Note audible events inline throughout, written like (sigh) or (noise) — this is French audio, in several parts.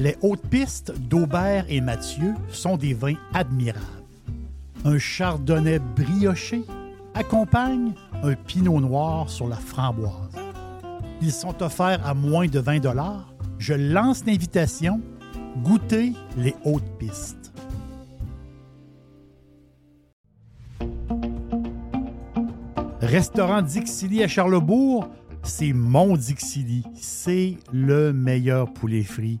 Les hautes pistes d'Aubert et Mathieu sont des vins admirables. Un chardonnay brioché accompagne un pinot noir sur la framboise. Ils sont offerts à moins de 20 Je lance l'invitation. Goûtez les hautes pistes. Restaurant Dixili à Charlebourg, c'est mon Dixili. C'est le meilleur poulet frit.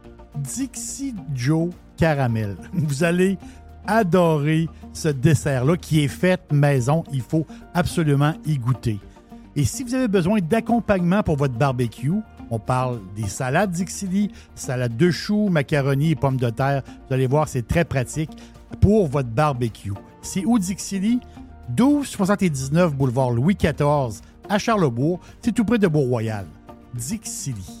Dixie Joe Caramel. (laughs) Vous allez adorer ce dessert-là qui est fait maison. Il faut absolument y goûter. Et si vous avez besoin d'accompagnement pour votre barbecue, on parle des salades Dixili, salade de choux, macaroni et pommes de terre. Vous allez voir, c'est très pratique pour votre barbecue. C'est où Dixili? 1279 boulevard Louis XIV à Charlebourg. C'est tout près de. Dixili.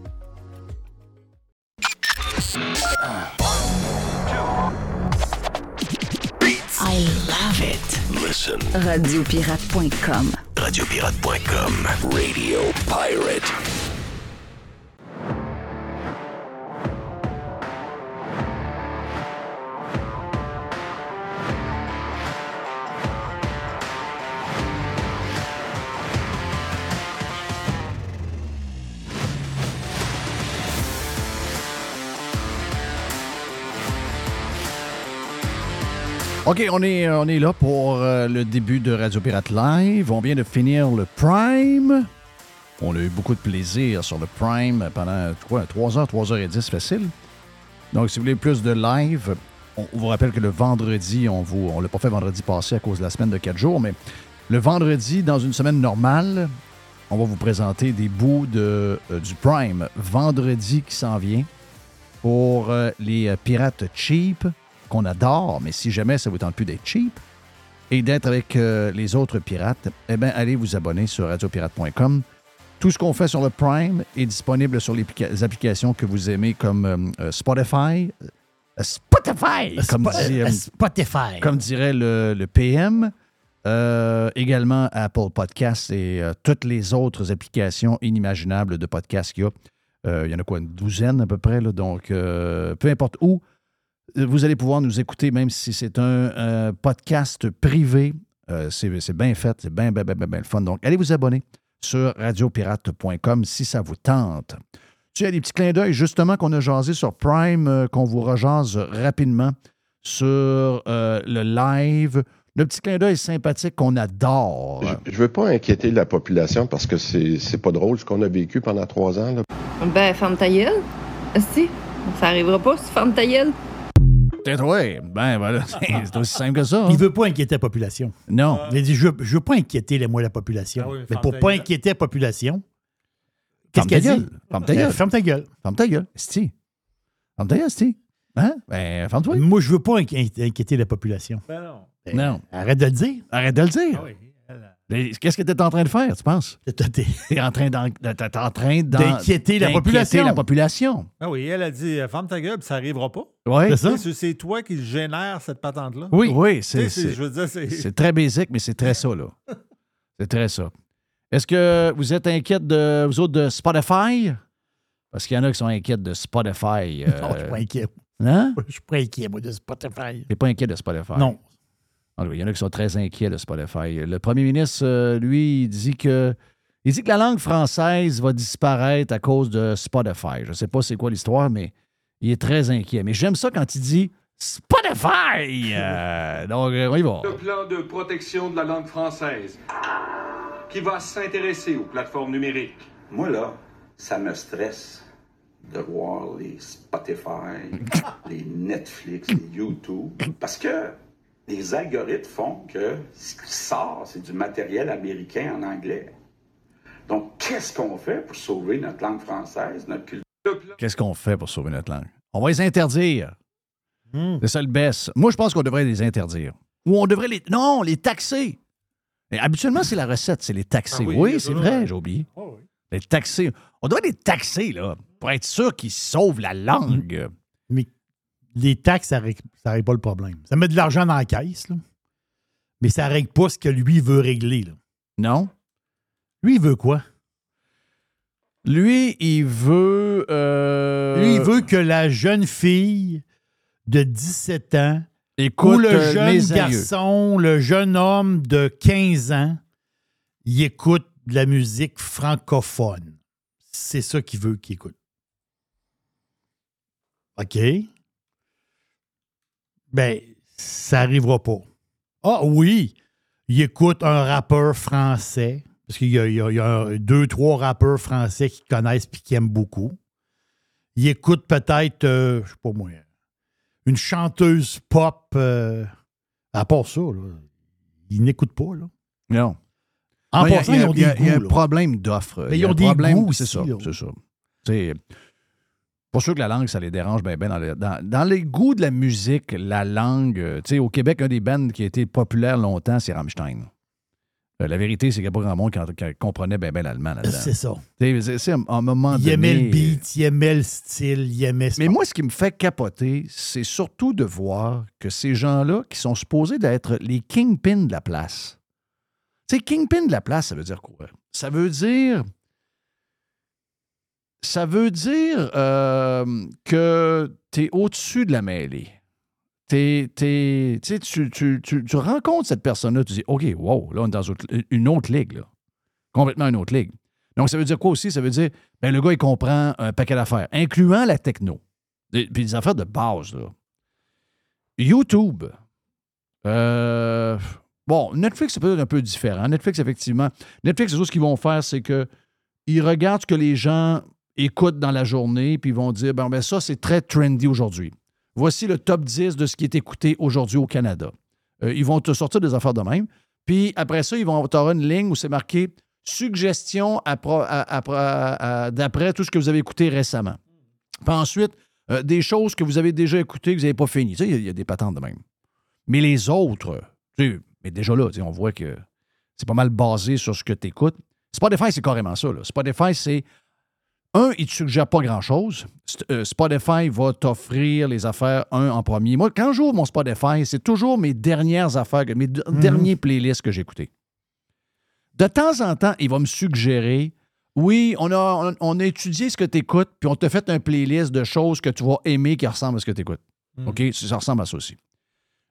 I love it. Listen. Radiopirate.com. Radiopirate.com. Radio Pirate. OK, on est, on est là pour euh, le début de Radio Pirate Live. On vient de finir le Prime. On a eu beaucoup de plaisir sur le Prime pendant quoi, 3 heures, 3 heures et 10 facile. Donc, si vous voulez plus de live, on, vous rappelle que le vendredi, on vous, on l'a pas fait vendredi passé à cause de la semaine de 4 jours, mais le vendredi, dans une semaine normale, on va vous présenter des bouts de, euh, du Prime vendredi qui s'en vient pour euh, les euh, pirates cheap qu'on adore, mais si jamais ça vous tente plus d'être cheap et d'être avec euh, les autres pirates, eh bien, allez vous abonner sur radiopirate.com. Tout ce qu'on fait sur le Prime est disponible sur les, applica- les applications que vous aimez comme euh, euh, Spotify. Euh, Spotify! Comme, dit, euh, Spotify. comme dirait le, le PM. Également Apple Podcasts et toutes les autres applications inimaginables de podcasts qu'il y a. Il y en a quoi, une douzaine à peu près. là. donc, peu importe où, vous allez pouvoir nous écouter, même si c'est un euh, podcast privé. Euh, c'est bien fait, c'est bien, bien, bien, bien, bien le fun. Donc, allez vous abonner sur radiopirate.com si ça vous tente. Tu as des petits clins d'œil, justement, qu'on a jasé sur Prime, euh, qu'on vous rejase rapidement sur euh, le live Le petit clin d'œil sympathique qu'on adore. Je, je veux pas inquiéter la population parce que c'est c'est pas drôle ce qu'on a vécu pendant trois ans. là. Ben, ferme ta gueule. Si, ça arrivera pas si tu fermes ta gueule. Peut-être, oui. Ben, voilà. (laughs) C'est aussi simple que ça. hein. Il veut pas inquiéter la population. Non. Il a dit Je veux, je veux pas inquiéter les moi la population. Ah oui, mais pour pas inquiéter la population, Ferme qu'est-ce ta qu'elle dit? gueule. Ferme ta Euh, gueule. Ferme ta gueule. Ferme ta gueule. Sti. Ferme ta gueule, Sti. Hein? Ben, ferme-toi. Moi, je veux pas inqui- inquiéter la population. Ben non. Ben, Non. Arrête de le dire. Arrête de le dire. Ah oui. Qu'est-ce que tu es en train de faire, tu penses? Tu es en train d'en- t'es en train d'en- D'inquiéter la population. la population. Ah oui, elle a dit euh, ferme ta gueule, ça arrivera pas. Oui. C'est C'est toi qui génère cette patente-là. Oui, oui c'est c'est- très basique, mais c'est très ça, là. (laughs) C'est très ça. Est-ce que vous êtes inquiète de vous autres de Spotify? Parce qu'il y en a qui sont inquiètes de Spotify. euh, (laughs) Non, je suis pas inquiet. hein? Je suis pas inquiet, moi, de Spotify. T'es pas inquiet de Spotify? Non. Cas, Il y en a qui sont très inquiets de Spotify. Le premier ministre, euh, lui, il dit que il dit que la langue française va disparaître à cause de Spotify. Je ne sais pas c'est quoi l'histoire, mais il est très inquiet. Mais j'aime ça quand il dit Spotify. (laughs) Euh, donc, euh, on y va. Le plan de protection de la langue française qui va s'intéresser aux plateformes numériques. Moi, là, ça me stresse de voir les Spotify, (laughs) les Netflix, les YouTube, parce que les algorithmes font que ce qui sort, c'est du matériel américain en anglais. Donc, qu'est-ce qu'on fait pour sauver notre langue française, notre culture? Qu'est-ce qu'on fait pour sauver notre langue? On va les interdire. Hmm. C'est ça le best. Moi, je pense qu'on devrait les interdire. Ou on devrait les. Non, les taxer. Et habituellement, c'est la recette, c'est les taxer. Ah oui, c'est vrai, j'ai oublié. Oh oui. Les taxer. On devrait les taxer, là, pour être sûr qu'ils sauvent la langue. Mais les taxes, ça ne règle, pas le problème. Ça met de l'argent dans la caisse, là. mais ça ne règle pas ce que lui veut régler. là. Non? Lui, il veut quoi? Lui, il veut. euh, Lui, il veut que la jeune fille de 17 ans Écoute, ou le euh, jeune garçon, le jeune homme de 15 ans, il écoute de la musique francophone. C'est ça qu'il veut qu'il écoute. OK? Ben, ça n'arrivera pas. Ah oui, il écoute un rappeur français, parce qu'il y a, il y a- il y a un- deux, trois rappeurs français qui connaissent et qui aiment beaucoup. Il écoute peut-être, euh, je sais pas moi, une chanteuse pop. euh, à part ça, là, il n'écoute pas. Là. Non. En Non, passant, il y a- ils ont il y a- des Il y a un problème d'offre. Y ils ont des goûts C'est ça, c'est ça. Pas sûr que la langue, ça les dérange bien, bien dans, les, dans, dans les goûts de la musique, la langue. euh, Tu sais, au Québec, un des bands qui a été populaire longtemps, c'est Rammstein. Euh, la vérité, c'est qu'il n'y a pas grand monde qui, en- qui comprenait bien, bien l'allemand là-dedans. C'est ça. Tu sais, c'est- un moment Il donné. aimait le beat, il aimait le style, il aimait Mais moi, ce qui me fait capoter, c'est surtout de voir que ces gens-là, qui sont supposés d'être les kingpins de la place. Tu sais, kingpin de la place, ça veut dire quoi? Ça veut dire. Ça veut dire euh, que tu es au-dessus de la mêlée. Tu tu, tu- tu- rencontres cette personne-là, tu dis, OK, wow, là, on est dans une autre ligue, là. Complètement une autre ligue. Donc, ça veut dire quoi aussi? Ça veut dire, ben, le gars, il comprend un paquet d'affaires, incluant la techno. Puis des affaires de base, là. YouTube. Euh, bon, Netflix, c'est peut-être un peu différent. Netflix, effectivement. Netflix, c'est ce qu'ils vont faire, c'est que ils regardent ce que les gens écoutent dans la journée, puis vont dire, ben, ben ça, c'est très trendy aujourd'hui. Voici le top 10 de ce qui est écouté aujourd'hui au Canada. Euh, ils vont te sortir des affaires de même. Puis après ça, ils vont avoir une ligne où c'est marqué suggestion appro- à- appro- à- à- d'après tout ce que vous avez écouté récemment. Puis ensuite, euh, des choses que vous avez déjà écoutées que vous n'avez pas fini. Tu sais, il y a- des patentes de même. Mais les autres, tu sais, mais déjà là, on voit que c'est pas mal basé sur ce que tu écoutes. Spotify, c'est carrément ça. là. Spotify, c'est un, il ne te suggère pas grand-chose. Euh, Spotify va t'offrir les affaires, un, en premier. Moi, quand j'ouvre mon Spotify, c'est toujours mes dernières affaires, mes d- derniers playlists que j'ai écoutés. De temps en temps, il va me suggérer oui, on a, on a- étudié ce que tu écoutes, puis on t'a fait un playlist de choses que tu vas aimer qui ressemblent à ce que tu écoutes. OK? Ça ressemble à ça aussi.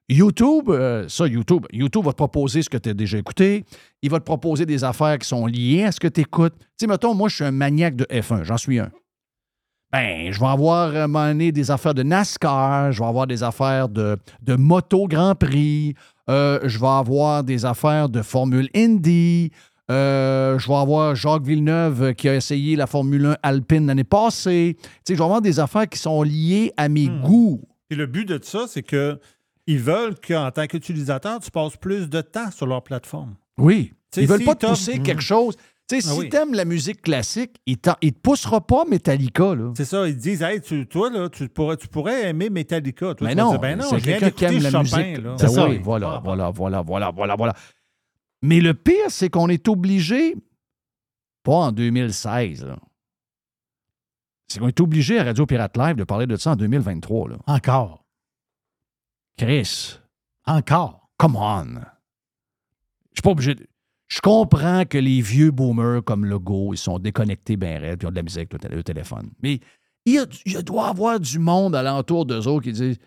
YouTube, euh, ça, YouTube, YouTube va te proposer ce que tu as déjà écouté. Il va te proposer des affaires qui sont liées à ce que tu écoutes. Tu sais, mettons, moi, je suis un maniaque de F1, j'en suis un. Ben, je vais avoir donné des affaires de NASCAR, je vais avoir des affaires de, de moto Grand Prix, euh, je vais avoir des affaires de Formule Indy, euh, je vais avoir Jacques Villeneuve euh, qui a essayé la Formule 1 alpine l'année passée. Tu sais, je vais avoir des affaires qui sont liées à mes Hmm. goûts. Et le but de ça, c'est que ils veulent qu'en tant qu'utilisateur, tu passes plus de temps sur leur plateforme. Oui. Tu sais, Ils veulent si pas te pousser Mhm. quelque chose. Tu sais, Ah si oui. t'aimes la musique classique, il ne te poussera pas Metallica. C'est ça, ils disent, hey, tu, toi, là, tu pourrais, tu pourrais aimer Metallica. Toi, Mais non, ben non, c'est quelqu'un qui aime la Chopin. musique. Là. Ben ça. oui, voilà, Ah, voilà, voilà, voilà, voilà, voilà. Mais le pire, c'est qu'on est obligé, pas en 2016, là. c'est qu'on est obligé à Radio Pirate Live de parler de ça en 2023. Là. Encore. Chris, Encore? come on. Je suis pas obligé. de- Je comprends que les vieux boomers comme Legault, ils sont déconnectés bien raides, puis ils ont de la musique avec le, téléphone. Mais il, y a- il doit y avoir du monde alentour d'eux autres qui disent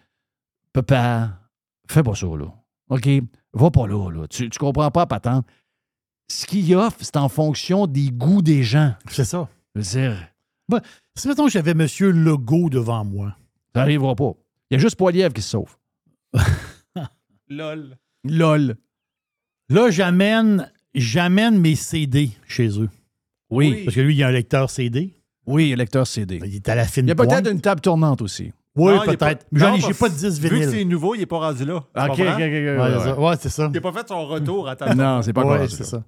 Papa, fais pas ça, là. OK? Va pas là, là. Tu, tu comprends pas, patente. Ce qu'il offre, c'est en fonction des goûts des gens. C'est ça. Je veux dire, Si mettons que j'avais M. Legault devant moi, ça n'arrivera pas. Il y a juste Poiliev qui se sauve. (laughs) Lol. LOL. là, j'amène, j'amène mes CD chez eux. Oui. Parce que lui, il y a un lecteur CD. Oui, lecteur CD. Il est à la fine Il y a peut-être une table tournante aussi. Oui, Non, il est pas- peut-être. Mais j'en ai- j'ai pas de 10 Vu que vinyles. c'est nouveau, il n'est pas rendu là. OK? OK, OK, Ouais, ouais, c'est ça. Ouais, c'est ça. Il n'a pas fait son retour à ta Non, c'est pas Ouais, grave. c'est ça.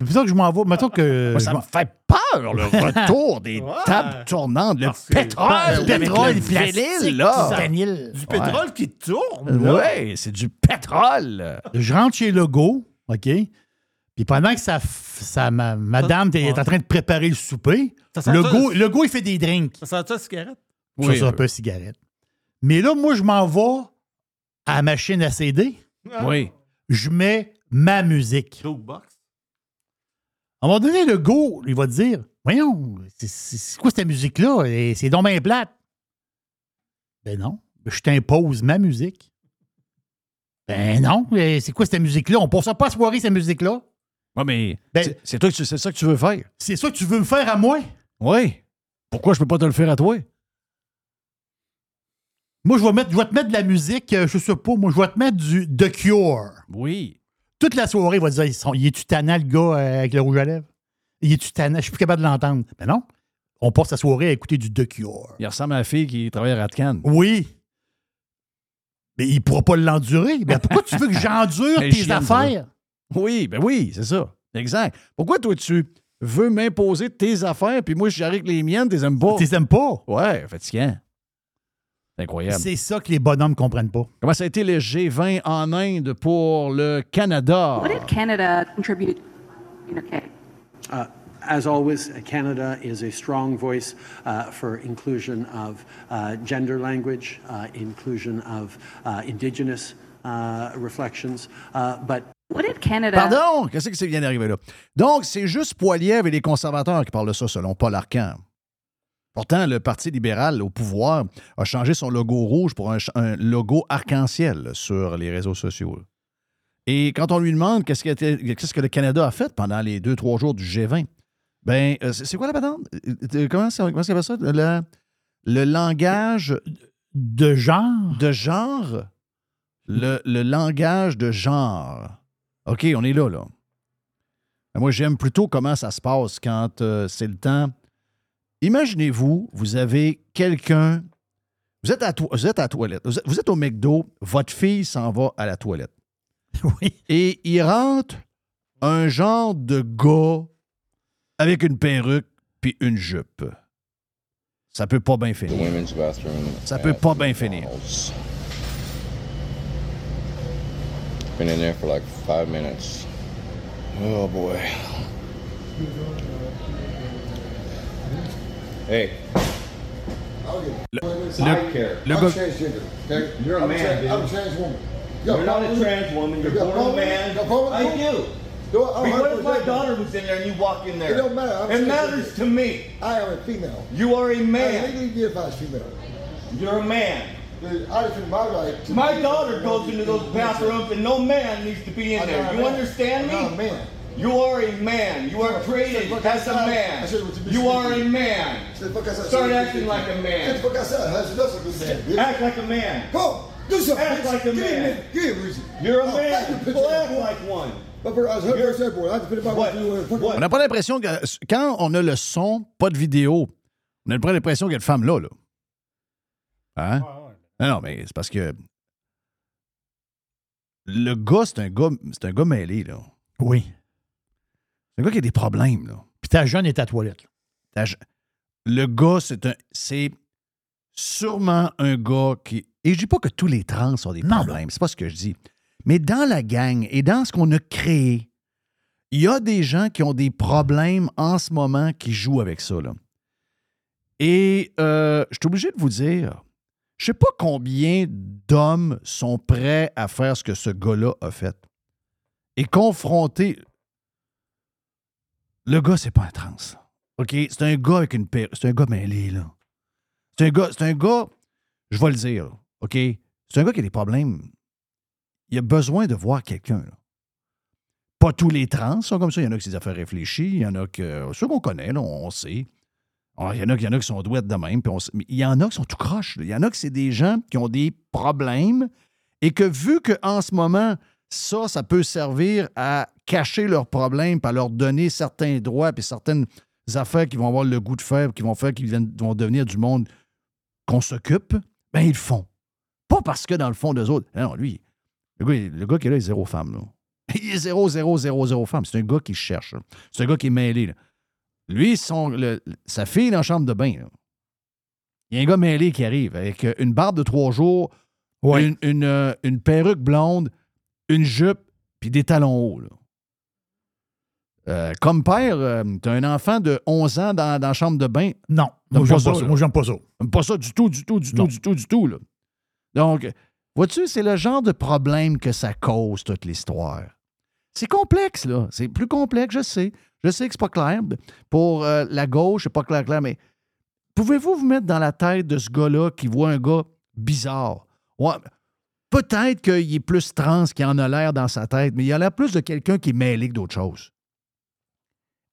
Mais plutôt que je m'en vais, mettons que. Moi, ça me fait peur, le (laughs) retour des Ouais. tables tournantes, le pétrole, Le avec pétrole, le le plastique, là. du. Du pétrole qui tourne. là. Oui, c'est du pétrole. Je rentre chez Legault, OK? Puis pendant que sa, f- sa- ma- madame est ouais. en train de préparer le souper, Ça sent ça- Legault, il fait des drinks. Ça sent-tu la cigarette? Ça, c'est un peu cigarette. Mais là, moi, je m'en vais à la machine à CD. Oui. Je mets ma musique. Jukebox? À un moment donné, le go, il va te dire Voyons, c'est- quoi cette musique-là? Et C'est donc bien plate. Ben non, je t'impose ma musique. Ben non, c'est quoi cette musique-là? On passe pas à soirée, cette musique-là. Ouais, mais Ben- c'est- c'est toi que tu- c'est ça que tu veux faire. C'est ça que tu veux me faire à moi? Oui. Pourquoi je peux pas te le faire à toi? Moi, je vais, mettre, je vais te mettre de la musique, euh, je sais pas, moi, je vais te mettre du The Cure. Oui. Toute la soirée, il va dire Il est-tu tannant, le gars euh, avec le rouge à lèvres? Il est-tu tannant? Je suis plus capable de l'entendre. Ben non. On passe la soirée à écouter du The Cure. Il ressemble à la fille qui travaille à Ratcan. Oui. Mais il pourra pas l'endurer. Ben pourquoi tu veux que j'endure (laughs) Mais tes chienne, affaires? Oui, ben oui, c'est ça. Exact. Pourquoi toi, tu veux m'imposer tes affaires, puis moi, j'arrive avec les miennes, t'es aimes pas? Tu les aimes pas? Ouais, fatigant. C'est incroyable. C'est ça que les bonhommes comprennent pas. Comment ça a été le G20 en Inde pour le Canada? What did Canada contribute? Okay. Uh, as always, uh, Canada is a strong voice uh, for inclusion of uh, gender language, uh, inclusion of uh, Indigenous uh, reflections, uh, but What did Canada? Pardon? Qu'est-ce que c'est vient d'arriver là? Donc, c'est juste Poiliev et les conservateurs qui parlent de ça, selon Paul Arcan. Pourtant, le Parti libéral au pouvoir a changé son logo rouge pour un, logo arc-en-ciel sur les réseaux sociaux. Et quand on lui demande qu'est-ce que, qu'est-ce que le Canada a fait pendant les deux, trois jours du G20, ben, euh, c'est quoi la patente? Euh, euh, Comment, ça- comment ça s'appelle ça? Le, le langage De genre? de genre? Le, le langage de genre. OK, on est là, là. Ben, Moi, j'aime plutôt comment ça se passe quand euh, c'est le temps. Imaginez-vous, vous avez quelqu'un. Vous êtes, à to- vous êtes à la toilette. Vous êtes, vous êtes au McDo, votre fille s'en va à la toilette. (laughs) Oui. Et il rentre un genre de gars avec une perruque puis une jupe. Ça peut pas bien finir. Ça peut pas bien finir. Been in there for like five minutes. Oh boy. Hey. Le, I care. le I'm gars- transgender. Okay? You're a I'm man, dude. I'm a trans woman. You're not a trans woman. You're born a man. I do. Do I- I'm What if my 100% daughter was in there and you walk in there? It don't matter. I'm it matters to me. I am a female. You are a man. I legally identify as female. You're a man. Dude, I defend my right to My daughter goes into those bathrooms and no man needs to be in I'm there. a You man. understand I'm a man. You are a man. You are created as a man. You are a man. Start acting like a man. Act like a man. Do something. Act like a man. minute. Give me a reason. You're a man. People act like one. On n'a pas l'impression que quand on a le son, pas de vidéo, on a pas l'impression qu'il y a de femmes là. là. Hein? Non, non, mais c'est parce que le gars, c'est un gars, c'est un gars mêlé, là. Oui. Un gars qui a des problèmes, là. Puis ta jeune est à toilette. là. Ta je- Le gars, c'est un. C'est sûrement un gars qui. Et je dis pas que tous les trans ont des problèmes, c'est pas ce que je dis. Mais dans la gang et dans ce qu'on a créé, il y a des gens qui ont des problèmes en ce moment qui jouent avec ça. Là. Et euh, je suis obligé de vous dire, je sais pas combien d'hommes sont prêts à faire ce que ce gars-là a fait. Et confronter. Le gars, c'est pas un trans. OK? C'est un gars avec une paire. C'est un gars mêlé, là. C'est un gars. C'est un gars. Je vais le dire, OK? C'est un gars qui a des problèmes. Il a besoin de voir quelqu'un. Pas tous les trans sont comme ça. Il y en a qui sont des affaires réfléchies. Il y en a que. Ceux qu'on connaît, là, on sait. Alors, il y en a, il y en a qui sont douettes de même. puis on mais il y en a qui sont tout croches. Il y en a qui c'est des gens qui ont des problèmes et que vu qu'en ce moment, ça, ça peut servir à cacher leurs problèmes, à leur donner certains droits, puis certaines affaires qui vont avoir le goût de faire, qui vont faire qu'ils vont devenir du monde qu'on s'occupe, ben ils le font. Pas parce que dans le fond d'eux autres. Non, lui, le gars, le gars qui est là, il est zéro femme. Là. (laughs) Il est zéro, zéro, zéro, zéro femme. C'est un gars qui cherche. C'est un gars qui est mêlé. là. Lui, son, le- sa fille est dans la chambre de bain. là. Il y a un gars mêlé qui arrive avec une barbe de trois jours, une, une, euh, une perruque blonde, une jupe, puis des talons hauts. là. Euh, comme père, euh, t'as un enfant de 11 ans dans, dans la chambre de bain? Non, moi, j'aime pas là. ça. Moi, j'aime pas ça. Pas ça du tout, du tout, du tout, du tout, du tout. Là. Donc, vois-tu, c'est le genre de problème que ça cause, toute l'histoire. C'est complexe, là. C'est plus complexe, je sais. Je sais que c'est pas clair. Pour euh, la gauche, c'est pas clair, clair, mais pouvez-vous vous mettre dans la tête de ce gars-là qui voit un gars bizarre? Ouais, peut-être qu'il est plus trans qu'il en a l'air dans sa tête, mais il a l'air plus de quelqu'un qui est mêlé que d'autres choses.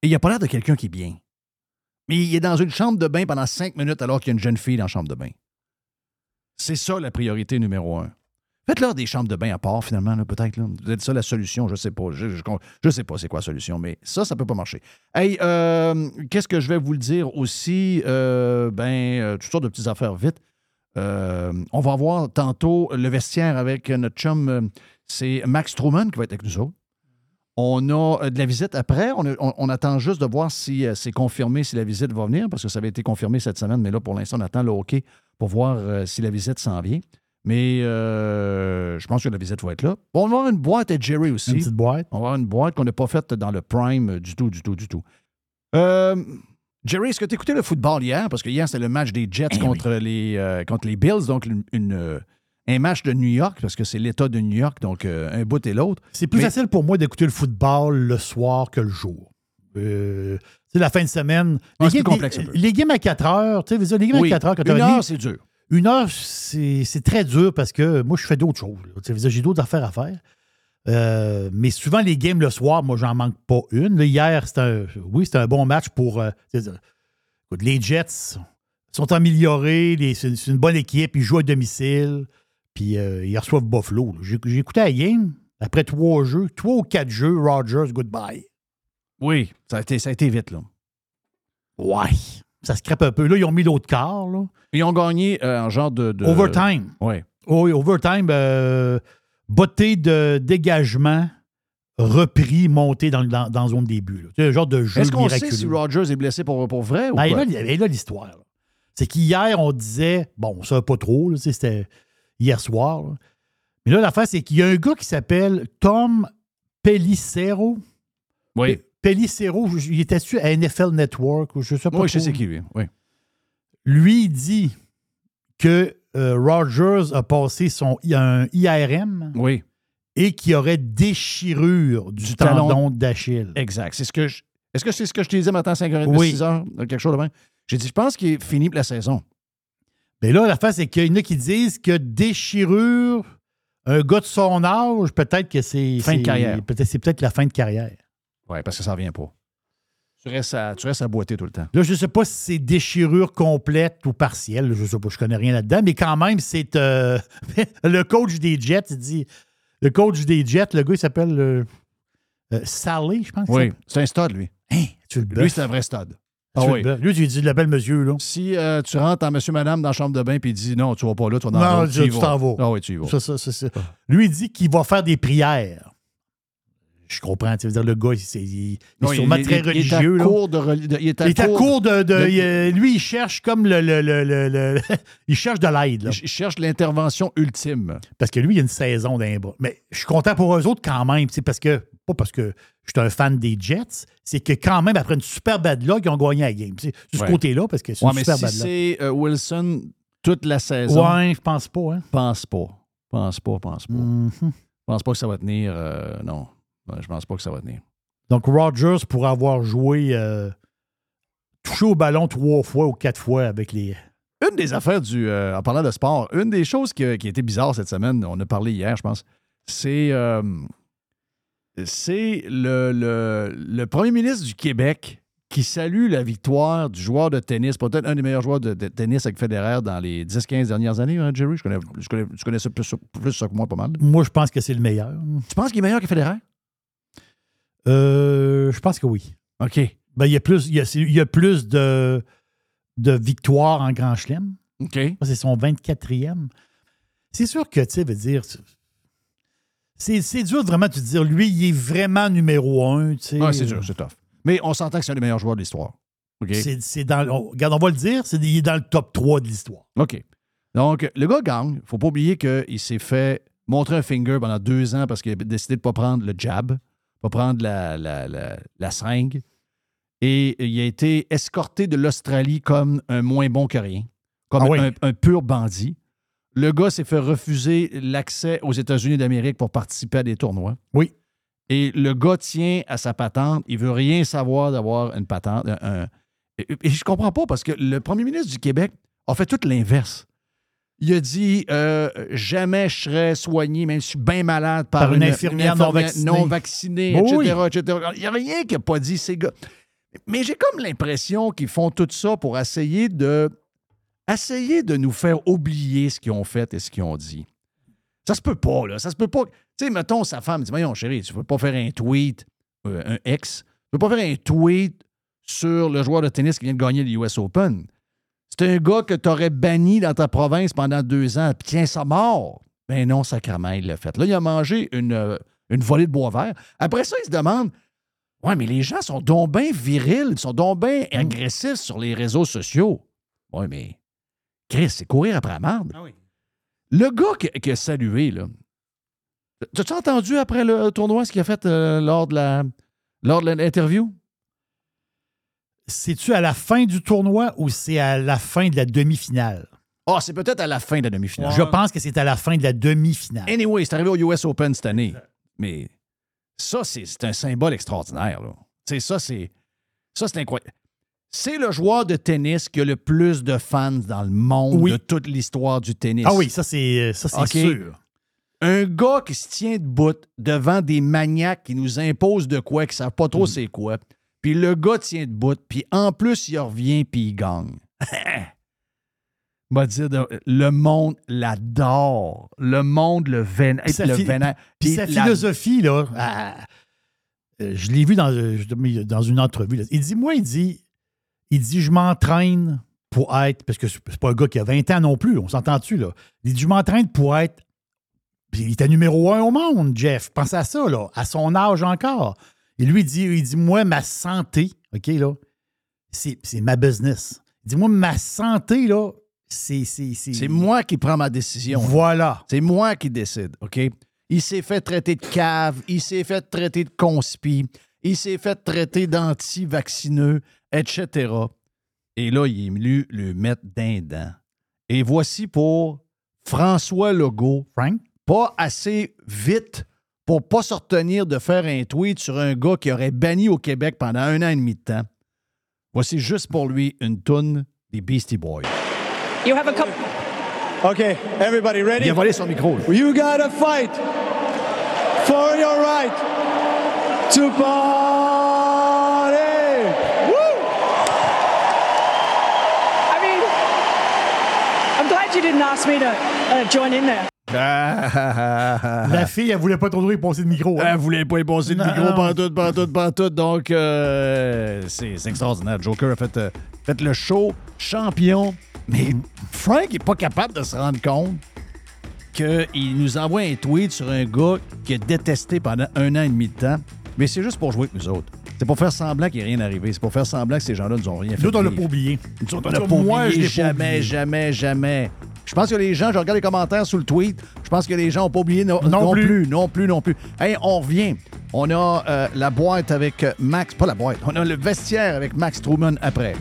Et il a pas l'air de quelqu'un qui est bien. Mais il est dans une chambre de bain pendant cinq minutes alors qu'il y a une jeune fille dans la chambre de bain. C'est ça la priorité numéro un. Faites-leur des chambres de bain à part, finalement, peut-être. êtes ça la solution, je sais pas. Je, je sais pas c'est quoi la solution, mais ça, ça peut pas marcher. Hey, euh, qu'est-ce que je vais vous le dire aussi? Euh, ben, euh, toutes sortes de petites affaires vite. Euh, on va voir tantôt le vestiaire avec notre chum, euh, c'est Max Truman qui va être avec nous autres. On a euh, de la visite après. On, a- on- on attend juste de voir si c'est confirmé si la visite va venir, parce que ça avait été confirmé cette semaine, mais là, pour l'instant, on attend le OK pour voir si la visite s'en vient. Mais euh, je pense que la visite va être là. On va avoir une boîte à Jerry aussi. Une petite boîte. On va avoir une boîte qu'on n'a pas faite dans le Prime du tout, du tout, du tout. Euh, Jerry, est-ce que tu écouté le football hier? Parce que hier, c'était le match des Jets contre, les, euh, contre les Bills, donc une, une, euh, un match de New York, parce que c'est l'État de New York, donc euh, un bout et l'autre. C'est plus Mais- facile pour moi d'écouter le football le soir que le jour. Euh, sais, la fin de semaine. C'est games- complexe un les, peu. les games à 4 heures, tu sais, les games Oui, à 4 heures, 4 une heure, c'est dur. Une heure, c'est c'est très dur parce que moi, je fais d'autres choses. J'ai d'autres affaires à faire. Euh, mais souvent, les games le soir, moi, j'en manque pas une. Là, hier, c'était un, oui, c'était un bon match pour. euh, les Jets sont améliorés. les- C'est une bonne équipe. Ils jouent à domicile. Puis euh, ils reçoivent Buffalo. J'ai j'ai écouté la game. Après trois jeux, trois ou quatre jeux, Rogers, goodbye. Oui, ça a été, ça a été vite, là. Ouais. Ça se crêpe un peu. Là, ils ont mis l'autre quart. Là. Ils ont gagné en genre de. de- Overtime. Oui. Oui, overtime, beauté de dégagement, repris, monté dans, dans, dans zone début. là. C'est un genre de jeu Est-ce qu'on sait si Rogers est blessé pour, pour vrai ou Ben, quoi? avait là l'histoire. là. C'est qu'hier, on disait, bon, ça pas trop, là, tu sais, c'était hier soir. là. Mais là, l'affaire, c'est qu'il y a un gars qui s'appelle Tom Pellicero. Oui. Pellicero, il était sur à NFL Network, ou je sais pas. Oui, je trop. sais qui, lui. Oui. Lui, il dit que euh, Rogers a passé son un IRM Oui. et qu'il y aurait déchirure du, tendon d'Achille. Exact. C'est ce que je- Est-ce que c'est ce que je te disais matin à 5h30, Oui. 6h, quelque chose de même? J'ai dit, je pense qu'il est fini pour la saison. Mais là, la face, c'est qu'il y en a qui disent que déchirure, un gars de son âge, peut-être que c'est. Fin de carrière. Peut-être, c'est peut-être la fin de carrière. Oui, parce que ça revient pas. Tu restes, à, tu restes à boiter tout le temps. Là, je ne sais pas si c'est déchirure complète ou partielle. Je ne sais pas, je connais rien là-dedans, mais quand même, c'est euh, (laughs) le coach des Jets, il dit. Le coach des Jets, le gars, il s'appelle euh, euh, Sally, je pense. Oui, c'est un stud, lui. Hein, tu le Lui, c'est un vrai stud. Tu Ah oui. Lui, tu lui dis, l'appelle monsieur, là. Si euh, tu rentres en monsieur, madame dans la chambre de bain puis il dit non, tu vas pas là, tu vas dans Non, tu t'en vas. Ah oui, tu y vas. Ça, ça. Lui, il dit qu'il va faire des prières. Je comprends. Tu veux dire, le gars, il, il- est sûrement très il, Il est à religieux. là. court de, il est à Il est à court- de. de- euh, lui, il cherche comme le. le- le- (laughs) il cherche de l'aide. là. Il cherche l'intervention ultime. Parce que lui, il a une saison d'un bras. Mais je suis content pour eux autres quand même. c'est Parce que, pas parce que je suis un fan des Jets, c'est que quand même, après une super bad luck, ils ont gagné la game. C'est de ce Ouais. côté-là, parce que c'est Ouais, une mais super si bad luck. c'est euh, Wilson toute la saison, Ouais, je pense pas. Hein? pense pas. Pense pas, pense pas. Mhm. pense pas que ça va tenir. euh, non. Je pense pas que ça va tenir. Donc, Rogers, pour avoir joué, euh, touché au ballon trois fois ou quatre fois avec les. Une des affaires du. euh, en parlant de sport, une des choses qui, a- qui a été bizarre cette semaine, on a parlé hier, je pense, c'est. euh, c'est le, le, le premier ministre du Québec qui salue la victoire du joueur de tennis, peut-être un des meilleurs joueurs de, de tennis avec Federer dans les 10-15 dernières années, hein, Jerry? Je connais, je connais, tu connais ça plus, plus ça que moi, pas mal. Moi, je pense que c'est le meilleur. Tu penses qu'il est meilleur que Federer? Euh, je pense que oui. OK. Ben, il y a plus, il y a, il y a plus de, de victoires en Grand Chelem. OK. C'est son 24e. C'est sûr que, tu sais, veut dire. C'est dur de vraiment te dire, lui, il est vraiment numéro un. tu sais. Ouais, c'est dur, c'est tough. Mais on s'entend que c'est un des meilleurs joueurs de l'histoire. OK? C'est c'est dans. on- regarde, on va le dire, c'est il est dans le top 3 de l'histoire. OK. Donc, le gars gagne. faut pas oublier qu'il s'est fait montrer un finger pendant deux ans parce qu'il a décidé de ne pas prendre le jab, pas prendre la, la, la, la seringue. Et il a été escorté de l'Australie comme un moins bon que rien, comme Ah oui. un, un pur bandit. Le gars s'est fait refuser l'accès aux États-Unis d'Amérique pour participer à des tournois. Oui. Et le gars tient à sa patente. Il veut rien savoir d'avoir une patente. un- un- Et, et je comprends pas parce que le premier ministre du Québec a fait tout l'inverse. Il a dit euh, jamais je serais soigné, même si je suis bien malade, par, Par une infirmière non vaccinée. non vaccinée, Oui, etc.. Il n'y a rien qui n'a pas dit ces gars. Mais j'ai comme l'impression qu'ils font tout ça pour essayer de essayer de nous faire oublier ce qu'ils ont fait et ce qu'ils ont dit. Ça se peut pas, là. Ça se peut pas. Tu sais, mettons, sa femme dit Voyons, chérie, tu peux pas faire un tweet, euh, un ex, tu peux pas faire un tweet sur le joueur de tennis qui vient de gagner le US Open. C'est un gars que tu aurais banni dans ta province pendant deux ans, puis tiens, ça mort. Ben non, sacrément, il l'a fait. Là, il a mangé une, euh, une volée de bois vert. Après ça, il se demande Ouais, mais les gens sont donc bien virils, ils sont donc bien agressifs sur les réseaux sociaux. Ouais, mais Chris, c'est courir après la marde. Le gars qui, qui a salué, là. T'as-tu entendu après le tournoi ce qu'il a fait euh, lors de la lors de l'interview? C'est-tu à la fin du tournoi ou c'est à la fin de la demi-finale? Ah, c'est peut-être à la fin de la demi-finale. Je pense que c'est à la fin de la demi-finale. Anyway, c'est arrivé au US Open cette année. Mais ça, c'est un symbole extraordinaire. Là. Tu sais, ça, c'est. Ça, c'est incroyable. C'est le joueur de tennis qui a le plus de fans dans le monde Oui. de toute l'histoire du tennis. Ah oui, ça c'est sûr. Un gars qui se tient debout devant des maniaques qui nous imposent de quoi, qui ne savent pas trop c'est quoi. Puis le gars tient debout, puis en plus, il revient, puis il gagne. (laughs) Va dire, le monde l'adore. Le monde le vénère. Sa, le vénère. puis sa la- philosophie, là, euh, je l'ai vu dans, dans une entrevue. là. Il dit, moi, il dit, il dit, je m'entraîne pour être, parce que c'est c'est pas un gars qui a 20 ans non plus, on s'entend-tu, là? Il dit, je m'entraîne pour être, puis il était numéro un au monde, Jeff. Pensez à ça, là, à son âge encore. Et lui, il dit, il dit moi, ma santé, OK, là, c'est c'est ma business. Il dit, moi, ma santé, là, c'est... C'est C'est moi qui prends ma décision. Voilà. C'est moi qui décide, OK? Il s'est fait traiter de cave, il s'est fait traiter de conspi, il s'est fait traiter d'anti-vaccineux, etc. Et là, il est venu le mettre d'un dent. Et voici pour François Legault. Frank? Pas assez vite pour pas se retenir de faire un tweet sur un gars qui aurait banni au Québec pendant un an et demi de temps. Voici juste pour lui une toune des Beastie Boys. You have a couple. Okay, everybody ready? Il a volé son micro. You gotta fight for your right to party. Woo! I mean, I'm glad you didn't ask me to uh, join in there. La fille, elle voulait pas trop y passer de micro. hein? Elle voulait pas y passer de Non. micro, pantoute, pantoute, pantoute. Donc, euh, c'est c'est extraordinaire. Joker a fait, euh, fait le show, champion. Mais Frank est pas capable de se rendre compte qu'il nous envoie un tweet sur un gars qu'il a détesté pendant un an et demi de temps. Mais c'est juste pour jouer avec nous autres. C'est pour faire semblant qu'il n'y a rien arrivé. C'est pour faire semblant que ces gens-là nous ont rien fait. Nous on l'a pas oublié. Nous on l'a pas cas, moi, je oublié. jamais, jamais, jamais. Je pense que les gens, je regarde les commentaires sous le tweet, je pense que les gens n'ont pas oublié non, Non non plus. plus. non plus, non plus. Hey, on revient. On a euh, la boîte avec euh, Max, pas la boîte, on a le vestiaire avec Max Truman après.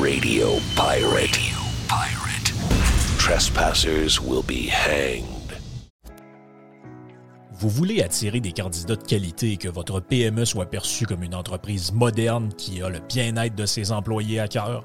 Radio Pirate. Radio Pirate. Trespassers will be hanged. Vous voulez attirer des candidats de qualité et que votre PME soit perçue comme une entreprise moderne qui a le bien-être de ses employés à cœur?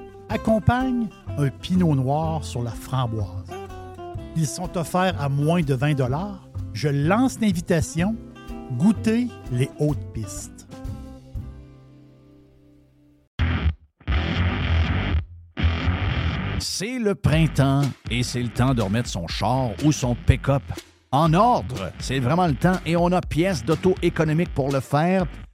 accompagne un pinot noir sur la framboise. Ils sont offerts à moins de 20 Je lance l'invitation. Goûtez les hautes pistes. C'est le printemps et c'est le temps de remettre son char ou son pick-up en ordre. C'est vraiment le temps et on a pièces d'auto économiques pour le faire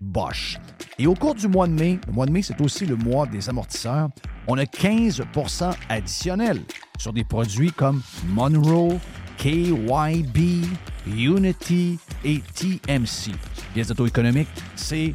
Bosch. Et au cours du mois de mai, le mois de mai, c'est aussi le mois des amortisseurs, on a 15% additionnel sur des produits comme Monroe, KYB, Unity et TMC. Pièces d'auto-économique, c'est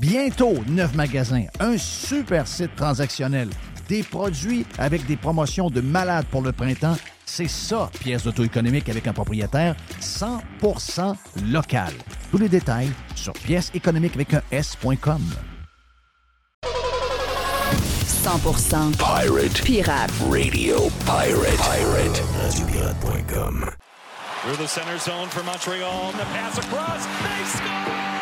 Bientôt, neuf magasins, un super site transactionnel, des produits avec des promotions de malades pour le printemps. C'est ça, pièce d'auto-économique avec un propriétaire 100% local. Tous les détails sur pièce économique avec un S.com. 100% Pirate. Pirate. Radio Pirate. Pirate. RadioPirate.com. Through the center zone for Montreal. The pass across. They score!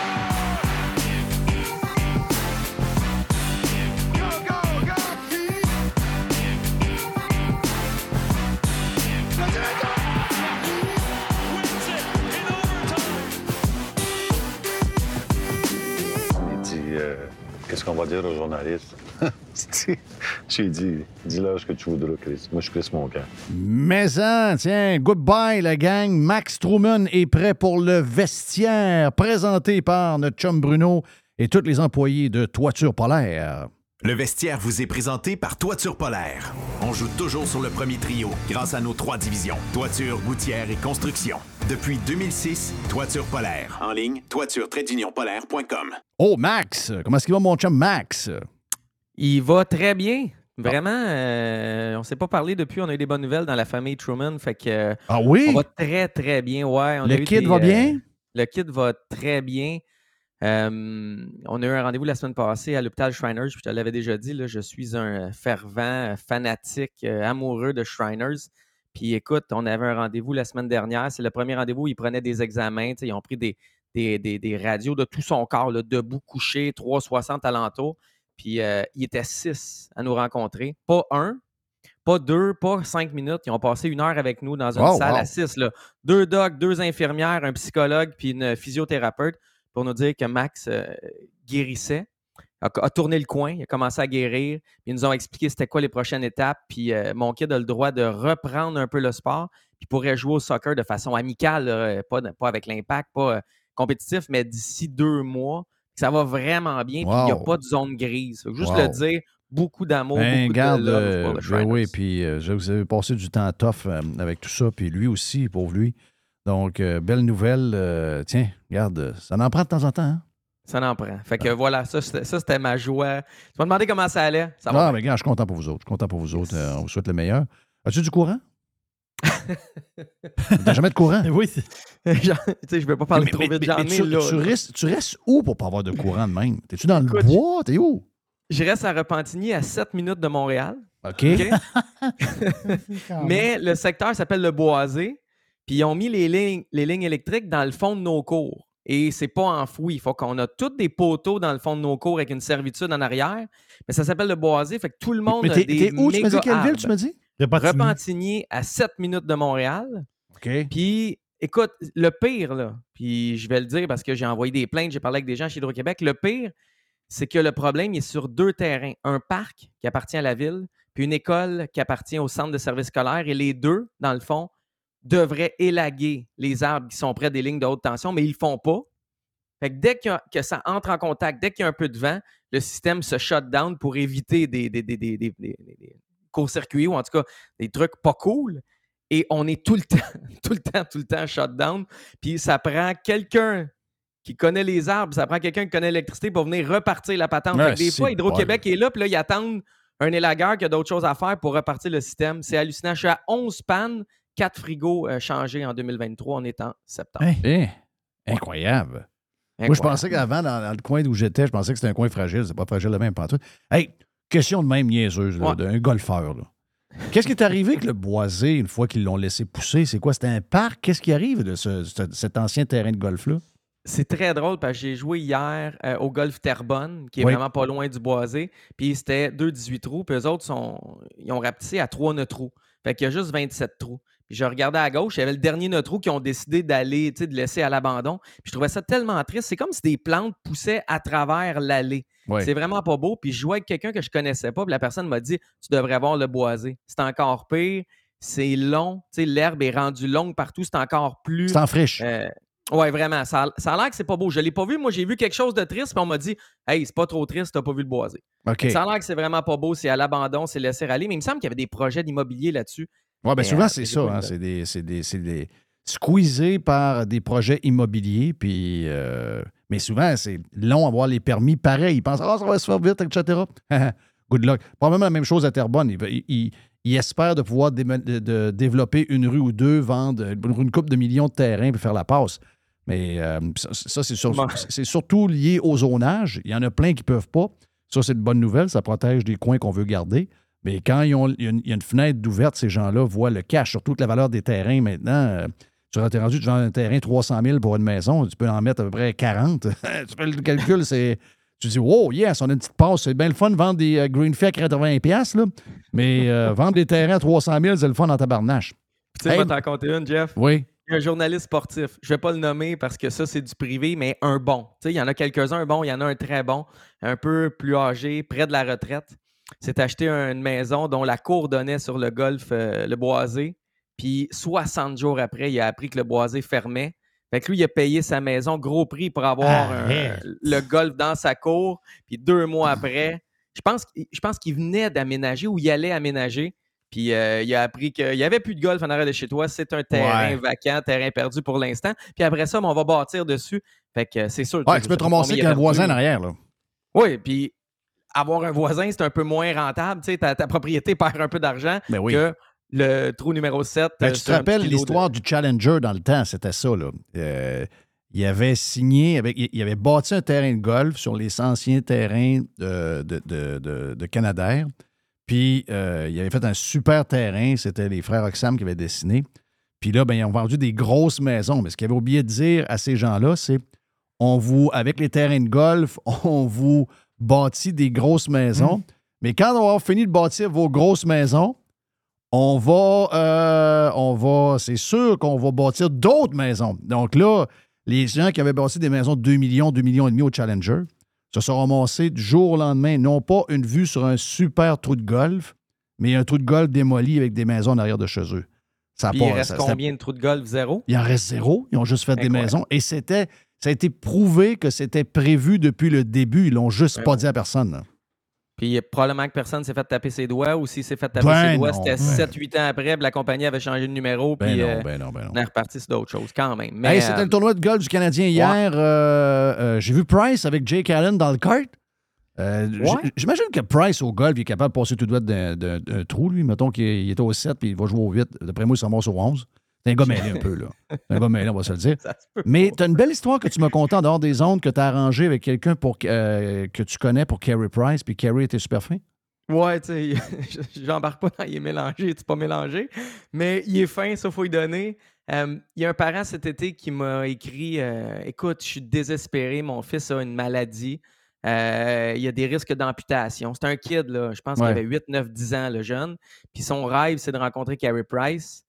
Qu'est-ce qu'on va dire aux journalistes? (laughs) J'ai dit, dis-leur ce que tu voudras, Chris. Moi, je Chris mon camp. Mais hein, tiens, goodbye la gang. Max Truman est prêt pour le vestiaire, présenté par notre chum Bruno et tous les employés de Toiture Polaire. Le vestiaire vous est présenté par Toiture Polaire. On joue toujours sur le premier trio grâce à nos trois divisions, toiture, gouttière et construction. Depuis 2006, Toiture Polaire. En ligne, toiture-polaire.com. Oh, Max! Comment est-ce qu'il va, mon chum Max? Il va très bien. Vraiment, euh, on s'est pas parlé depuis. On a eu des bonnes nouvelles dans la famille Truman. Fait que, ah oui? On va très, très bien. Ouais, on le a eu kid des, va euh, bien? le kid va très bien. Euh, on a eu un rendez-vous la semaine passée à l'hôpital Shriners. Je te l'avais déjà dit, là, je suis un fervent, fanatique, euh, amoureux de Shriners. Puis écoute, on avait un rendez-vous la semaine dernière. C'est le premier rendez-vous où ils prenaient des examens. Ils ont pris des, des, des- des radios de tout son corps, là, debout, couché, 360 alentour. Puis euh, il était six à nous rencontrer. Pas un, pas deux, pas cinq minutes. Ils ont passé une heure avec nous dans une Wow, salle wow. à six. Là. Deux docs, deux infirmières, un psychologue, puis une physiothérapeute pour nous dire que Max euh, guérissait, a, a tourné le coin, il a commencé à guérir. Ils nous ont expliqué c'était quoi les prochaines étapes. Puis euh, mon kid a le droit de reprendre un peu le sport, puis pourrait jouer au soccer de façon amicale, là, pas, pas avec l'impact, pas euh, compétitif, mais d'ici deux mois. Ça va vraiment bien, puis il n'y a pas de zone grise. Juste Wow. le dire, beaucoup d'amour, Ben, beaucoup garde, de love euh, pour le Shriners. oui, puis euh, vous avez passé du temps tough euh, avec tout ça, puis lui aussi, pauvre lui. Donc, euh, belle nouvelle. euh, tiens, regarde, ça en prend de temps en temps. Hein? Ça n'en prend. Fait que voilà, ça, c'était ça, c'était ma joie. Tu m'as demandé comment ça allait. Ça Ah, mais gars, je suis content pour vous autres. Je suis content pour vous autres. Euh, on vous souhaite le meilleur. As-tu du courant? (laughs) T'as jamais de courant? Oui, (laughs) tu sais, je vais pas parler Mais- trop mais- vite, j'en ai tu, là. tu là. restes, tu restes où pour pas avoir de courant de même? T'es-tu dans le bois? T'es où? Je reste à Repentigny à 7 minutes de Montréal. OK? (laughs) Mais le secteur s'appelle le Boisé. Puis ils ont mis les lignes, les lignes électriques dans le fond de nos cours. Et c'est pas enfoui. Il faut qu'on a tous des poteaux dans le fond de nos cours avec une servitude en arrière. Mais ça s'appelle le Boisé. Fait que tout le monde Mais a t'es des t'es où? Tu m'as dit méga quelle ville, tu m'as dit? Repentigny à 7 minutes de Montréal. OK. Puis, écoute, le pire, là, puis je vais le dire parce que j'ai envoyé des plaintes, j'ai parlé avec des gens chez Hydro-Québec, le pire, c'est que le problème est sur deux terrains. Un parc qui appartient à la ville, puis une école qui appartient au centre de service scolaire. Et les deux, dans le fond, devraient élaguer les arbres qui sont près des lignes de haute tension, mais ils ne le font pas. Fait que dès a- que ça entre en contact, dès qu'il y a un peu de vent, le système se shut down pour éviter des, des, des, des- courts-circuits ou en tout cas des trucs pas cool. Et on est tout le (laughs) temps, tout le temps, tout le temps shut down. Puis ça prend quelqu'un qui connaît les arbres, ça prend quelqu'un qui connaît l'électricité pour venir repartir la patente. Ouais, des fois, Hydro-Québec est là, puis là, ils attendent un élagueur qui a d'autres choses à faire pour repartir le système. C'est hallucinant. Je suis à 11 pannes, 4 frigos euh, changés en 2023. On est en septembre. Eh, incroyable. Moi, je pensais qu'avant, dans, dans le coin où j'étais, je pensais que c'était un coin fragile. C'est pas fragile de même, pas tout. Hey, question de même niaiseuse, là, Ouais. d'un golfeur. là. Qu'est-ce qui est arrivé avec le boisé une fois qu'ils l'ont laissé pousser? C'est quoi? C'était un parc? Qu'est-ce qui arrive de ce- ce- cet ancien terrain de golf-là? C'est très drôle parce que j'ai joué hier euh, au golf Terrebonne, qui est Oui. vraiment pas loin du boisé. Puis c'était 2 18 trous. Puis eux autres, sont, ils ont rapetissé à 3 nœuds trous. Fait qu'il y a juste 27 trous. Je regardais à gauche, il y avait le dernier trou qui ont décidé d'aller, tu sais, de laisser à l'abandon. Puis je trouvais ça tellement triste. C'est comme si des plantes poussaient à travers l'allée. Ouais. C'est vraiment pas beau. Puis je jouais avec quelqu'un que je connaissais pas. Puis la personne m'a dit Tu devrais voir le boisé. C'est encore pire. C'est long. Tu sais, l'herbe est rendue longue partout. C'est encore plus. C'est en friche. Euh, ouais, vraiment. Ça a, ça a l'air que c'est pas beau. Je l'ai pas vu. Moi, j'ai vu quelque chose de triste. Puis on m'a dit Hey, c'est pas trop triste, t'as pas vu le boisé. OK. Ça a l'air que c'est vraiment pas beau. C'est à l'abandon, c'est laisser aller. Mais il me semble qu'il y avait des projets d'immobilier là-dessus. Oui, bien souvent, euh, c'est ça. hein, c'est des, c'est des, c'est des- squeezés par des projets immobiliers. Puis, euh, mais souvent, c'est long à avoir les permis. Pareil, ils pensent Ah, ça va se faire vite, etc. (laughs) Good luck. Probablement la même chose à Terrebonne. Ils, ils- espèrent de pouvoir de, développer une rue ou deux, vendre une coupe de millions de terrains pour faire la passe. Mais euh, ça, ça, c'est sur- Bon. c'est surtout lié au zonage. Il y en a plein qui ne peuvent pas. Ça, c'est une bonne nouvelle. Ça protège des coins qu'on veut garder. Mais quand ils ont, il, y a une, il y a une fenêtre d'ouverte, ces gens-là voient le cash, surtout que la valeur des terrains maintenant. euh, tu es rendu, tu vends un terrain 300 000 pour une maison, tu peux en mettre à peu près 40. (laughs) tu fais le calcul, c'est. Tu dis, wow, yes, on a une petite passe. C'est bien le fun de vendre des euh, green fee à 80$, piastres, là. mais euh, (laughs) vendre des terrains à 300 000, c'est le fun en tabarnache. Tu sais, Hey, je vais t'en compter une, Jeff. Oui. un journaliste sportif. Je vais pas le nommer parce que ça, c'est du privé, mais un bon. Tu sais, il y en a quelques-uns un bon, il y en a un très bon, un peu plus âgé, près de la retraite. C'est acheté une maison dont la cour donnait sur le golf, euh, le boisé. Puis 60 jours après, il a appris que le boisé fermait. Fait que lui, il a payé sa maison gros prix pour avoir un- le golf dans sa cour. Puis deux mois après, je pense, qu'- je pense qu'il venait d'aménager ou il allait aménager. Puis euh, il a appris qu'il n'y avait plus de golf en arrière de chez toi. C'est un terrain Ouais. vacant, terrain perdu pour l'instant. Puis après ça, ben, on va bâtir dessus. Fait que euh, c'est sûr. Ouais, tu peux te ramasser il avec a un voisin en arrière. Là. Oui, puis avoir un voisin, c'est un peu moins rentable. Tu sais, ta, ta propriété perd un peu d'argent Ben oui. que le trou numéro 7. Ben, tu te rappelles l'histoire du Challenger dans le temps, c'était ça. Là. Euh, il avait signé, avec, il avait bâti un terrain de golf sur les anciens terrains de, de, de, de- de Canadair. Puis euh, il avait fait un super terrain, c'était les frères Oxam qui avaient dessiné. Puis là, ben, ils ont vendu des grosses maisons. Mais ce qu'il avait oublié de dire à ces gens-là, c'est on vous, avec les terrains de golf, (laughs) on vous bâtit des grosses maisons. Mais quand on va avoir fini de bâtir vos grosses maisons, on va, euh, on va, c'est sûr qu'on va bâtir d'autres maisons. Donc là, les gens qui avaient bâti des maisons de 2 millions, 2 millions et demi au Challenger se sont ramassés du jour au lendemain, non pas une vue sur un super trou de golf, mais un trou de golf démoli avec des maisons en arrière de chez eux. Ça Puis il reste ça- combien de trous de golf? Zéro? il en reste zéro. Ils ont juste fait des maisons. Et c'était, ça a été prouvé que c'était prévu depuis le début. Ils l'ont juste pas dit à personne. là. Puis probablement que personne s'est fait taper ses doigts ou s'il s'est fait taper Ben ses doigts, c'était ben. 7-8 ans après, la compagnie avait changé de numéro, Ben puis non, euh, ben non, ben non. on est reparti sur d'autres choses quand même. Mais, Hey, c'était euh, le tournoi de golf du Canadien hier. Euh, euh, J'ai vu Price avec Jake Allen dans le Ouais. J'imagine que Price au golf, il est capable de passer tout droit d'un trou, lui. Mettons qu'il il était au 7 puis il va jouer au 8. D'après moi, il s'en va au 11. C'est un gars mêlé un (laughs) peu, là. C'est un gars mêlé, on va se le dire. Mais tu as une belle histoire que tu m'as contée en dehors des ondes que tu as arrangée avec quelqu'un pour euh, que tu connais pour Carey Price, puis Carey était super fin. Ouais, tu sais, (laughs) j'embarque pas dans il est mélangé, c'est pas mélangé, mais il est fin, ça faut y donner. Euh, il y a un parent cet été qui m'a écrit euh, Écoute, je suis désespéré, mon fils a une maladie. Euh, il y a des risques d'amputation. C'est un kid, là. Je pense Ouais. qu'il avait 8, 9, 10 ans, le jeune. Puis son rêve, c'est de rencontrer Carey Price.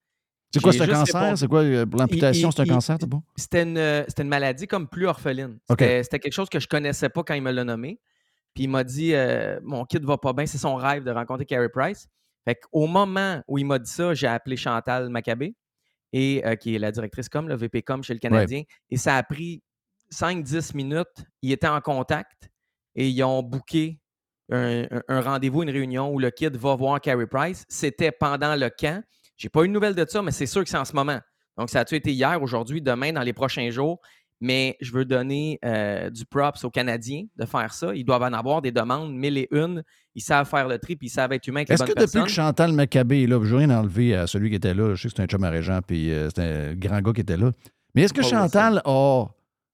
C'est quoi, c'est un cancer? C'est quoi, pour l'amputation, c'est un cancer, bon? C'était une, euh, c'était une maladie comme plus orpheline. C'était quelque chose que je connaissais pas quand il me l'a nommé. Puis il m'a dit euh, Mon kid va pas bien, c'est son rêve de rencontrer Carey Price. Fait qu'au moment où il m'a dit ça, j'ai appelé Chantal Maccabé, et, euh, qui est la directrice com, le VP com chez le Canadien. Et ça a pris 5-10 minutes. Ils étaient en contact et ils ont booké un, un- rendez-vous, une réunion où le kid va voir Carey Price. C'était pendant le camp. J'ai pas eu de nouvelles de ça, mais c'est sûr que c'est en ce moment. Donc, ça a-tu été hier, aujourd'hui, demain, dans les prochains jours? Mais je veux donner euh, du props aux Canadiens de faire ça. Ils doivent en avoir des demandes, mille et une. Ils savent faire le tri, puis ils savent être humains avec les Est-ce bonnes que depuis que Chantal Maccabé est là, je veux rien enlever à celui qui était là, je sais que c'est un chum à Régent, puis euh, c'est un grand gars qui était là, mais est-ce que Chantal a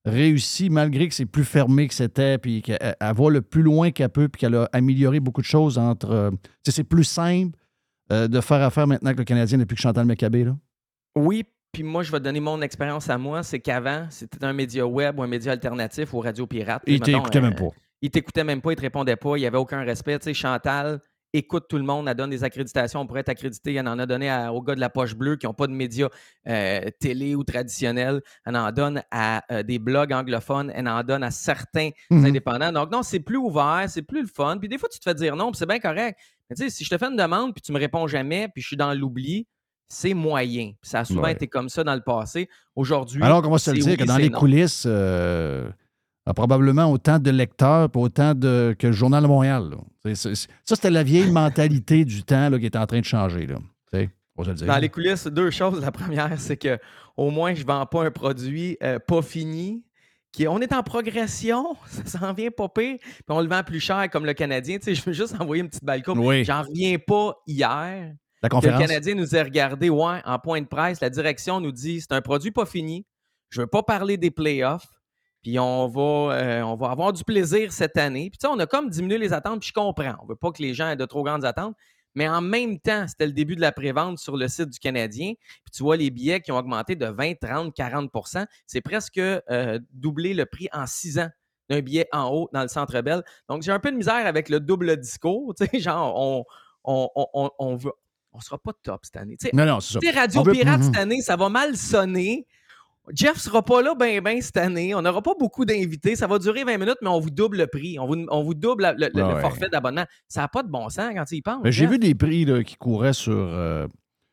réussi, malgré que c'est plus fermé que c'était, puis qu'elle elle va le plus loin qu'elle peut, puis qu'elle a amélioré beaucoup de choses entre... euh, c'est plus simple euh, de faire affaire maintenant que le Canadien depuis que Chantal Maccabé là? Oui, puis moi, je vais te donner mon expérience à moi. C'est qu'avant, c'était un média web ou un média alternatif ou radio pirate. Il t'écoutait même euh, pas. Il t'écoutait même pas, il te répondait pas, il n'y avait aucun respect. Tu sais, Chantal écoute tout le monde, elle donne des accréditations pour être accréditée. Elle en a donné à- aux gars de la poche bleue qui n'ont pas de médias euh, télé ou traditionnels. Elle en donne à euh, des blogs anglophones. Elle en donne à certains Mhm. indépendants. Donc, non, c'est plus ouvert, c'est plus le fun. Puis des fois, tu te fais dire non, puis c'est bien correct. Mais tu sais, si je te fais une demande, puis tu me réponds jamais, puis je suis dans l'oubli, c'est moyen. Ça a souvent Ouais. été comme ça dans le passé. Aujourd'hui, Alors qu'on va se le dire oui, que dans les non. coulisses, euh, il y a probablement autant de lecteurs, autant de, que le Journal de Montréal. ça, c'était la vieille mentalité du temps là, qui est en train de changer. Là. Tu sais, on va se le dire. Dans les coulisses, deux choses. La première, c'est que au moins, je ne vends pas un produit euh, pas fini. Qui, on est en progression, (laughs) ça s'en vient pas pire, puis on le vend plus cher comme le Canadien. Tu sais, je veux juste envoyer une petite balle courbe. Oui. J'en reviens pas hier. La conférence. Le Canadien nous a regardé, ouais, en point de presse. La direction nous dit c'est un produit pas fini. Je veux pas parler des playoffs. Puis on va, euh, on va avoir du plaisir cette année. Puis tu sais, on a comme diminué les attentes, puis je comprends. On veut pas que les gens aient de trop grandes attentes. Mais en même temps, c'était le début de la prévente sur le site du Canadien. Puis tu vois les billets qui ont augmenté de 20, 30, 40% C'est presque euh, doublé le prix en six ans d'un billet en haut dans le Centre Bell. Donc, j'ai un peu de misère avec le double discours. (laughs) Tu sais, genre, on, on, on- on- on veut, on sera pas top cette année. Tu sais, Non, non, c'est ça. Radio veut- Pirate Mhm. cette année, ça va mal sonner. Jeff sera pas là ben ben cette année. On n'aura pas beaucoup d'invités. Ça va durer 20 minutes, mais on vous double le prix. On vous, on vous double le, Ouais. forfait d'abonnement. Ça n'a pas de bon sens quand tu y penses. Mais J'ai Jeff. vu des prix là, qui couraient sur. euh,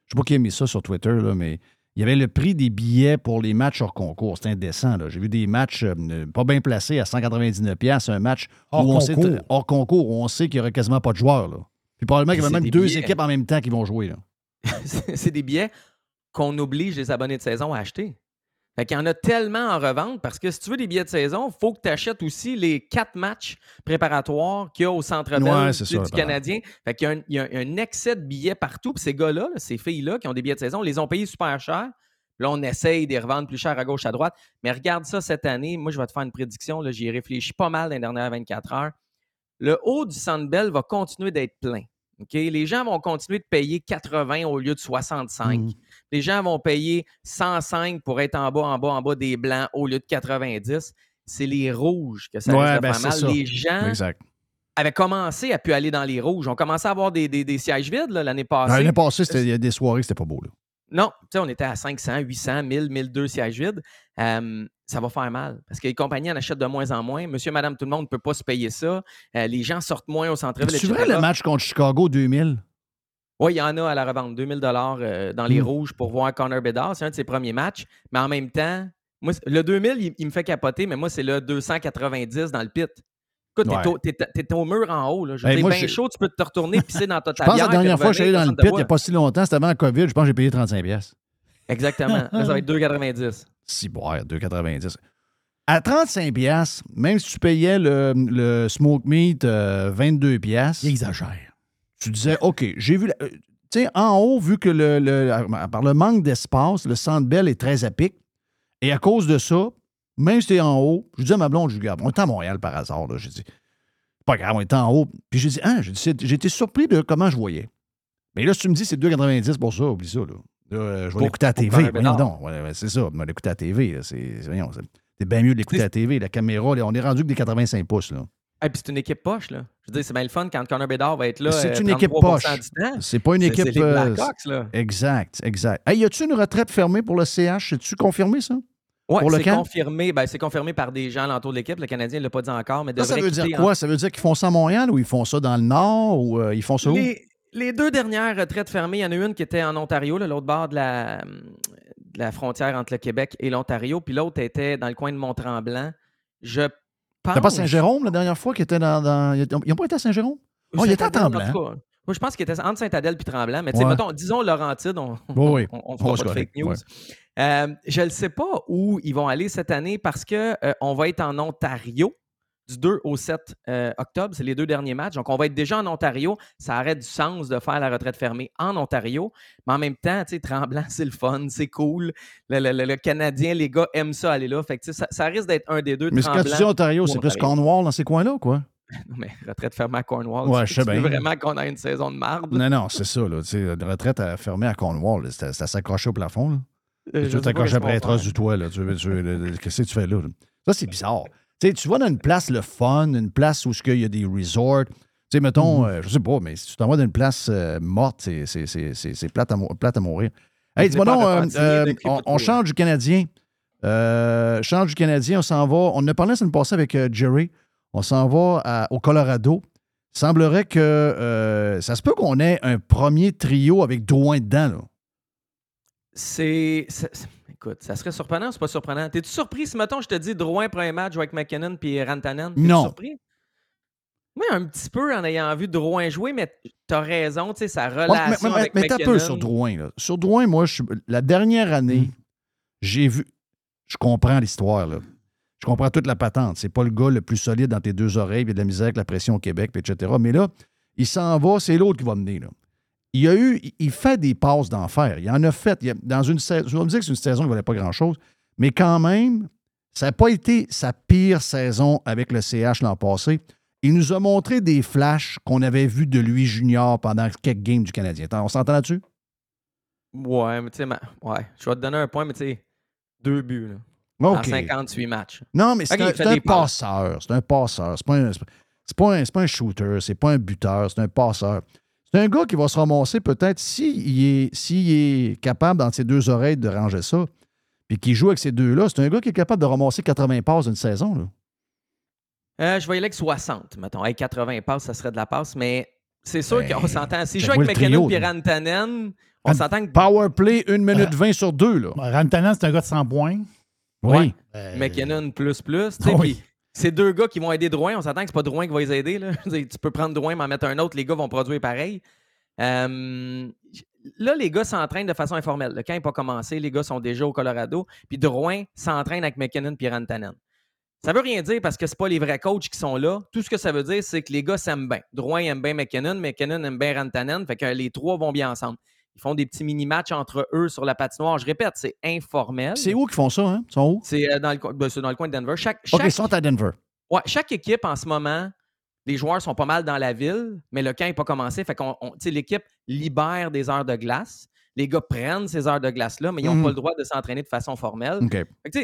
je sais pas qui a mis ça sur Twitter, là, mais il y avait le prix des billets pour les matchs hors concours. C'était indécent. là. J'ai vu des matchs euh, pas bien placés à 199$, un match Hors où on sait, concours. hors concours, où on sait qu'il n'y aurait quasiment pas de joueurs. Là. Puis probablement qu'il y avait même deux billets. équipes en même temps qui vont jouer. (laughs) C'est des billets qu'on oblige les abonnés de saison à acheter. Fait qu'il y en a tellement en revente parce que si tu veux des billets de saison, il faut que tu achètes aussi les quatre matchs préparatoires qu'il y a au Centre Bell Ouais, du par- Canadien. Fait qu'il y a un, il y a un excès de billets partout. Puis ces gars-là, là, ces filles-là qui ont des billets de saison, les ont payés super cher. Là, on essaye de les revendre plus cher à gauche, à droite. Mais regarde ça cette année. Moi, je vais te faire une prédiction. J'y ai réfléchi pas mal dans les dernières 24 heures. Le haut du Centre Bell va continuer d'être plein. Les gens vont continuer de payer 80 au lieu de 65. Mm. Les gens vont payer 105 pour être en bas, en bas, en bas des blancs au lieu de 90. C'est les rouges que ça Ouais, risque de ben, faire mal. ça. Les gens Exact. avaient commencé à pu aller dans les rouges. On commençait à avoir des, des- des sièges vides l'année passée. L'année passée, c'était- il y a des soirées, c'était pas beau. Là. Non, tu sais, on était à 500, 800, 1000, 1002 sièges vides. Euh, ça va faire mal parce que les compagnies en achètent de moins en moins. Monsieur, madame, tout le monde ne peut pas se payer ça. Euh, les gens sortent moins au centre-ville. C'est vrai le match contre Chicago 2000? Oui, il y en a à la revente, 2000 dollars euh, dans les Mm. rouges pour voir Connor Bedard. C'est un de ses premiers matchs. Mais en même temps, moi, le 2000, il, il me fait capoter, mais moi, c'est le 290 dans le pit. Écoute, t'es Ouais. au- t'es, t'es au mur en haut. Là. Je moi, je- chaud, tu peux te retourner pisser dans ta (laughs) Je pense que la dernière fois que je suis allé dans le pit, il n'y a pas si longtemps, c'était avant la COVID, je pense que j'ai payé 35$. pièces. voit. Exactement. Là, ça va être (laughs) 2,90. Si, bon, ouais, 2,90. À 35$, piastres, même si tu payais le, le smoke meat euh, 22$, piastres, Il exagère. Tu disais, OK, j'ai vu. la- euh, Tu sais, en haut, vu que le, le- par le manque d'espace, le centre belle est très à pic. Et à cause de ça, même si tu es en haut, je dis à ma blonde, je dis, regarde, on est à Montréal par hasard. Là, j'ai dit, pas grave, on est en haut. Puis j'ai dit, ah, j'ai dit, c'est- j'ai été surpris de comment je voyais. Mais là, si tu me dis c'est 2,90 pour ça, oublie ça. Là. Euh, je vais l'écouter à TV. Ouais, ouais, c'est ça, je vais l'écouter à TV. C'est bien mieux de l'écouter à TV. La caméra, là, on est rendu que des 85 pouces. Là. Et puis c'est une équipe poche. Là. Je veux dire, c'est bien le fun quand Connor Bedard va être là. C'est euh, une équipe 33% poche. C'est pas une équipe. C'est euh, là. Exact, exact. Hey, y a-tu une retraite fermée pour le CH? C'est-tu confirmé, ça? Oui, pour le c'est confirmé. Ben, c'est confirmé par des gens alentour de l'équipe. Le Canadien ne l'a pas dit encore, mais Ça, veut dire quoi? en- Ça veut dire qu'ils font ça à Montréal ou ils font ça dans le Nord ou euh, ils font ça où? Les, les deux dernières retraites fermées, il y en a une qui était en Ontario, l'autre bord de la, de la frontière entre le Québec et l'Ontario, puis l'autre était dans le coin de Mont-Tremblant. Je. T'as pas Saint-Jérôme la dernière fois qui était dans. dans- Ils n'ont pas été à Saint-Jérôme? Oh, il était à Tremblant. Moi, je pense qu'il était entre Saint-Adèle et Tremblant, mais Ouais. mettons, disons Laurentide, on Oui, oui. on, on Oh, fera pas de correct, fake news. ouais. Euh, je ne sais pas où ils vont aller cette année parce qu'on va être en Ontario du 2 au 7 euh, octobre. C'est les deux derniers matchs. Donc, on va être déjà en Ontario. Ça aurait du sens de faire la retraite fermée en Ontario. Mais en même temps, tu sais, Tremblant, (laughs) c'est le fun, c'est cool. Le, le- le- le Canadien, les gars aiment ça aller là. Fait que, ça, ça risque d'être un des deux. Mais quand tu dis Ontario, c'est plus. Cornwall dans ces coins-là, quoi? (laughs) Non, mais retraite fermée à Cornwall. Ouais, tu- je sais tu veux bien. vraiment qu'on a une saison de marde? Non, non, c'est ça. Là. Retraite à fermer à Cornwall, c'est à s'accrocher au plafond. Là. Euh, tu qu'est-ce après les faire. du toit. Qu'est-ce que tu fais là? Ça, c'est bizarre. Tu vas dans une place, le fun, une place où il y a des resorts. Tu sais, mettons, Mm-hmm. euh, je sais pas, mais si tu t'en vas dans une place euh, morte, c'est- c'est- c'est c'est- c'est plate, plate à mourir. Hey, dis-moi donc, euh, euh, on, change du Canadien. Euh, change du Canadien, on s'en va. On en a parlé la semaine passée avec euh, Jerry. On s'en va à- au Colorado. Il semblerait que euh, ça se peut qu'on ait un premier trio avec Drouin dedans. Là. C'est. Écoute, ça serait surprenant ou c'est pas surprenant? T'es-tu surpris si, mettons, je te dis Drouin, premier match avec McKinnon puis Rantanen? Non. surpris? Oui, un petit peu en ayant vu Drouin jouer, mais t'as raison, tu sais, sa relation mais mais, avec mais t'as McKinnon. peu sur Drouin. Là. Sur Drouin, moi, je- la dernière année, j'ai vu. Je comprends l'histoire. là. Je comprends toute la patente. C'est pas le gars le plus solide dans tes deux oreilles, puis de la misère avec la pression au Québec, puis etc. Mais là, il s'en va, c'est l'autre qui va mener. Là. Il a eu, il- fait des passes d'enfer. Il en a fait. il y a- dans une saison, je vais me dire que c'est une saison qui ne valait pas grand-chose, mais quand même, ça n'a pas été sa pire saison avec le CH l'an passé. Il nous a montré des flashs qu'on avait vus de lui junior pendant quelques games du Canadien. Attends, On s'entend là-dessus? Ouais, mais tu sais, ouais, je vais te donner un point, mais tu sais, deux buts, là. En OK. 58 matchs. Non, mais c'est un, un passeur. C'est un passeur. C'est pas pas un, c'est pas un shooter. C'est pas un buteur. C'est un passeur. C'est un gars qui va se ramasser peut-être, s'il est, s'il est capable, dans ses deux oreilles, de ranger ça, puis qui joue avec ces deux-là, c'est un gars qui est capable de ramasser 80 passes d'une saison. Là. Euh, je vais y aller avec 60, mettons. Hey, 80 passes, ça serait de la passe, mais c'est sûr Ben, qu'on s'entend. Si je joue avec McKinnon et. Rantanen, on s'entend que Power play, 1 minute 20 sur 2. Là. Rantanen, c'est un gars de 100 points. Oui. McKinnon plus plus. Oui. C'est deux gars qui vont aider Drouin. On s'entend que c'est pas Drouin qui va les aider. (laughs) Tu peux prendre Drouin, m'en mettre un autre, les gars vont produire pareil. Euh, là, les gars s'entraînent de façon informelle. Le camp n'est pas commencé, les gars sont déjà au Colorado. Puis Drouin s'entraîne avec McKinnon et Rantanen. Ça veut rien dire parce que c'est pas les vrais coachs qui sont là. Tout ce que ça veut dire, c'est que les gars s'aiment bien. Drouin aime bien McKinnon, McKinnon aime bien Rantanen. Fait que les trois vont bien ensemble. Ils font des petits mini-matchs entre eux sur la patinoire. Je répète, c'est informel. C'est où qu'ils font ça, hein? Ils sont où? C'est euh, dans, le, co- ben, dans le coin de Denver. Chaque, OK, chaque- ils sont à Denver. Ouais, chaque équipe en ce moment, les joueurs sont pas mal dans la ville, mais le camp n'est pas commencé. Fait qu'on, l'équipe libère des heures de glace. Les gars prennent ces heures de glace-là, mais ils n'ont Mhm. pas le droit de s'entraîner de façon formelle. OK. Fait que,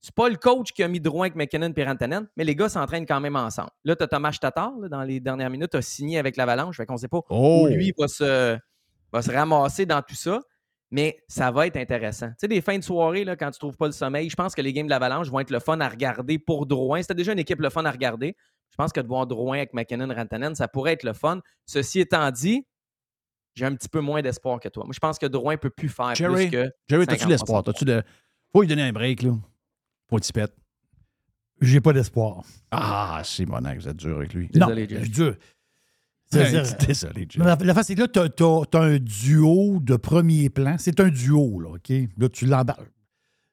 c'est pas le coach qui a mis Drouin avec McKinnon et Rantanen, mais les gars s'entraînent quand même ensemble. Là, tu as Thomas Tatar, là, dans les dernières minutes, a signé avec l'Avalanche. Fait qu'on sait pas Oh! où lui va se, va se ramasser dans tout ça. Mais ça va être intéressant. Tu sais, des fins de soirée, là, quand tu trouves pas le sommeil, je pense que les games de l'Avalanche vont être le fun à regarder pour Drouin. C'était déjà une équipe le fun à regarder. Je pense que de voir Drouin avec McKinnon, Rantanen, ça pourrait être le fun. Ceci étant dit, j'ai un petit peu moins d'espoir que toi. Moi, je pense que Drouin peut plus faire Jerry, plus que. Jerry, t'as-tu 50 de l'espoir? T'as-tu de... Faut lui donner un break, là. Faut qu'il pète. J'ai pas d'espoir. Ah, c'est mon vous êtes dur avec lui. non, je suis dur. C'est-à-dire- Désolé. Mais La, la face, c'est que là, tu as, un duo de premier plan. C'est un duo, là, OK? Là, tu l'embarques.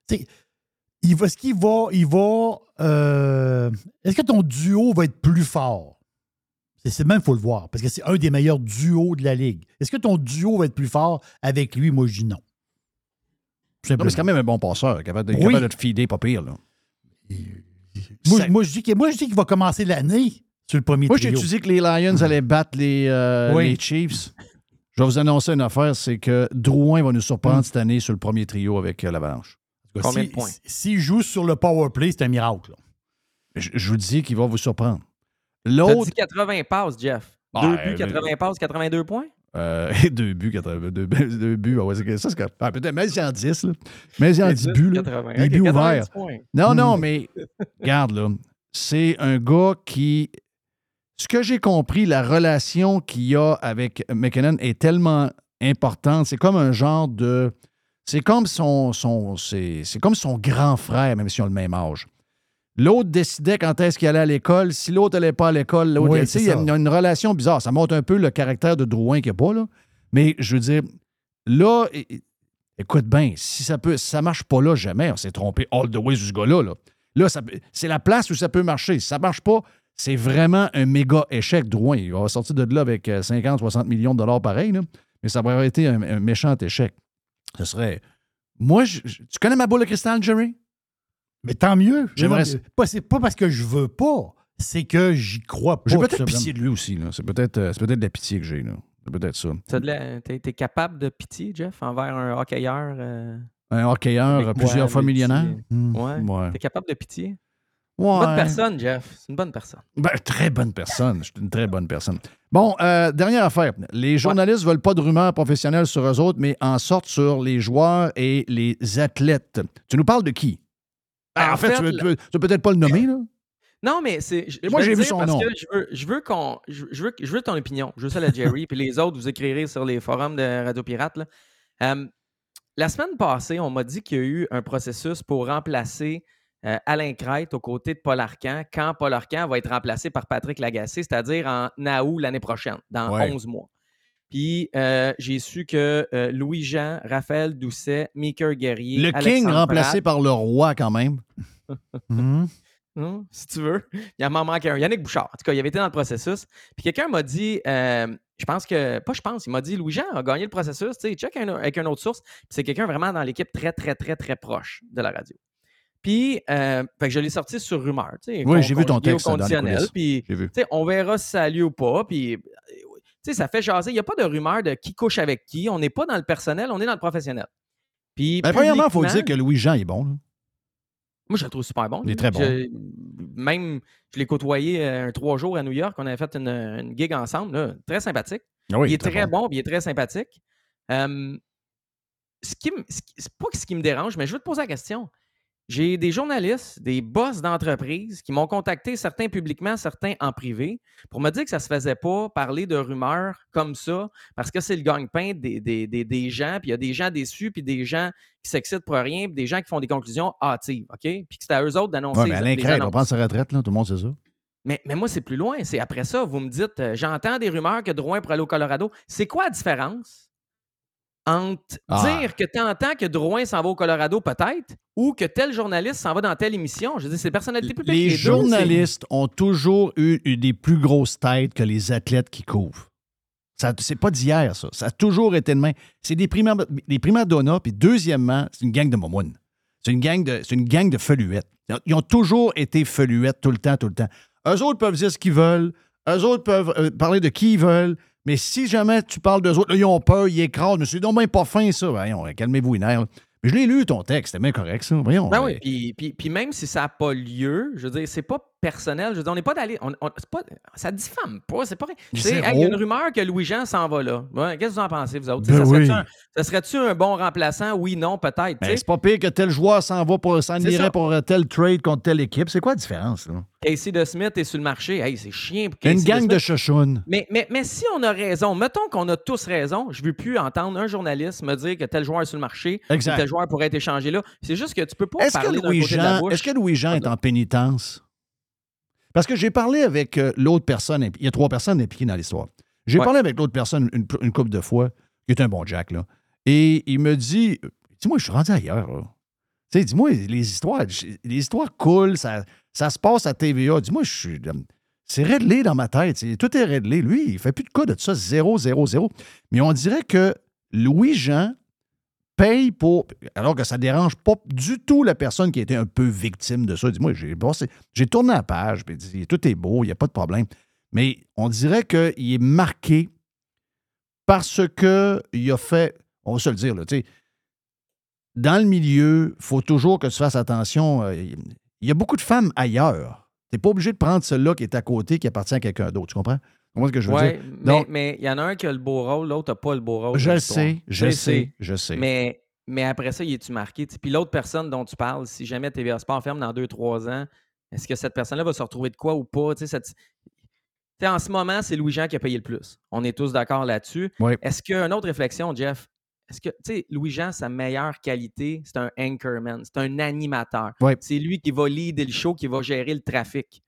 Tu sais, il va, est-ce qu'il va. Il va euh, est-ce que ton duo va être plus fort? C'est, même, il faut le voir, parce que c'est un des meilleurs duos de la Ligue. Est-ce que ton duo va être plus fort avec lui? Moi, je dis non. Non, mais c'est quand même un bon passeur, capable de, Oui. capable de te pas pire. Là. Moi, Ça- moi, je dis que- moi, je dis qu'il va commencer l'année sur le premier Moi, j'ai étudié que les Lions allaient battre les, euh, Oui. les Chiefs. Je vais vous annoncer une affaire, c'est que Drouin va nous surprendre cette année sur le premier trio avec euh, l'Avalanche. Combien de points? S'il joue sur le power play, c'est un miracle. Je, je vous dis qu'il va vous surprendre. L'autre, dit 80 passes, Jeff. Deux buts, 80 passes, 82 points? euh, (laughs) deux buts, 80, deux, deux buts, ah ouais, c'est- ça, c'est ah, peut-être, mais il en 10, là. Mais il en 10 buts, là. 80. Les Ok, buts 90 ouverts. points. Non, non, Hmm. mais regarde, là, c'est un gars qui. Ce que j'ai compris, la relation qu'il y a avec McKinnon est tellement importante. C'est comme un genre de. C'est comme son. son c'est, c'est comme son grand frère, même si ont le même âge. L'autre décidait quand est-ce qu'il allait à l'école. Si l'autre n'allait pas à l'école, l'autre. Oui, il y a une, une relation bizarre. Ça montre un peu le caractère de Drouin qu'il n'y a pas, là. Mais je veux dire, là, écoute bien, si ça peut, si ça marche pas là, jamais. On s'est trompé all the way sur ce gars-là. Là, c'est la place où ça peut marcher. Si ça marche pas, c'est vraiment un méga échec, Drouin. Il va sortir de là avec euh, 50, 60 millions de dollars pareil, là. mais ça va avoir été un, un méchant échec. Ce serait. Moi, je- tu connais ma boule de cristal, Jerry? Mais tant mieux. J'aimerais pas, c'est pas parce que je veux pas, c'est que j'y crois pas. J'ai peut-être pitié de lui aussi. là. C'est peut-être euh, c'est peut-être de la pitié que j'ai. là. C'est peut-être ça. T'as de la- T'es t'es capable de pitié, Jeff, envers un hockeyeur? euh, Un hockeyeur plusieurs fois millionnaire? Ouais. Ouais. T'es capable de pitié? Ouais. Bonne personne, Jeff. C'est une bonne personne. Ben, très bonne personne. Je suis une très bonne personne. Bon, euh, dernière affaire. Les journalistes ne veulent pas de rumeurs professionnelles sur eux autres, mais en sortent sur les joueurs et les athlètes. Tu nous parles de qui? Ben, en, En fait, fait, tu tu veux peut-être pas le nommer, là? Non, mais c'est. moi, j'ai vu son parce nom. que Je veux, je veux qu'on. Je, je veux, je veux ton opinion. Je veux ça, la Jerry. (laughs) puis les autres, vous écrirez sur les forums de Radio Pirate. là. Euh, la semaine passée, on m'a dit qu'il y a eu un processus pour remplacer euh, Alain Crête aux côtés de Paul Arcan quand Paul Arcan va être remplacé par Patrick Lagacé, c'est-à-dire en août l'année prochaine, dans Ouais. 11 mois. Puis euh, j'ai su que euh, Louis-Jean, Raphaël Doucet, Meeker Guerrier. Le King remplacé Pratt, par le roi, quand même. (laughs) Mhm. Hum, si tu veux. Il m'en manque un. Yannick Bouchard. En tout cas, il avait été dans le processus. Puis quelqu'un m'a dit, je pense que, pas je pense, il m'a dit Louis-Jean a gagné le processus. Tu sais, check un- avec une autre source. Puis c'est quelqu'un vraiment dans l'équipe très, très, très, très proche de la radio. Puis, euh, fait que je l'ai sorti sur rumeur. Oui, j'ai vu ton texte conditionnel. Puis, on verra si ça a lieu ou pas. Puis, euh, tu sais, ça fait jaser. Il n'y a pas de rumeur de qui couche avec qui. On n'est pas dans le personnel, on est dans le professionnel. Puis, Ben, premièrement, il faut dire que Louis-Jean est bon. là. moi, je le trouve super bon. Il est très bon. Je- même, je l'ai côtoyé euh, un trois jours à New York. On avait fait une, une gig ensemble. là, très sympathique. Ah oui, il est très très bon, puis il est très sympathique. Euh, ce qui me- ce qui- c'est pas ce qui me dérange, mais je veux te poser la question. J'ai des journalistes, des boss d'entreprise qui m'ont contacté, certains publiquement, certains en privé, pour me dire que ça se faisait pas parler de rumeurs comme ça, parce que c'est le gagne-pain des, des- des- des gens, puis il y a des gens déçus, puis des gens qui s'excitent pour rien, puis des gens qui font des conclusions hâtives, OK? Puis que c'est à eux autres d'annoncer Ouais, mais Alain Craig annonces. prendre sa retraite, là. Tout le monde sait ça. Mais, mais moi, c'est plus loin. C'est après ça, vous me dites, euh, j'entends des rumeurs que Drouin pour aller au Colorado. C'est quoi la différence? Entre Ah. dire que tu entends que Drouin s'en va au Colorado, peut-être, ou que tel journaliste s'en va dans telle émission? Je veux dire, c'est personnalité publique. Les c'est- journalistes ont toujours eu, eu des plus grosses têtes que les athlètes qui couvrent. Ça, c'est pas d'hier, ça. Ça a toujours été de même. C'est des primaires, des primaires puis deuxièmement, c'est une gang de momounes. C'est une gang de, c'est une gang de feluettes. Ils ont- Ils ont toujours été feluettes tout le temps, tout le temps. Eux autres peuvent dire ce qu'ils veulent. Eux autres peuvent euh, parler de qui ils veulent. Mais si jamais tu parles d'eux autres, là, ils ont peur, ils écrasent. Mais c'est donc bien pas fin, ça. Voyons, calmez-vous les nerfs. Mais je l'ai lu, ton texte. C'était bien correct, ça. Voyons. Ben euh, oui, puis, puis- puis même si ça n'a pas lieu, je veux dire, c'est pas personnel. Je veux dire, on n'est pas d'aller. on- on- pas, ça diffame pas, c'est pas. hey, il y a une rumeur que Louis-Jean s'en va là. Ouais, Qu'est-ce que vous en pensez, vous autres? Ben ça serait-tu oui. un, bon remplaçant? Oui, non, peut-être. Ben, c'est pas pire que tel joueur s'en va pour s'en C'est irait ça. pour euh, tel trade contre telle équipe. C'est quoi la différence, là? Casey de Smith est sur le marché. Hey, c'est chien pour Une gang de Smith. chachounes. Mais, mais, mais si on a raison, mettons qu'on a tous raison, je ne veux plus entendre un journaliste me dire que tel joueur est sur le marché, Exact. tel joueur pourrait être échangé là. C'est juste que tu peux pas Est-ce que de Louis-Jean est, que Louis-Jean est en pénitence? Parce que j'ai parlé avec euh, l'autre personne. Il y a trois personnes impliquées dans l'histoire. J'ai Ouais. parlé avec l'autre personne une, une couple de fois, qui est un bon Jack, là. Et il me dit Dis-moi, je suis rendu ailleurs, là. Tu sais, dis-moi, les histoires, les histoires coulent, ça, ça se passe à TVA. Dis-moi, je suis. euh, C'est réglé dans ma tête. Tout est réglé. Lui, il fait plus de cas de ça, zéro, zéro, zéro. Mais on dirait que Louis-Jean paye pour. Alors que ça dérange pas du tout la personne qui été un peu victime de ça. Dis-moi, j'ai tourné la page, puis tout est beau, il n'y a pas de problème. Mais on dirait qu'il est marqué parce qu'il a fait. On va se le dire, là, tu sais. Dans le milieu, il faut toujours que tu fasses attention. euh, Il y a beaucoup de femmes ailleurs. Tu n'es pas obligé de prendre celle-là qui est à côté, qui appartient à quelqu'un d'autre. Tu comprends? Comprends ce que je veux Ouais, dire? mais Donc, mais il y en a un qui a le beau rôle, l'autre n'a pas le beau rôle. Je le sais, je Tu sais, je sais. Mais, mais après ça, il est-tu marqué? Sais, Puis l'autre personne dont tu parles, si jamais TVA Sport ferme dans 2-3 ans, est-ce que cette personne-là va se retrouver de quoi ou pas? Sais, cette- sais, en ce moment, c'est Louis-Jean qui a payé le plus. On est tous d'accord là-dessus. Est-ce qu'il y a une autre réflexion, Jeff? Est-ce que, tu sais, Louis-Jean, sa meilleure qualité, c'est un anchorman, c'est un animateur. C'est lui qui va leader le show, qui va gérer le trafic.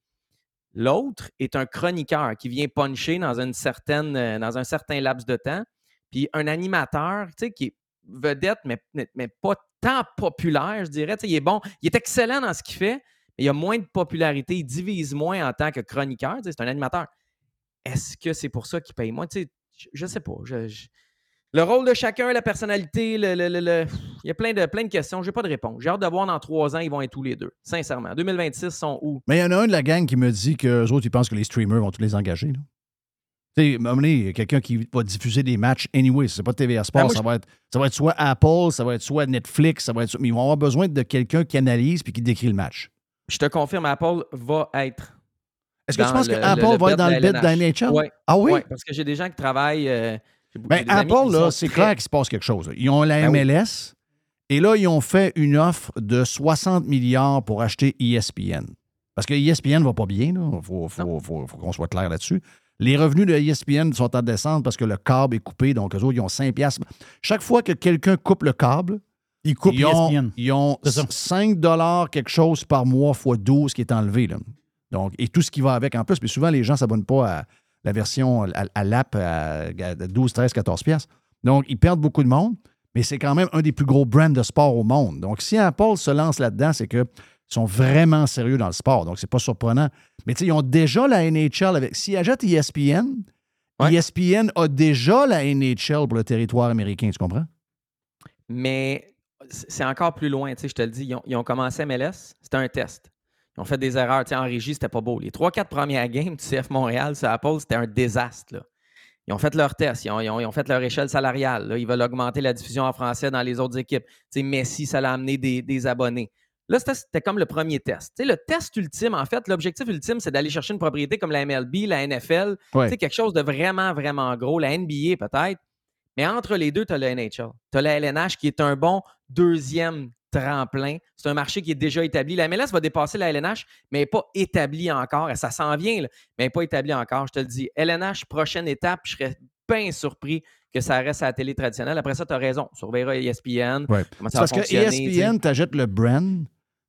L'autre est un chroniqueur qui vient puncher euh, dans un certain laps de temps. Puis un animateur, qui est vedette, mais, pas tant populaire, je dirais. Il est bon, il est excellent dans ce qu'il fait, mais il a moins de popularité, il divise moins en tant que chroniqueur. C'est un animateur. Est-ce que c'est pour ça qu'il paye moins? Je, je sais pas. Le rôle de chacun, la personnalité, le, le- le- le- il y a plein de, plein de questions. Je n'ai pas de réponse. J'ai hâte de voir dans trois ans, ils vont être tous les deux. Sincèrement. 2026 ils sont où? Mais il y en a un de la gang qui me dit qu'eux autres, ils pensent que les streamers vont tous les engager. là. Tu sais, à un moment donné, il y a quelqu'un qui va diffuser des matchs anyway. C'est pas TVA Sport. Ben, moi, ça, va être, ça va être soit Apple, ça va être soit Netflix, ça va être. Mais ils vont avoir besoin de quelqu'un qui analyse puis qui décrit le match. Je te confirme, Apple va être. Est-ce que tu penses que le- Apple le- le va être dans le bid de la. NHL? Ouais. Ah oui? Ouais, parce que j'ai des gens qui travaillent. euh, Ben, Apple, là, c'est clair qu'il se passe quelque chose. Ils ont la Ben oui. MLS et là, ils ont fait une offre de 60 milliards pour acheter ESPN. Parce que ESPN ne va pas bien, il faut, faut- faut- faut qu'on soit clair là-dessus. Les revenus de ESPN sont en descente parce que le câble est coupé, donc eux autres, ils ont 5 piastres. Chaque fois que quelqu'un coupe le câble, ils coupent ils ont, ESPN. ils ont C'est ça. 5 dollars quelque chose par mois fois 12 qui est enlevé. Là. Donc, et tout ce qui va avec en plus. Mais souvent, les gens ne s'abonnent pas à la version, à, à l'app à, à 12, 13, 14 piastres. Donc, ils perdent beaucoup de monde, mais c'est quand même un des plus gros brands de sport au monde. Donc, si Apple se lance là-dedans, c'est qu'ils sont vraiment sérieux dans le sport. Donc, c'est pas surprenant. Mais tu sais, ils ont déjà la NHL avec. S'ils achètent ESPN, ESPN a déjà la NHL pour le territoire américain, tu comprends? Mais c'est c'est encore plus loin, tu sais, je te le dis. Ils ont, ils ont commencé MLS, c'était un test. Ils ont fait des erreurs. Tu sais, en régie, c'était pas beau. Les 3-4 premières games du CF Montréal sur Apple, c'était un désastre. là. Ils ont fait leur test, ils ont, ils ont- ils ont fait leur échelle salariale. là. Ils veulent augmenter la diffusion en français dans les autres équipes. Tu sais, Messi, ça l'a amené des, des abonnés. Là, c'était- c'était comme le premier test. Tu sais, le test ultime, en fait, l'objectif ultime, c'est d'aller chercher une propriété comme la MLB, la NFL, Ouais. tu sais, quelque chose de vraiment, vraiment gros, la NBA peut-être. Mais entre les deux, tu as le NHL. Tu as la LNH qui est un bon deuxième tremplin. C'est un marché qui est déjà établi. La MLS va dépasser la LNH, mais elle n'est pas établie encore. Ça s'en vient, là, mais elle n'est pas établie encore. Je te le dis. LNH, prochaine étape, je serais bien surpris que ça reste à la télé traditionnelle. Après ça, tu as raison. On surveillera E ESPN. Ouais. Comment va parce que E fonctionner, tu. ESPN, t'achètes le brand,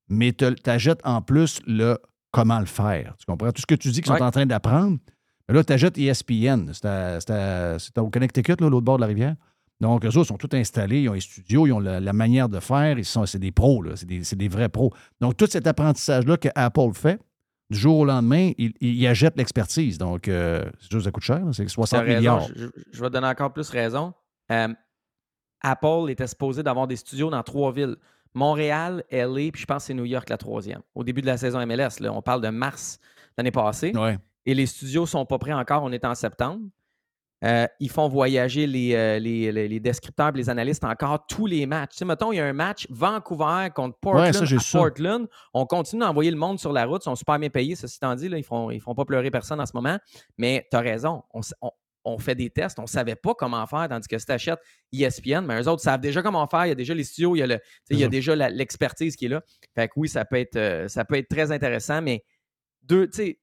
mais tu achètes en plus le comment le faire. Tu comprends? Tout ce que tu dis qu'ils Ouais. sont en train d'apprendre. Mais là, tu achètes ESPN. C'est au Connecticut, là, l'autre bord de la rivière? Donc, eux autres sont tous installés, ils ont les studios, ils ont la, la manière de faire, ils sont, c'est des pros, là, c'est des, c'est des vrais pros. Donc, tout cet apprentissage-là que Apple fait, du jour au lendemain, il, il achète l'expertise. Donc, euh, c'est juste, ça coûte cher, là, c'est Tu 60 as raison, milliards. Je, je- je vais te donner encore plus raison. Euh, Apple était supposé d'avoir des studios dans trois villes. Montréal, LA, puis je pense que c'est New York la troisième. Au début de la saison MLS, là, on parle de mars l'année passée. Ouais. Et les studios sont pas prêts encore, on est en septembre. Euh, ils font voyager les, euh, les, les- les descripteurs et les analystes encore tous les matchs. Tu sais, mettons, il y a un match Vancouver contre Portland Ouais, ça, à ça. Portland. On continue d'envoyer le monde sur la route. Ils sont super bien payés, ceci étant dit. Là, ils ne feront, ils feront pas pleurer personne en ce moment. Mais tu as raison. On, s- on- on fait des tests. On ne savait pas comment faire, tandis que si tu achètes ESPN, mais eux autres savent déjà comment faire. Il y a déjà les studios, il y a, le, tu sais, il y a ça. déjà l'expertise qui est là. Fait que oui, ça peut être, euh, ça peut être très intéressant, mais deux, tu sais,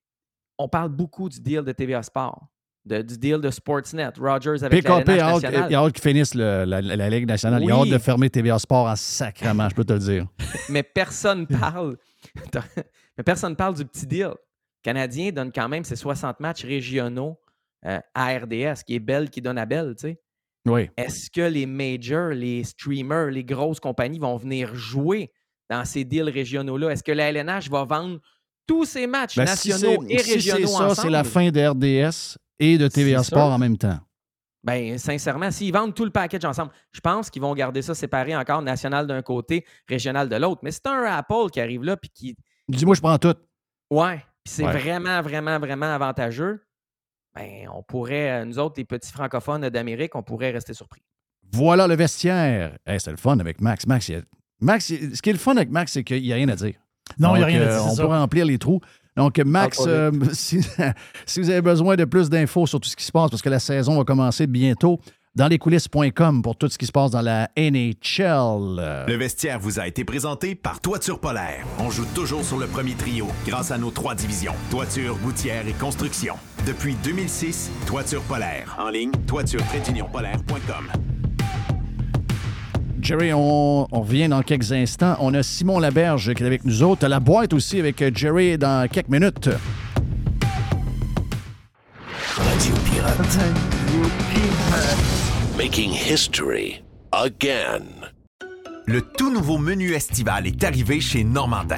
on parle beaucoup du deal de TVA Sport, de- du deal de Sportsnet, Rogers avec la PKP LNH a hâte, nationale. il a hâte qu'ils finissent la, la- la Ligue nationale. Il a Oui. hâte de fermer TVA Sport en sacrament, je peux te le dire. (laughs) mais personne parle. (laughs) mais personne parle du petit deal. Le Canadien donne quand même ses 60 matchs régionaux euh, à RDS, qui est Belle qui donne à Belle, tu sais. Oui. Est-ce que les majors, les streamers, les grosses compagnies vont venir jouer dans ces deals régionaux-là? Est-ce que la LNH va vendre tous ces matchs Ben, si nationaux c'est- et si régionaux c'est ça, ensemble? c'est la fin de RDS et de TVA Sport sûr. en même temps. Ben, sincèrement, s'ils vendent tout le package ensemble, je pense qu'ils vont garder ça séparé encore, national d'un côté, régional de l'autre. Mais c'est un Apple qui arrive là puis qui. Dis-moi, je prends tout. Ouais, puis c'est Ouais. vraiment, vraiment, vraiment avantageux. Ben, on pourrait, euh, nous autres, les petits francophones d'Amérique, on pourrait rester surpris. Voilà le vestiaire. Hey, c'est le fun avec Max. Max, il y a- Max, il- ce qui est le fun avec Max, c'est qu'il n'y a rien à dire. Non, il n'y a rien à euh, dire. On ça. peut remplir les trous. Donc, Max, euh, (laughs) si, si vous avez besoin de plus d'infos sur tout ce qui se passe, parce que la saison va commencer bientôt, dans lescoulisses.com pour tout ce qui se passe dans la NHL. Le vestiaire vous a été présenté par Toiture Polaire. On joue toujours sur le premier trio grâce à nos trois divisions. Toiture, gouttière et construction. Depuis 2006, Toiture Polaire. En ligne, toiture-polaire.com. Jerry, on, on revient dans quelques instants. On a Simon Laberge qui est avec nous autres. La boîte aussi avec euh, Jerry dans quelques minutes. Radio Pirate. Making history again. Le tout nouveau menu estival est arrivé chez Normandin.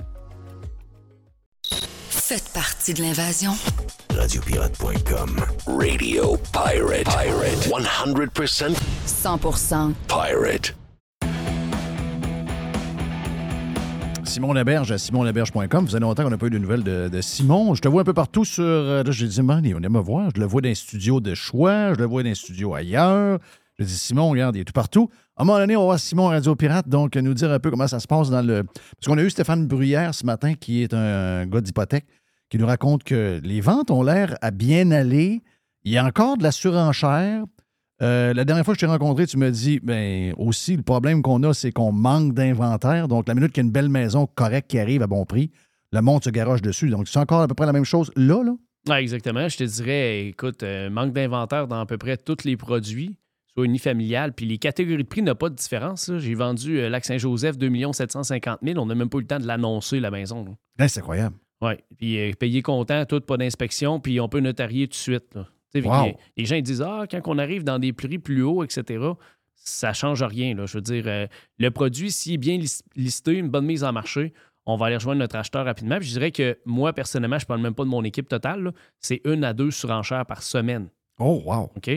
Faites partie de l'invasion. Radiopirate.com. Radio Pirate. Pirate. 100% 100% pirate. Simon Laberge à simonlaberge.com. Vous avez longtemps qu'on n'a pas eu de nouvelles de, de Simon. Je te vois un peu partout sur. euh, Là, j'ai dit, man, on aime me voir. Je le vois dans un studio de choix, je le vois dans un studio ailleurs. Je dis, Simon, regarde, il est tout partout. À un moment donné, on va voir Simon Radio Pirate, donc nous dire un peu comment ça se passe dans le. Parce qu'on a eu Stéphane Bruyère ce matin, qui est un, gars d'hypothèque, qui nous raconte que les ventes ont l'air à bien aller. Il y a encore de la surenchère. Euh, la dernière fois que je t'ai rencontré, tu me dis, ben aussi, le problème qu'on a, c'est qu'on manque d'inventaire. Donc, la minute qu'il y a une belle maison correcte qui arrive à bon prix, le monde se garoche dessus. Donc, c'est encore à peu près la même chose là, là? Ouais, exactement. Je te dirais, écoute, euh, manque d'inventaire dans à peu près tous les produits, soit unifamilial, puis les catégories de prix n'ont pas de différence. J'ai vendu euh, Lac Saint-Joseph 2 750 000. On n'a même pas eu le temps de l'annoncer, la maison. Là, c'est incroyable. Oui. Puis euh, payer comptant, tout, pas d'inspection, puis on peut notarier tout de suite. là. Wow. les- Les gens ils disent Ah, quand on arrive dans des prix plus hauts, etc., ça change rien. Là. Je veux dire, euh, le produit, s'il est bien lis- listé, une bonne mise en marché, on va aller rejoindre notre acheteur rapidement. Puis je dirais que moi, personnellement, je ne parle même pas de mon équipe totale, c'est une à deux surenchères par semaine. Oh, wow. OK?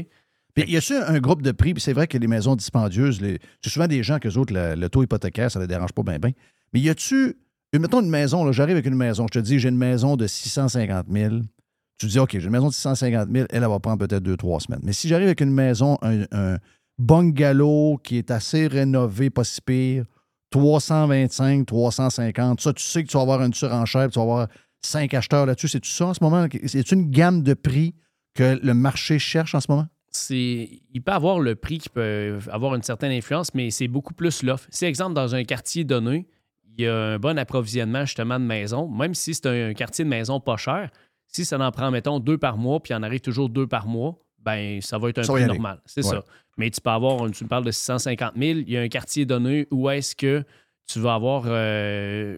Puis, y a-tu un groupe de prix? Puis c'est vrai que les maisons dispendieuses, les- c'est souvent des gens que autres, le, le taux hypothécaire, ça ne les dérange pas bien, bien. Mais y a-tu, mettons une maison, j'arrive avec une maison, je te dis, j'ai une maison de 650 000. Tu dis, OK, j'ai une maison de 650 000, elle, va prendre peut-être deux, trois semaines. Mais si j'arrive avec une maison, un, un bungalow qui est assez rénové, pas si pire, 325, 350, ça, tu sais que tu vas avoir une surenchère, tu vas avoir cinq acheteurs là-dessus. C'est-tu ça en ce moment? C'est une gamme de prix que le marché cherche en ce moment? il peut avoir le prix qui peut avoir une certaine influence, mais c'est beaucoup plus l'offre. Si, exemple, dans un quartier donné, il y a un bon approvisionnement justement de maisons, même si c'est un quartier de maison pas cher, si ça en prend, mettons, deux par mois, puis il en arrive toujours deux par mois, ben ça va être un Ça prix normal. C'est Ouais. ça. Mais tu peux avoir, tu me parles de 650 000, il y a un quartier donné où est-ce que tu vas avoir euh,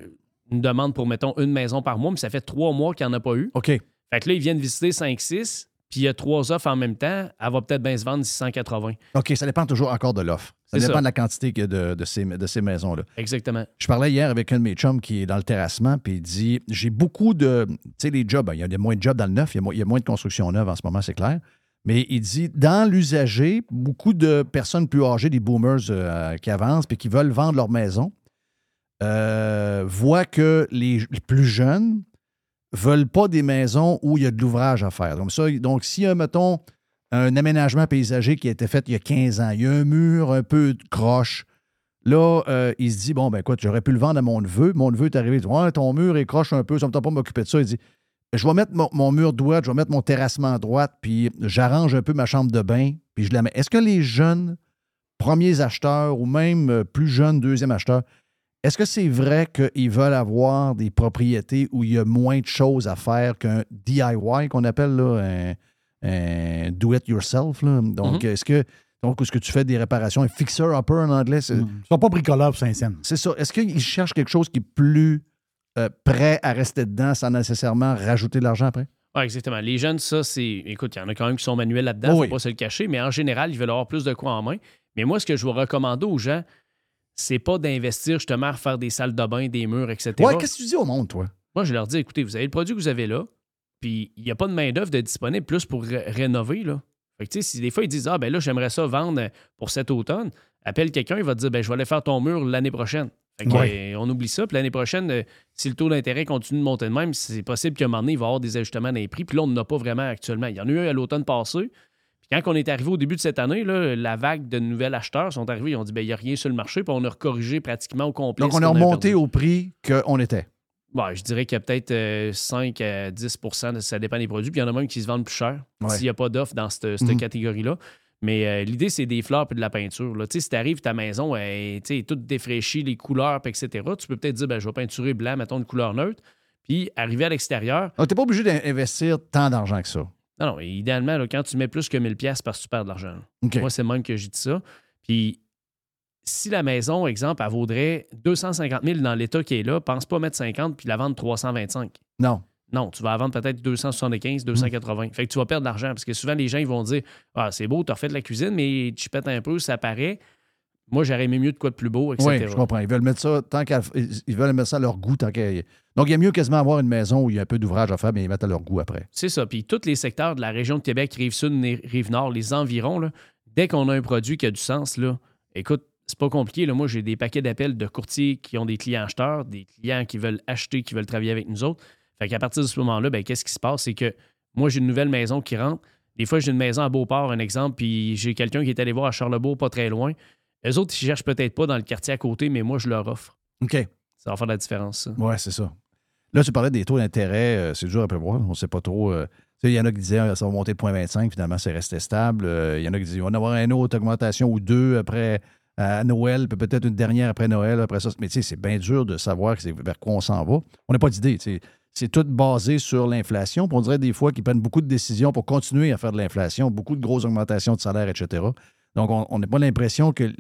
une demande pour, mettons, une maison par mois, mais ça fait trois mois qu'il n'y en a pas eu. OK. Fait que là, ils viennent visiter 5-6, puis il y a trois offres en même temps, elle va peut-être bien se vendre 680. OK, ça dépend toujours encore de l'offre. Ça dépend ça. de la quantité que de, de ces, de ces maisons-là. Exactement. Je parlais hier avec un de mes chums qui est dans le terrassement, puis il dit J'ai beaucoup de. Tu sais, les jobs, il y a des- moins de jobs dans le neuf, il y a, il y a moins de construction neuve en ce moment, c'est clair. Mais il dit Dans l'usager, beaucoup de personnes plus âgées, des boomers euh, qui avancent, puis qui veulent vendre leur maison, euh, voient que les, les plus jeunes veulent pas des maisons où il y a de l'ouvrage à faire. Donc, ça, donc a, mettons, un aménagement paysager qui a été fait il y a 15 ans, il y a un mur un peu de croche, Là, euh, il se dit bon, ben écoute, j'aurais pu le vendre à mon neveu. Mon neveu est arrivé, il dit Ouais, ton mur est croche un peu, ça ne me pas m'occuper de ça. Il dit Je vais mettre mon, mon mur droit, je vais mettre mon terrassement à droite, puis j'arrange un peu ma chambre de bain, puis je la mets. Est-ce que les jeunes premiers acheteurs ou même euh, plus jeunes deuxième acheteurs, est-ce que c'est vrai qu'ils veulent avoir des propriétés où il y a moins de choses à faire qu'un DIY qu'on appelle là, un, un do-it-yourself? là? Donc, Mhm. est-ce que donc, est-ce que tu fais des réparations, un fixer-upper en anglais? c'est- Ils sont pas bricoleurs pour Saint-Saëns. c'est ça. Est-ce qu'ils cherchent quelque chose qui est plus euh, prêts à rester dedans sans nécessairement rajouter de l'argent après? Oui, exactement. Les jeunes, ça, c'est. Écoute, il y en a quand même qui sont manuels là-dedans, il Oh ne oui. faut pas se le cacher, mais en général, ils veulent avoir plus de quoi en main. Mais moi, ce que je vous recommande aux gens, c'est pas d'investir justement à faire des salles de bain, des murs, etc. Ouais, qu'est-ce que tu dis au monde, toi? Moi, je leur dis, écoutez, vous avez le produit que vous avez là, puis il n'y a pas de main-d'œuvre de disponible plus pour ré- rénover. Là. Fait que, si des fois ils disent, ah, ben là, j'aimerais ça vendre pour cet automne, appelle quelqu'un, il va te dire, ben je vais aller faire ton mur l'année prochaine. Fait que, Ouais. euh, on oublie ça. Puis l'année prochaine, euh, si le taux d'intérêt continue de monter de même, c'est possible qu'à un moment donné, il va y avoir des ajustements dans les prix. Puis là, on n'en a pas vraiment actuellement. Il y en a eu un à l'automne passé. Puis quand on est arrivé au début de cette année, là, la vague de nouveaux acheteurs sont arrivés, ils ont dit, ben il n'y a rien sur le marché. Puis on a recorrigé pratiquement au complet. Donc, on qu'on avait remonté au prix qu'on était. Ouais, je dirais qu'il y a peut-être euh, 5 à 10 de- ça dépend des produits. Puis il y en a même qui se vendent plus cher Ouais. s'il n'y a pas d'offre dans cette, cette Mhm. catégorie-là. Mais euh, l'idée, c'est des fleurs et de la peinture. là. Si tu arrives, ta maison elle, est toute défraîchie, les couleurs, etc., tu peux peut-être dire ben, je vais peinturer blanc, mettons une couleur neutre. Puis arriver à l'extérieur. Tu n'es pas obligé d'investir tant d'argent que ça. Non, non, idéalement, là, quand tu mets plus que 1000$ pièces parce que tu perds de l'argent. Moi, c'est même que j'ai dit ça. Puis si la maison, exemple, elle vaudrait 250 000 dans l'état qui est là, pense pas mettre 50 puis la vendre 325. Non. Non, tu vas la vendre peut-être 275, 280. Fait que tu vas perdre de l'argent parce que souvent les gens ils vont dire Ah, c'est beau, tu as refait de la cuisine, mais tu pètes un peu, ça paraît. Moi, j'aurais aimé mieux de quoi de plus beau, etc. Oui, je comprends. Ils veulent mettre ça tant qu'à- ils veulent mettre ça à leur goût tant qu'à- Donc, il y a mieux quasiment avoir une maison où il y a un peu d'ouvrage à faire, mais ils mettent à leur goût après. C'est ça. Puis tous les secteurs de la région de Québec, Rive-Sud, Rive-Nord, les environs, là, dès qu'on a un produit qui a du sens, là, écoute, c'est pas compliqué. Là. Moi, j'ai des paquets d'appels de courtiers qui ont des clients acheteurs, des clients qui veulent acheter, qui veulent travailler avec nous autres. Fait qu'à partir de ce moment-là, ben, qu'est-ce qui se passe? C'est que moi, j'ai une nouvelle maison qui rentre. Des fois, j'ai une maison à Beauport, un exemple, puis j'ai quelqu'un qui est allé voir à Charlebourg, pas très loin. Eux autres, ils cherchent peut-être pas dans le quartier à côté, mais moi, je leur offre. OK. Ça va faire la différence, ça. Oui, c'est ça. Là, tu parlais des taux d'intérêt, euh, c'est dur à prévoir. On ne sait pas trop. euh, il y en a qui disaient euh, ça va monter de 0.25, finalement, c'est resté stable. Euh, Il y en a qui disaient il va avoir une autre augmentation ou deux après à Noël, peut-être une dernière après Noël, après ça. Mais tu sais, c'est bien dur de savoir vers quoi on s'en va. On n'a pas d'idée. C'est tout basé sur l'inflation. On dirait des fois qu'ils prennent beaucoup de décisions pour continuer à faire de l'inflation, beaucoup de grosses augmentations de salaire, etc. Donc, on n'a pas l'impression que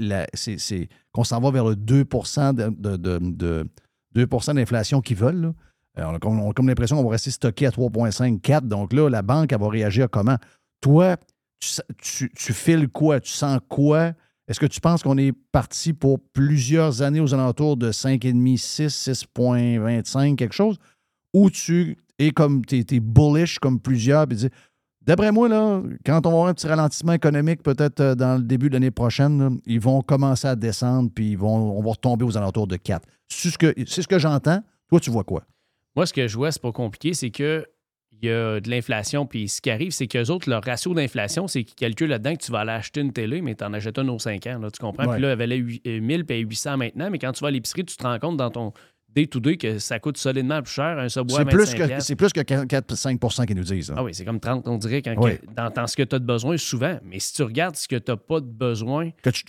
qu'on s'en va vers le 2 de, de, de- de- 2 d'inflation qu'ils veulent. Euh, On a comme, l'impression qu'on va rester stocké à 3,5, 4. Donc là, la banque, elle va réagir comment? Toi, tu, tu, tu files quoi? Tu sens quoi? Est-ce que tu penses qu'on est parti pour plusieurs années aux alentours de 5,5, 6, 6,25, quelque chose? Ou tu es comme, tu es, bullish comme plusieurs, puis dis, D'après moi, là, quand on va avoir un petit ralentissement économique, peut-être euh, dans le début de l'année prochaine, ils vont commencer à descendre, puis ils vont, on va retomber aux alentours de 4. C'est ce que, c'est ce que j'entends. Toi, tu vois quoi? Moi, ce que je vois, c'est pas compliqué, c'est que il y a de l'inflation, puis ce qui arrive, c'est qu'eux autres, leur ratio d'inflation, c'est qu'ils calculent là-dedans que tu vas aller acheter une télé, mais tu en achètes une aux 5 ans, là, tu comprends? Ouais. Puis là, elle valait huit- euh, 1000 puis elle est 800 maintenant, mais quand tu vas à l'épicerie, tu te rends compte dans ton day-to-day que ça coûte solidement plus cher, un Subway C'est plus, 25 que, c'est plus que 4-5% qu'ils nous disent. hein. Ah oui, c'est comme 30, on dirait, quand Oui. que- dans, dans ce que tu as de besoin, souvent. Mais si tu regardes ce que tu n'as pas de besoin, Que tu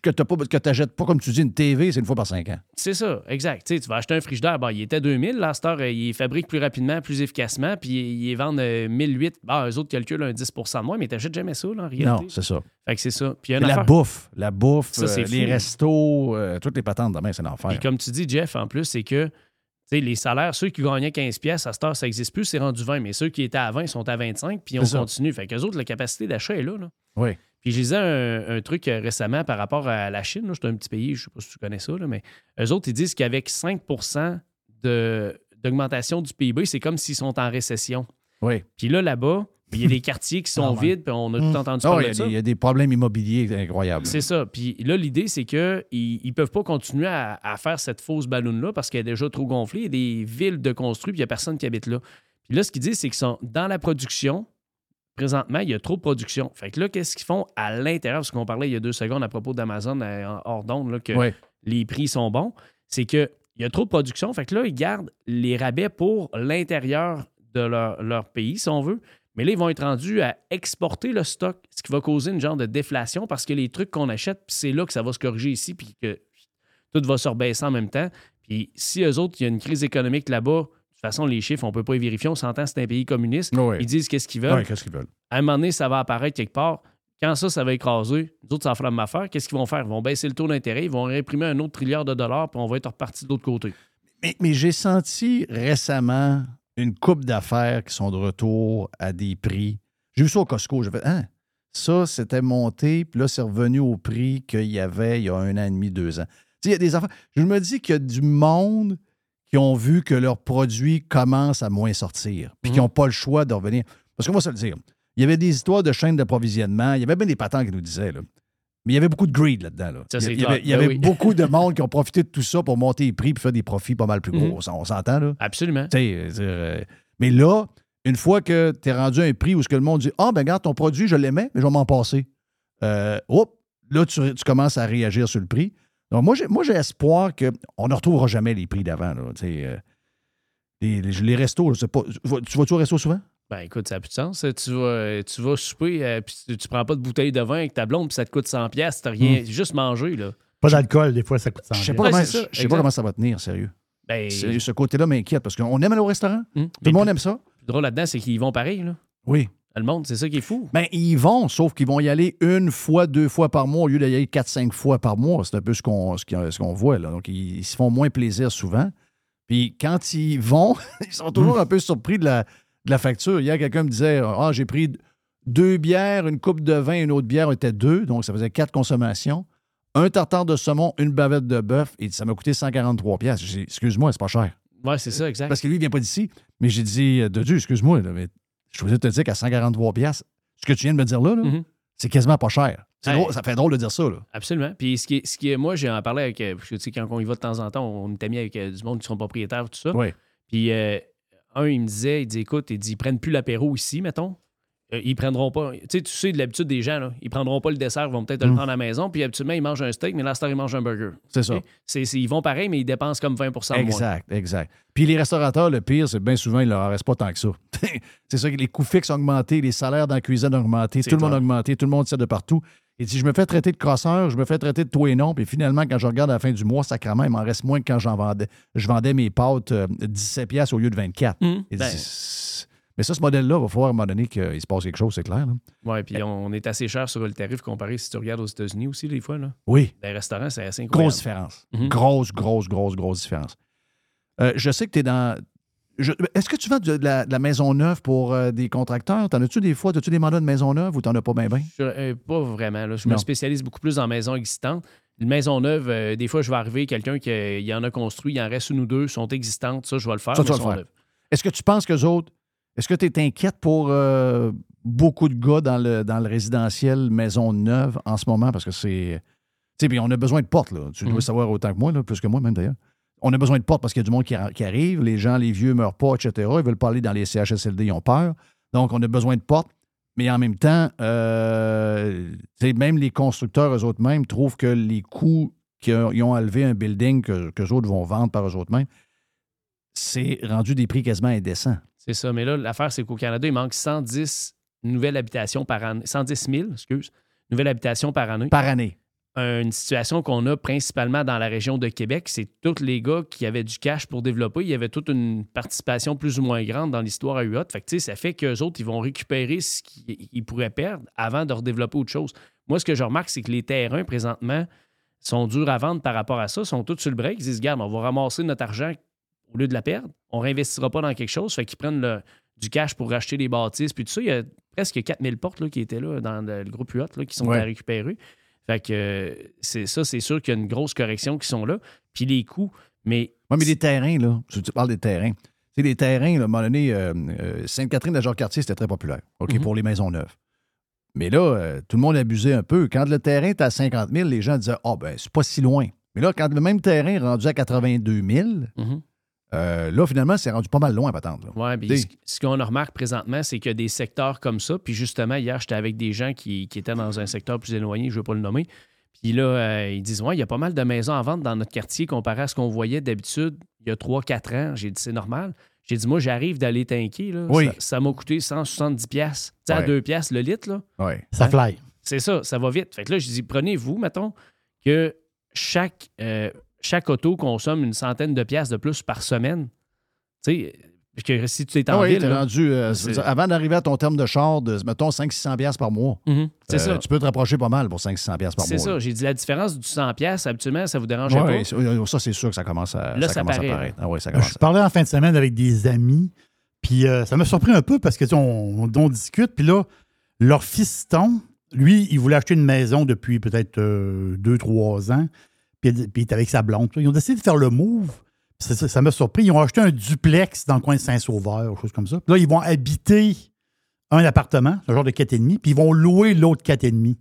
n'achètes pas, comme tu dis, une TV, c'est une fois par 5 ans. c'est ça, exact. Tu vas acheter un frigidaire, bon, il était 2000, là, cette heure, euh, il fabrique plus rapidement, plus efficacement, puis il, il vend 1008. Bon, eux autres calculent un 10 de moins, mais tu n'achètes jamais ça, là, en réalité. Non, c'est ça. Fait que c'est ça. Puis Et la affaire- bouffe, la bouffe, Ça, euh, les restos, euh, toutes les patentes demain, c'est l'enfer. Puis comme tu dis, Jeff, en plus, c'est que les salaires, ceux qui gagnaient 15 pièces à cette heure, ça n'existe plus, c'est rendu 20, mais ceux qui étaient à 20 sont à 25, puis on ça. continue. Fait qu'eux autres, la capacité d'achat est là. là. Oui. Puis je lisais un, un truc euh, récemment par rapport à la Chine. C'est un petit pays, je ne sais pas si tu connais ça, là, mais eux autres, ils disent qu'avec 5 de- d'augmentation du PIB, c'est comme s'ils sont en récession. Oui. Puis là, là-bas, il y a des quartiers qui sont Ah vides, puis on a tout Hum. entendu parler il y a de ça. il y, a des problèmes immobiliers incroyables. C'est ça. Puis là, l'idée, c'est qu'ils ne peuvent pas continuer à, à faire cette fausse ballonne-là parce qu'elle est déjà trop gonflée. Il y a des villes de construits, puis il n'y a personne qui habite là. Puis là, ce qu'ils disent, c'est qu'ils sont dans la production. Présentement, il y a trop de production. Fait que là, qu'est-ce qu'ils font à l'intérieur? Parce qu'on parlait il y a deux secondes à propos d'Amazon euh, hors d'onde, que Ouais. les prix sont bons. C'est qu'il y a trop de production. Fait que là, ils gardent les rabais pour l'intérieur de leur, leur pays, si on veut. Mais là, ils vont être rendus à exporter le stock, ce qui va causer une genre de déflation parce que les trucs qu'on achète, puis c'est là que ça va se corriger ici, puis que tout va se rebaisser en même temps. Puis si eux autres, il y a une crise économique là-bas, de toute façon, les chiffres, on ne peut pas les vérifier. On s'entend, c'est un pays communiste. Oui. Ils disent qu'est-ce qu'ils veulent. Qu'est-ce qu'ils veulent? À un moment donné, ça va apparaître quelque part. Quand ça, ça va écraser, nous autres, ça va faire la même affaire. Qu'est-ce qu'ils vont faire? Ils vont baisser le taux d'intérêt, ils vont réprimer un autre trilliard de dollars, puis on va être reparti de l'autre côté. Mais, mais j'ai senti récemment une coupe d'affaires qui sont de retour à des prix. J'ai vu ça au Costco. J'ai fait, hein, ça, c'était monté, puis là, c'est revenu au prix qu'il y avait il y a un an et demi, deux ans. Tu sais, il y a des affaires. Je me dis qu'il y a du monde qui ont vu que leurs produits commencent à moins sortir, puis qui n'ont pas le choix de revenir. Parce qu'on va se le dire, il y avait des histoires de chaînes d'approvisionnement, il y avait bien des patents qui nous disaient, là. Mais il y avait beaucoup de greed là-dedans. là. Ça, il y, avait, clair. il y Ben avait oui. beaucoup de (laughs) monde qui ont profité de tout ça pour monter les prix et faire des profits pas mal plus gros. Mhm. On s'en- On s'entend, là? Absolument. Euh, euh, mais là, une fois que tu es rendu à un prix où ce que le monde dit Ah, ben regarde, ton produit, je l'aimais, mais je vais m'en passer. Euh, hop, là, tu, tu commences à réagir sur le prix. Donc, moi, j'ai, moi, j'ai espoir qu'on ne retrouvera jamais les prix d'avant. Là, euh, les, les- les restos, je sais pas. Tu vas- tu vas-tu au resto souvent? Ben écoute, ça n'a plus de sens. Tu vas, tu vas souper, euh, puis tu, tu prends pas de bouteille de vin avec ta blonde, puis ça te coûte 100$, piastres, t'as rien, Mm. juste manger, là. Pas d'alcool, des fois, ça coûte 100 Je sais pas, Ouais, comment, c'est ça, je sais pas comment ça va tenir, sérieux. Ben, C'est- Ce côté-là m'inquiète parce qu'on aime aller au restaurant. Hum. Tout le monde aime ça. Le drôle là-dedans, c'est qu'ils vont pareil, là. Oui. Le monde, c'est ça qui est fou. Ben, ils vont, sauf qu'ils vont y aller une fois, deux fois par mois au lieu d'y aller quatre, cinq fois par mois. C'est un peu ce qu'on ce qu'on- ce qu'on voit. Là. Donc, ils, ils se font moins plaisir souvent. Puis quand ils vont, (laughs) ils sont toujours un peu surpris de la, de la facture. Hier, quelqu'un me disait Ah, j'ai pris deux bières, une coupe de vin, une autre bière, on était deux, donc ça faisait quatre consommations. Un tartare de saumon, une bavette de bœuf, et ça m'a coûté 143 pièces. J'ai dit, excuse-moi, c'est pas cher. Ouais, c'est ça, exact. Parce que lui, il vient pas d'ici. Mais j'ai dit, euh, de Dieu, excuse-moi, mais je voulais te dire qu'à 143 pièces, ce que tu viens de me dire là, là, Mhm. c'est quasiment pas cher. C'est Hey. drôle- ça fait drôle de dire ça. Là. Absolument. Puis ce qui, est- ce qui est- moi, j'ai en parlé avec, euh, parce que, tu sais, quand on y va de temps en temps, on est amis avec euh, du monde qui sont propriétaires, tout ça. Oui. Puis euh, un, il me disait, il dit, écoute, il dit, ils prennent plus l'apéro ici, mettons. Euh, ils prendront pas. Tu sais, tu sais, de l'habitude des gens, là, ils prendront pas le dessert, ils vont peut-être le Mm. prendre à la maison. Puis habituellement, ils mangent un steak, mais là, ils mangent un burger. C'est ça. Ils vont pareil, mais ils dépensent comme 20 de moins. Exact, exact. Puis les restaurateurs, le pire, c'est bien souvent, il leur reste pas tant que ça. (laughs) c'est ça que les coûts fixes ont augmenté, les salaires dans la cuisine ont augmenté, tout le monde a augmenté, tout le monde sait de partout. Et si je me fais traiter de crosseur, je me fais traiter de tout et non, puis finalement, quand je regarde à la fin du mois, sacrément, il m'en reste moins que quand j'en vendais. Je vendais mes pâtes euh, 17 pièces au lieu de 24. Hum, Et ben. dis- Mais ça, ce modèle-là, il va falloir à un moment donné qu'il se passe quelque chose, c'est clair. Ouais, puis on est assez cher sur le tarif comparé si tu regardes aux États-Unis aussi, des fois. Là. Oui. Les restaurants, c'est assez incroyable. Grosse différence. Mhm. Grosse, grosse, grosse, grosse différence. Euh, je sais que tu es dans. Je- Est-ce que tu vends de, la, de la maison neuve pour euh, des contracteurs? T'en as-tu des fois? As-tu des mandats de maison neuve ou t'en as pas bien, bien? Euh, pas vraiment. là. Je Non. me spécialise beaucoup plus en maison existante. Une maison neuve, euh, des fois, je vais arriver, quelqu'un qui il en a construit, il en reste une ou deux, sont existantes. Ça, je vais le faire. Ça, mais tu vas le sont faire. neuves. Est-ce que tu penses que autres. Est-ce que tu es inquiète pour beaucoup de gars dans le, dans le résidentiel maison neuve en ce moment? Parce que c'est. Tu sais, on a besoin de portes, là. Tu dois Mhm. savoir autant que moi, là, plus que moi, même d'ailleurs. On a besoin de portes parce qu'il y a du monde qui, ar- qui arrive. Les gens, les vieux meurent pas, etc. Ils veulent pas aller dans les CHSLD, ils ont peur. Donc, on a besoin de portes. Mais en même temps, euh, même les constructeurs, eux autres mêmes, trouvent que les coûts qu'ils ont enlevé un building que, qu'eux autres vont vendre par eux autres mêmes, c'est rendu des prix quasiment indécents. C'est ça. Mais là, l'affaire, c'est qu'au Canada, il manque 110 nouvelles habitations par année. 110 000, excuse, nouvelles habitations par année. Par année. Une situation qu'on a principalement dans la région de Québec, c'est tous les gars qui avaient du cash pour développer. Il y avait toute une participation plus ou moins grande dans l'histoire à UOT. Fait que, ça fait qu'eux autres, ils vont récupérer ce qu'ils ils pourraient perdre avant de redévelopper autre chose. Moi, ce que je remarque, c'est que les terrains, présentement, sont durs à vendre par rapport à ça, sont tous sur le break. Ils disent, regarde, on va ramasser notre argent au lieu de la perdre. On ne réinvestira pas dans quelque chose. Fait qu'ils prennent le- du cash pour racheter des bâtisses. Puis tout ça, il y a presque 4000 portes là, qui étaient là dans le, groupe UOT là, qui sont Ouais. à récupérer. Fait que c'est ça, c'est sûr qu'il y a une grosse correction qui sont là. Puis les coûts, mais Oui, mais les terrains, là, tu, tu parles des terrains. Tu sais, les terrains, là, à un moment donné, euh, euh, Sainte-Catherine de Jacques-Cartier, c'était très populaire, OK, Mhm. pour les maisons neuves. Mais là, euh, tout le monde abusait un peu. Quand le terrain était à 50 000, les gens disaient Ah, ben, c'est pas si loin. Mais là, quand le même terrain est rendu à 82 000, Mhm. Euh, là, finalement, c'est rendu pas mal loin à patente. Ouais, puis ce, qu'on remarque présentement, c'est qu'il y a des secteurs comme ça. Puis justement, hier, j'étais avec des gens qui, qui étaient dans un secteur plus éloigné, je ne veux pas le nommer. Puis là, euh, ils disent Ouais, il y a pas mal de maisons à vendre dans notre quartier comparé à ce qu'on voyait d'habitude il y a 3-4 ans. J'ai dit C'est normal. J'ai dit Moi, j'arrive d'aller tanker. Là. Oui. Ça- m'a coûté 170$. piastres. Tu sais, à Ouais. 2$ piastres le litre. Là. Ouais. Ça Hein? fly. C'est ça, ça va vite. Fait que là, je dis, prenez-vous, mettons, que chaque, euh, chaque auto consomme une centaine de piastres de plus par semaine. Tu sais, que si tu es en Ah oui, ville. là, rendu. euh, c'est- c'est- avant d'arriver à ton terme de char de, mettons, 500-600$ piastres par mois. C'est euh, ça. Tu peux te rapprocher pas mal pour 500$ piastres par C'est mois. ça. là. J'ai dit la différence du 100$, habituellement, ça vous dérangeait Ouais, pas? c'est- euh, ça, c'est sûr que ça commence à, Là, ça ça commence paraît, à paraître. Ah oui, ça Je à parlais en fin de semaine avec des amis, puis euh, ça m'a surpris un peu parce que tu sais, on- on discute, puis là, leur fiston, lui, il voulait acheter une maison depuis peut-être 2-3 ans, puis, il est avec sa blonde. Ils ont décidé de faire le move. ça- m'a surpris. Ils ont acheté un duplex dans le coin de Saint-Sauveur, ou chose comme ça. Puis là, ils vont habiter un appartement, un genre de 4,5, puis ils vont louer l'autre 4,5.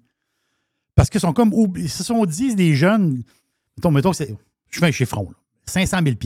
Parce qu'ils sont comme. Ils se sont dit, les jeunes. Mettons, mettons que. Je fais un chiffron, là. 500 000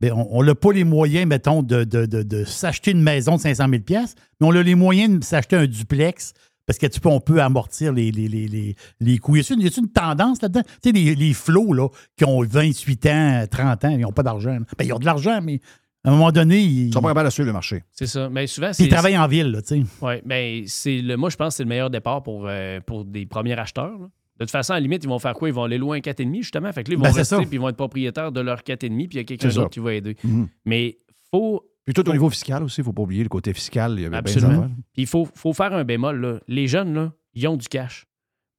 ben, on n'a pas les moyens, mettons, de- de s'acheter une maison de 500 000 mais on a les moyens de s'acheter un duplex parce que tu peux, on peut amortir les, les, les, les, les coûts. Y a-t-il une, une tendance là-dedans? Tu sais, les, les flots là, qui ont 28 ans, 30 ans, ils n'ont pas d'argent. Ben, ils ont de l'argent, mais à un moment donné, ils, Ils sont pas capables de suivre le marché. C'est ça. Mais souvent, puis ils travaillent en ville. Là, tu sais. Oui, ben, c'est le, moi, je pense que c'est le meilleur départ pour, euh, pour des premiers acheteurs. là. De toute façon, à la limite, ils vont faire quoi? Ils vont aller un 4,5 justement. Fait que là, ils vont Ben, rester ça. puis ils vont être propriétaires de leur 4,5 puis il y a quelqu'un d'autre qui va aider. Mhm. Mais faut. Puis tout au niveau fiscal aussi, il ne faut pas oublier le côté fiscal. Il y avait Absolument. il faut, faut faire un bémol. Là. Les jeunes, là, ils ont du cash.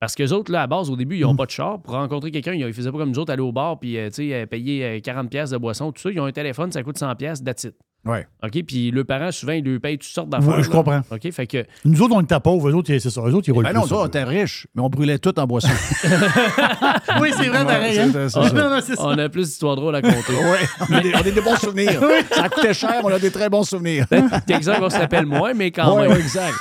Parce que autres, là, à base, au début, ils Mm. n'ont pas de char. Pour rencontrer quelqu'un, ils ne faisaient pas comme nous autres, aller au bar puis euh, euh, payer euh, 40$ piastres de boisson, tout ça. Ils ont un téléphone, ça coûte 100$, piastres, that's it. Ouais. OK? Puis le parent, souvent, ils lui payent toutes sortes d'affaires. Ouais, je là. comprends. OK? Fait que. Nous autres, on était pauvres. Eux autres, c'est ça. Eux autres, ils roulent Ben non, toi, on était riches, mais on brûlait tout en boisson. (laughs) oui, c'est vrai, Ouais, pareil. c'est- hein? c'est ça. non, non, c'est ça. On a plus d'histoires drôles à compter. (laughs) ouais, on a, des, on a des bons souvenirs. (laughs) Ça coûtait cher, on a des très bons souvenirs. Quelques-uns vont se rappelle moins, mais quand Ouais, même. ouais, exact.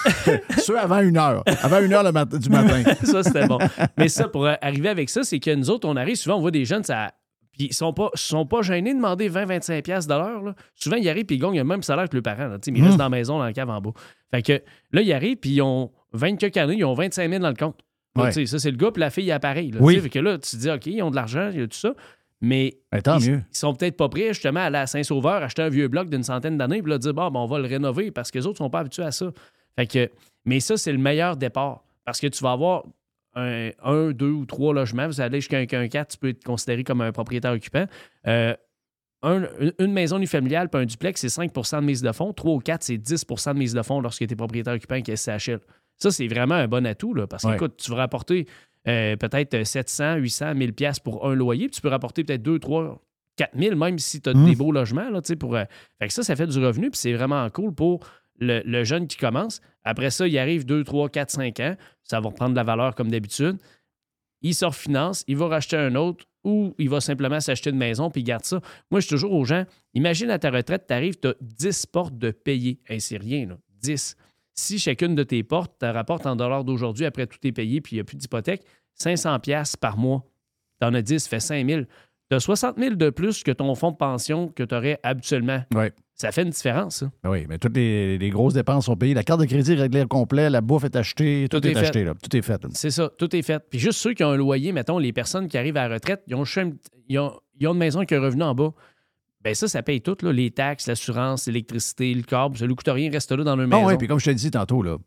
Ceux avant une heure. Avant une heure le mat- du matin. ça, c'était bon. Mais ça, pour arriver avec ça, c'est que nous autres, on arrive souvent, on voit des jeunes, ça. Puis ils sont pas, sont pas gênés de demander 20-25$ piastres de l'heure. Souvent, ils arrivent puis ils gagnent le même salaire que le parent. là. Mais Ils Mm. restent dans la maison, dans la cave en bas. Fait que là, ils arrivent puis ils ont 20 quelques années, ils ont 25 000 dans le compte. Ouais. Ça, c'est le gars, puis la fille, il est pareil. là. Oui. Fait que là, tu te dis, OK, ils ont de l'argent, il y a tout ça. Mais Ben, tant ils, mieux. ils sont peut-être pas prêts justement à aller à Saint-Sauveur, acheter un vieux bloc d'une centaine d'années, puis là, dire, bon, ben, on va le rénover parce que les autres sont pas habitués à ça. Fait que, mais ça, c'est le meilleur départ parce que tu vas avoir un, un, deux ou trois logements. Vous allez jusqu'à un, quatre, tu peux être considéré comme un propriétaire occupant. Euh, un- une- maison unifamiliale puis un duplex, c'est 5% de mise de fonds. 3 ou 4, c'est 10% de mise de fonds lorsque tu es propriétaire occupant avec SCHL. Ça, c'est vraiment un bon atout là, parce que, Ouais. écoute, tu vas rapporter euh, peut-être 700, 800, 1000 pièces pour un loyer, puis tu peux rapporter peut-être 2, 3, 4000, même si tu as Mm. des beaux logements. Là, pour, euh, fait que ça, ça fait du revenu, puis c'est vraiment cool pour le, le jeune qui commence. Après ça, il arrive 2, 3, 4, 5 ans. Ça va reprendre de la valeur comme d'habitude. Il se refinance, il va racheter un autre ou il va simplement s'acheter une maison puis il garde ça. Moi, je suis toujours aux gens, imagine à ta retraite, tu arrives, tu as 10 portes de payer. Hey, c'est rien, là. 10. Si chacune de tes portes te rapporte en dollars d'aujourd'hui, après tout est payé puis il n'y a plus d'hypothèque, 500 pièces par mois. Tu en as 10, ça fait 5 000. Tu as 60 000 de plus que ton fonds de pension que tu aurais habituellement. Ouais. Ça fait une différence, ça. Ben Oui, mais toutes les, les grosses dépenses sont payées. La carte de crédit est réglée au complet, la bouffe est achetée, tout, Tout est, acheté. Là. Tout est fait. là. C'est ça, tout est fait. Puis juste ceux qui ont un loyer, mettons, les personnes qui arrivent à la retraite, ils ont, juste un- ils ont, ils ont une maison avec un revenu en bas. Ben ça, ça paye tout, là, les taxes, l'assurance, l'électricité, le câble, ça ne coûte rien, reste là dans leur Ah maison. oui, puis comme je te dit tantôt, là,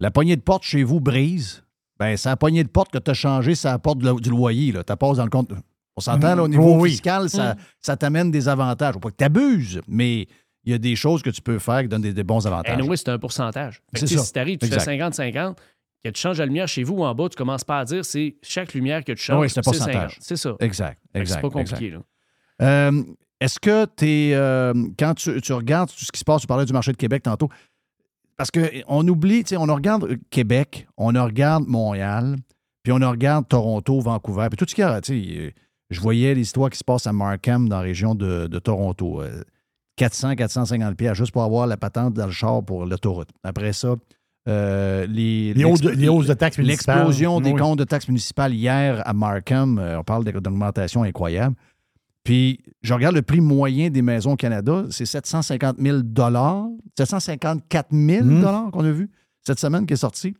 la poignée de porte chez vous brise. Ben, c'est la poignée de porte que tu as changée, c'est la porte du loyer. Tu passes dans le compte. On s'entend, là, au niveau Oui, oui. fiscal, ça, Mm. ça t'amène des avantages. Faut pas que tu abuses, mais il y a des choses que tu peux faire qui donnent des, des bons avantages. oui, c'est un pourcentage. C'est ça. Si tu arrives, tu Exact. fais 50-50, que tu changes la lumière chez vous ou en bas, tu commences pas à dire c'est chaque lumière que tu changes. Oui, c'est un pourcentage. 50. C'est ça. Exact. C'est pas compliqué. exact. Là. Euh, Est-ce que tu es. quand tu, tu regardes tout ce qui se passe, tu parlais du marché de Québec tantôt, parce qu'on oublie, tu sais, on regarde euh, Québec, on regarde Montréal, puis on regarde Toronto, Vancouver, puis tout ce qu'il y a, tu sais, euh, je voyais l'histoire qui se passe à Markham, dans la région de, de Toronto. euh, 400, 450 pièces juste pour avoir la patente dans le char pour l'autoroute. Après ça, euh, les, Les hausses de- les hausses de taxes municipales. L'explosion des Oui. comptes de taxes municipales hier à Markham, euh, on parle d'augmentation incroyable. Puis, je regarde le prix moyen des maisons au Canada, c'est 750 000 754 000 Mm. qu'on a vu cette semaine qui est sortie.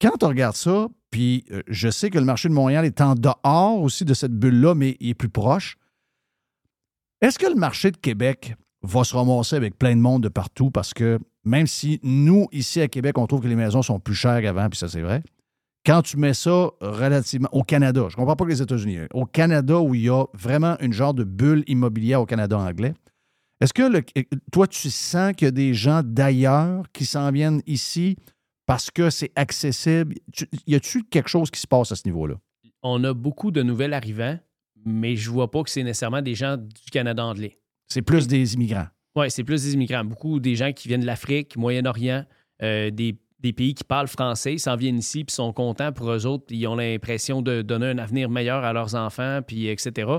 Quand on regarde ça, puis euh, je sais que le marché de Montréal est en dehors aussi de cette bulle-là, mais il est plus proche. Est-ce que le marché de Québec va se ramasser avec plein de monde de partout? Parce que même si nous, ici à Québec, on trouve que les maisons sont plus chères qu'avant, puis ça, c'est vrai, quand tu mets ça relativement au Canada, je ne comprends pas que les États-Unis, hein, au Canada où il y a vraiment une genre de bulle immobilière au Canada anglais, Est-ce que toi, tu sens qu'il y a des gens d'ailleurs qui s'en viennent ici parce que c'est accessible? Tu- y a-tu quelque chose qui se passe à ce niveau-là? On a beaucoup de nouvelles arrivants, mais je vois pas que c'est nécessairement des gens du Canada anglais. C'est plus des immigrants. Oui, c'est plus des immigrants. Beaucoup des gens qui viennent de l'Afrique, Moyen-Orient, euh, des, des pays qui parlent français, s'en viennent ici puis sont contents pour eux autres. Ils ont l'impression de donner un avenir meilleur à leurs enfants, puis etc.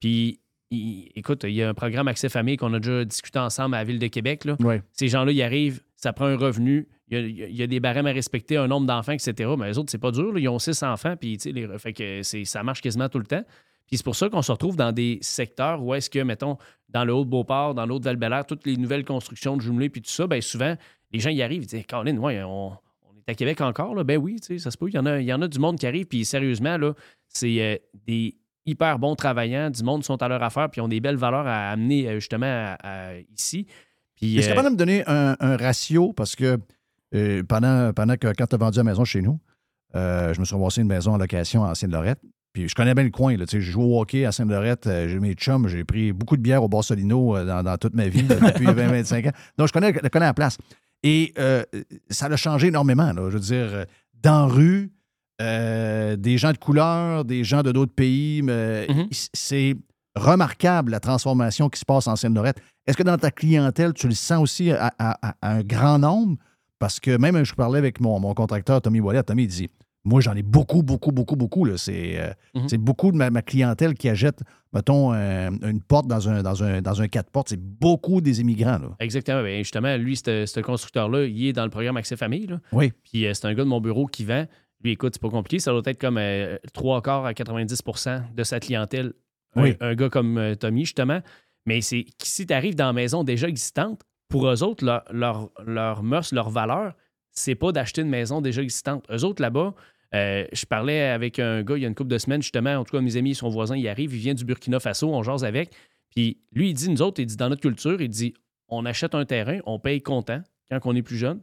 Puis, il- écoute, il y a un programme Accès Famille qu'on a déjà discuté ensemble à la Ville de Québec. Là. Ouais. Ces gens-là, ils arrivent, ça prend un revenu, il y a, il y des barèmes à respecter, un nombre d'enfants, etc. Mais les autres, c'est pas dur. là. Ils ont six enfants, puis les, fait que c'est- ça marche quasiment tout le temps. Puis c'est pour ça qu'on se retrouve dans des secteurs où est-ce que, mettons, dans le Haut-de-Beauport, dans l'autre val toutes les nouvelles constructions de jumelés, puis tout ça, bien souvent, les gens y arrivent, ils disent Colin, ouais, on, on est à Québec encore, là? Ben oui, ça se peut. Il y, en a, il y en a du monde qui arrive, puis sérieusement, là, c'est euh, des hyper bons travaillants, du monde sont à leur affaire, puis ont des belles valeurs à amener euh, justement à- à- ici. Puis, Est-ce euh, capable de me donner un, un ratio? Parce que euh, pendant, pendant que quand tu as vendu la maison chez nous, euh, je me suis ramassé une maison en location à Sainte-Lorette. Puis je connais bien le coin. Là, tu sais, je joue au hockey à Sainte-Lorette. euh, j'ai mes chums. J'ai pris beaucoup de bière au Barcelino euh, dans, dans toute ma vie là, depuis (laughs) 20-25 ans. Donc, je connais, je connais la place. Et euh, ça a changé énormément. là. je veux dire, dans la rue, euh, des gens de couleur, des gens de d'autres pays. mais C'est remarquable la transformation qui se passe en Seine-Lorette. Est-ce que dans ta clientèle, tu le sens aussi à, à- à- à un grand nombre? Parce que même je parlais avec mon, mon contracteur Tommy Wallet, Tommy il dit Moi, j'en ai beaucoup, beaucoup, beaucoup, beaucoup. C'est euh, Mhm. c'est beaucoup de ma, ma clientèle qui achète, mettons, euh, une porte dans un, dans un, dans un quatre portes. C'est beaucoup des immigrants. Là. Exactement. Ben, justement, lui, ce constructeur-là, il est dans le programme Accès Famille. là. Oui. Puis euh, c'est un gars de mon bureau qui vend. Lui, écoute, c'est pas compliqué. Ça doit être comme euh, trois quarts à 90% de sa clientèle. Un- Oui. Un, gars comme Tommy, justement. Mais c'est si tu arrives dans la maison déjà existante, pour eux autres, leur, leur, leur mœurs, leur valeur, c'est pas d'acheter une maison déjà existante. Eux autres, là-bas, euh, je parlais avec un gars il y a une couple de semaines, justement, en tout cas, mes amis, son voisin, il arrive, il vient du Burkina Faso, on jase avec. Puis lui, il dit, nous autres, il dit, dans notre culture, il dit, on achète un terrain, on paye comptant quand on est plus jeune.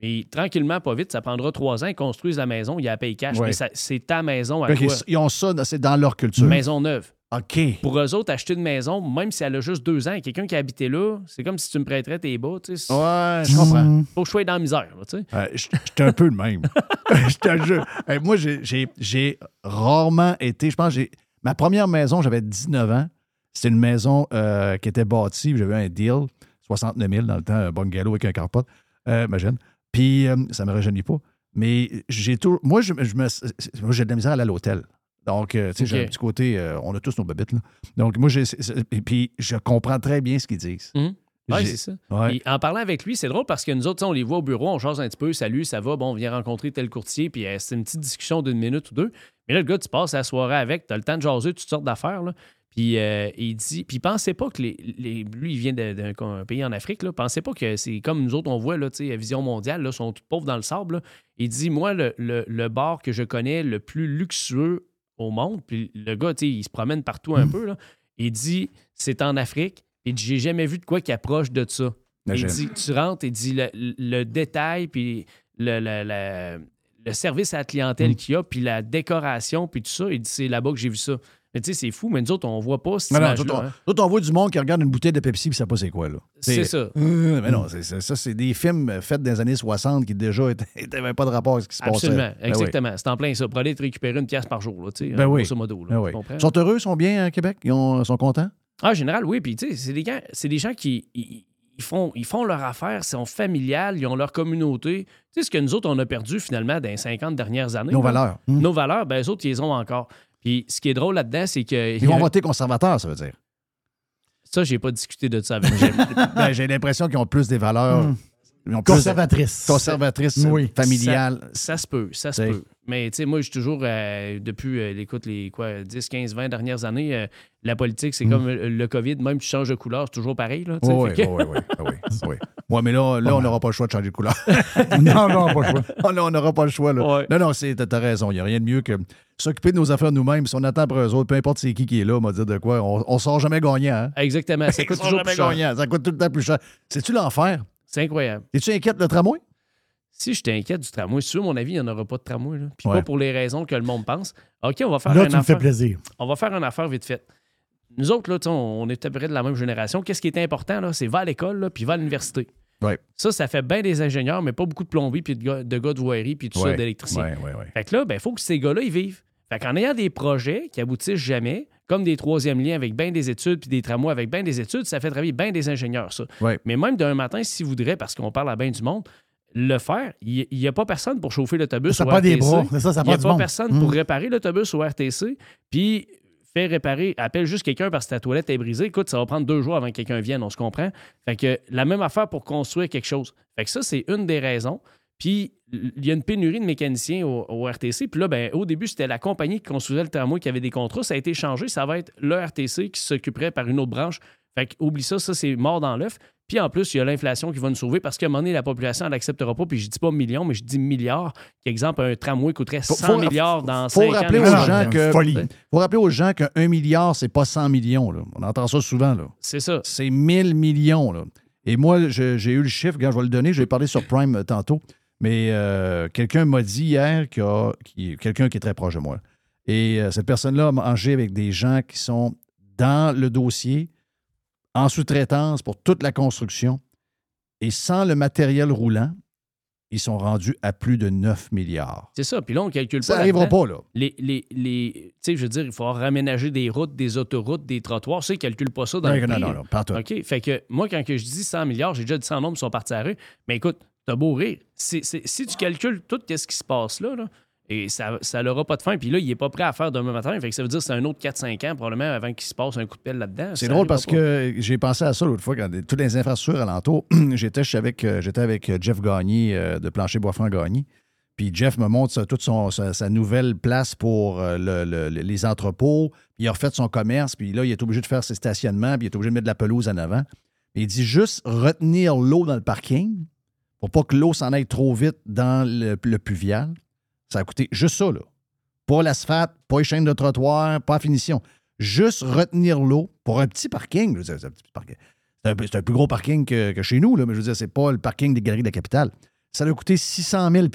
Et tranquillement, pas vite, ça prendra trois ans, ils construisent la maison, il y a à payer cash. Ouais. Mais c'est ta maison à OK, toi. ils ont ça, c'est dans leur culture. Maison neuve. OK. Pour eux autres, acheter une maison, même si elle a juste deux ans, et quelqu'un qui a habité là, c'est comme si tu me prêterais tes bas. Tu sais. Ouais, je comprends. Faut que je sois dans la misère. là, tu sais. Euh, J'étais un peu le même. (laughs) (laughs) je te jure. Hey, moi, j'ai- rarement été. Je pense que j'ai. Ma première maison, j'avais 19 ans. C'était une maison euh, qui était bâtie. J'avais un deal, 69 000 dans le temps, un bungalow avec un carport. Euh, imagine. Puis, euh, ça ne me rajeunit pas. Mais j'ai tout. Moi, je, je me, moi, j'ai de la misère à aller à l'hôtel. Donc, euh, tu sais, j'ai un petit côté. euh, on a tous nos babites, là. Donc, moi, j'ai. Et puis, je comprends très bien ce qu'ils disent. Ouais, J'ai- c'est ça. Ouais. Puis en parlant avec lui, c'est drôle parce que nous autres, on les voit au bureau, on change un petit peu, salut, ça va, bon, on vient rencontrer tel courtier, puis euh, c'est une petite discussion d'une minute ou deux. Mais là, le gars, tu passes la soirée avec, tu as le temps de jaser toutes sortes d'affaires, là. Puis euh, il dit, puis pensez pas que les, les- lui, il vient d'un pays en Afrique, là, pensez pas que c'est comme nous autres, on voit, là, tu sais, Vision Mondiale, là, sont tous pauvres dans le sable. là. Il dit, moi, le, le, le bar que je connais le plus luxueux au monde, puis le gars, tu sais, il se promène partout un peu, là. Il dit, c'est en Afrique, et j'ai jamais vu de quoi qui approche de ça. Il dit, tu rentres, il dit le, le détail, puis le, le- le- le service à la clientèle qu'il y a, puis la décoration, puis tout ça. Il dit, c'est là-bas que j'ai vu ça. Mais tu sais, c'est fou, mais nous autres, on voit pas cette Non, non, image-là, nous autres, on, hein. nous autres, on voit du monde qui regarde une bouteille de Pepsi et sait pas c'est quoi. là. C'est ça. Euh, mais non, c'est- ça, c'est des films faits dans les années 60 qui déjà n'avaient (laughs) pas de rapport avec ce qui se passait. Absolument, Ben oui. exactement. C'est en plein ça. Pour aller te récupérer une pièce par jour, là, tu sais, Ben oui. grosso modo. Là, Ben oui. Ils sont heureux, ils sont bien à Québec, ils ont- sont contents? Ah, en général, oui. Puis, tu sais, c'est des, c'est des gens qui ils, ils font, ils font leur affaire, ils sont familiales, ils ont leur communauté. Tu sais, ce que nous autres, on a perdu finalement dans les 50 dernières années. Nos là. valeurs. Hum. Nos valeurs, ben, eux autres, ils les ont encore. Puis, ce qui est drôle là-dedans, c'est que. Ils vont voter conservateur, ça veut dire. Ça, j'ai pas discuté de ça avec (laughs) Ben, J'ai l'impression qu'ils ont plus des valeurs. Hum. Conservatrices, Oui. familiales. Ça, ça se peut, ça se peut. Mais tu sais, moi, je suis toujours, euh, depuis, euh, écoute, les quoi, 10, 15, 20 dernières années, euh, la politique, c'est comme euh, le COVID, même tu changes de couleur, c'est toujours pareil. Là. Oui, oui, oui, oui, oui. Ouais, mais là, là on n'aura pas le choix de changer de couleur. (laughs) non, non, pas le choix. (laughs) Oh, là, on n'aura pas le choix. Là. Ouais. Non, non, c'est- t'as raison. Il n'y a rien de mieux que s'occuper de nos affaires nous-mêmes. Si on attend après eux autres, peu importe c'est qui qui est là, on va dire de quoi. On, on sort jamais gagnant. Hein? Exactement, ça (laughs) On coûte sort toujours jamais plus cher. gagnant. Ça coûte tout le temps plus cher. C'est-tu l'enfer? C'est incroyable. Es-tu inquiète le tramway? Si je t'inquiète du tramway, sur mon avis, il n'y en aura pas de tramway. Là. Puis Ouais. pas pour les raisons que le monde pense. OK, on va faire Là, une tu me fais plaisir. On va faire une affaire vite faite. nous autres, là, on est à peu près de la même génération. Qu'est-ce qui est important, là, c'est va à l'école, puis va à l'université. Ouais. Ça, ça fait bien des ingénieurs, mais pas beaucoup de plombiers, puis de gars de, gars de voirie, puis tout ça, Ouais, ouais, ouais. Fait que là, il faut que ces gars-là, ils vivent. Fait qu'en ayant des projets qui aboutissent jamais, comme des troisièmes liens avec bien des études, puis des tramways avec bien des études, ça fait travailler bien des ingénieurs, ça. Ouais. Mais même d'un matin, s'ils voudraient, parce qu'on parle à bien du monde, le faire, il n'y a pas personne pour chauffer l'autobus Ça au prend des RTC. bras, c'est ça, ça Il n'y a pas monde. personne pour réparer l'autobus au RTC, puis faire réparer, appelle juste quelqu'un parce que ta toilette est brisée. Écoute, ça va prendre deux jours avant que quelqu'un vienne, on se comprend. Fait que la même affaire pour construire quelque chose. Fait que ça, c'est une des raisons. Puis il y a une pénurie de mécaniciens au, au RTC. Puis là, ben, au début, c'était la compagnie qui construisait le tramway qui avait des contrats. Ça a été changé. Ça va être le RTC qui s'occuperait par une autre branche. Fait que oublie ça, ça, c'est mort dans l'œuf. Puis en plus, il y a l'inflation qui va nous sauver parce qu'à un moment donné, la population, elle n'acceptera pas. Puis je dis pas millions, mais je dis milliards. Par exemple, un tramway coûterait 100 faut- milliards dans faut 5 rappeler ans. aux Ah, gens que folie. faut rappeler aux gens qu'un milliard c'est pas 100 millions là. On entend ça souvent. C'est ça. C'est 1000 millions là. Et moi j'ai eu le chiffre, regarde, je vais le donner, je vais parler sur Prime euh, tantôt, mais euh, quelqu'un m'a dit hier qu'il y a qui- quelqu'un qui est très proche de moi. Et euh, cette personne-là a mangé avec des gens qui sont dans le dossier en sous-traitance pour toute la construction et sans le matériel roulant, ils sont rendus à plus de 9 milliards. C'est ça. Puis là, on calcule Ça pas. n'arrivera là-dedans. pas, là. Les, les, les- tu sais, je veux dire, il faut raménager des routes, des autoroutes, des trottoirs. Ça, ils ne calculent pas ça dans Non, le non, prix, non, non, pas en tout. OK? Fait que moi, quand que je dis 100 milliards, j'ai déjà dit 100 nombres qui sont partis à la rue. Mais écoute, t'as beau rire. Si tu calcules tout ce qui se passe là, là, et ça ça n'aura pas de fin. Puis là, il n'est pas prêt à faire demain matin. Fait que ça veut dire que c'est un autre 4-5 ans probablement avant qu'il se passe un coup de pelle là-dedans. C'est drôle parce pas. que j'ai pensé à ça l'autre fois, quand toutes les infrastructures alentour, (clears throat) j'étais avec, euh, j'étais avec Jeff Gagné euh, de Plancher Boisfranc Gagné. Puis Jeff me montre toute son- sa, sa nouvelle place pour euh, le- le- le- les entrepôts. Il a refait son commerce. Puis là, il est obligé de faire ses stationnements. Puis il est obligé de mettre de la pelouse en avant. Il dit juste retenir l'eau dans le parking pour pas que l'eau s'en aille trop vite dans le, le pluvial. Ça a coûté juste ça, là. Pas l'asphalte, pas les chaînes de trottoir, pas la finition. Juste retenir l'eau pour un petit parking. C'est un, petit parking. C'est un un plus gros parking que, que chez nous, là, mais je veux dire, c'est pas le parking des galeries de la capitale. Ça a coûté 600 000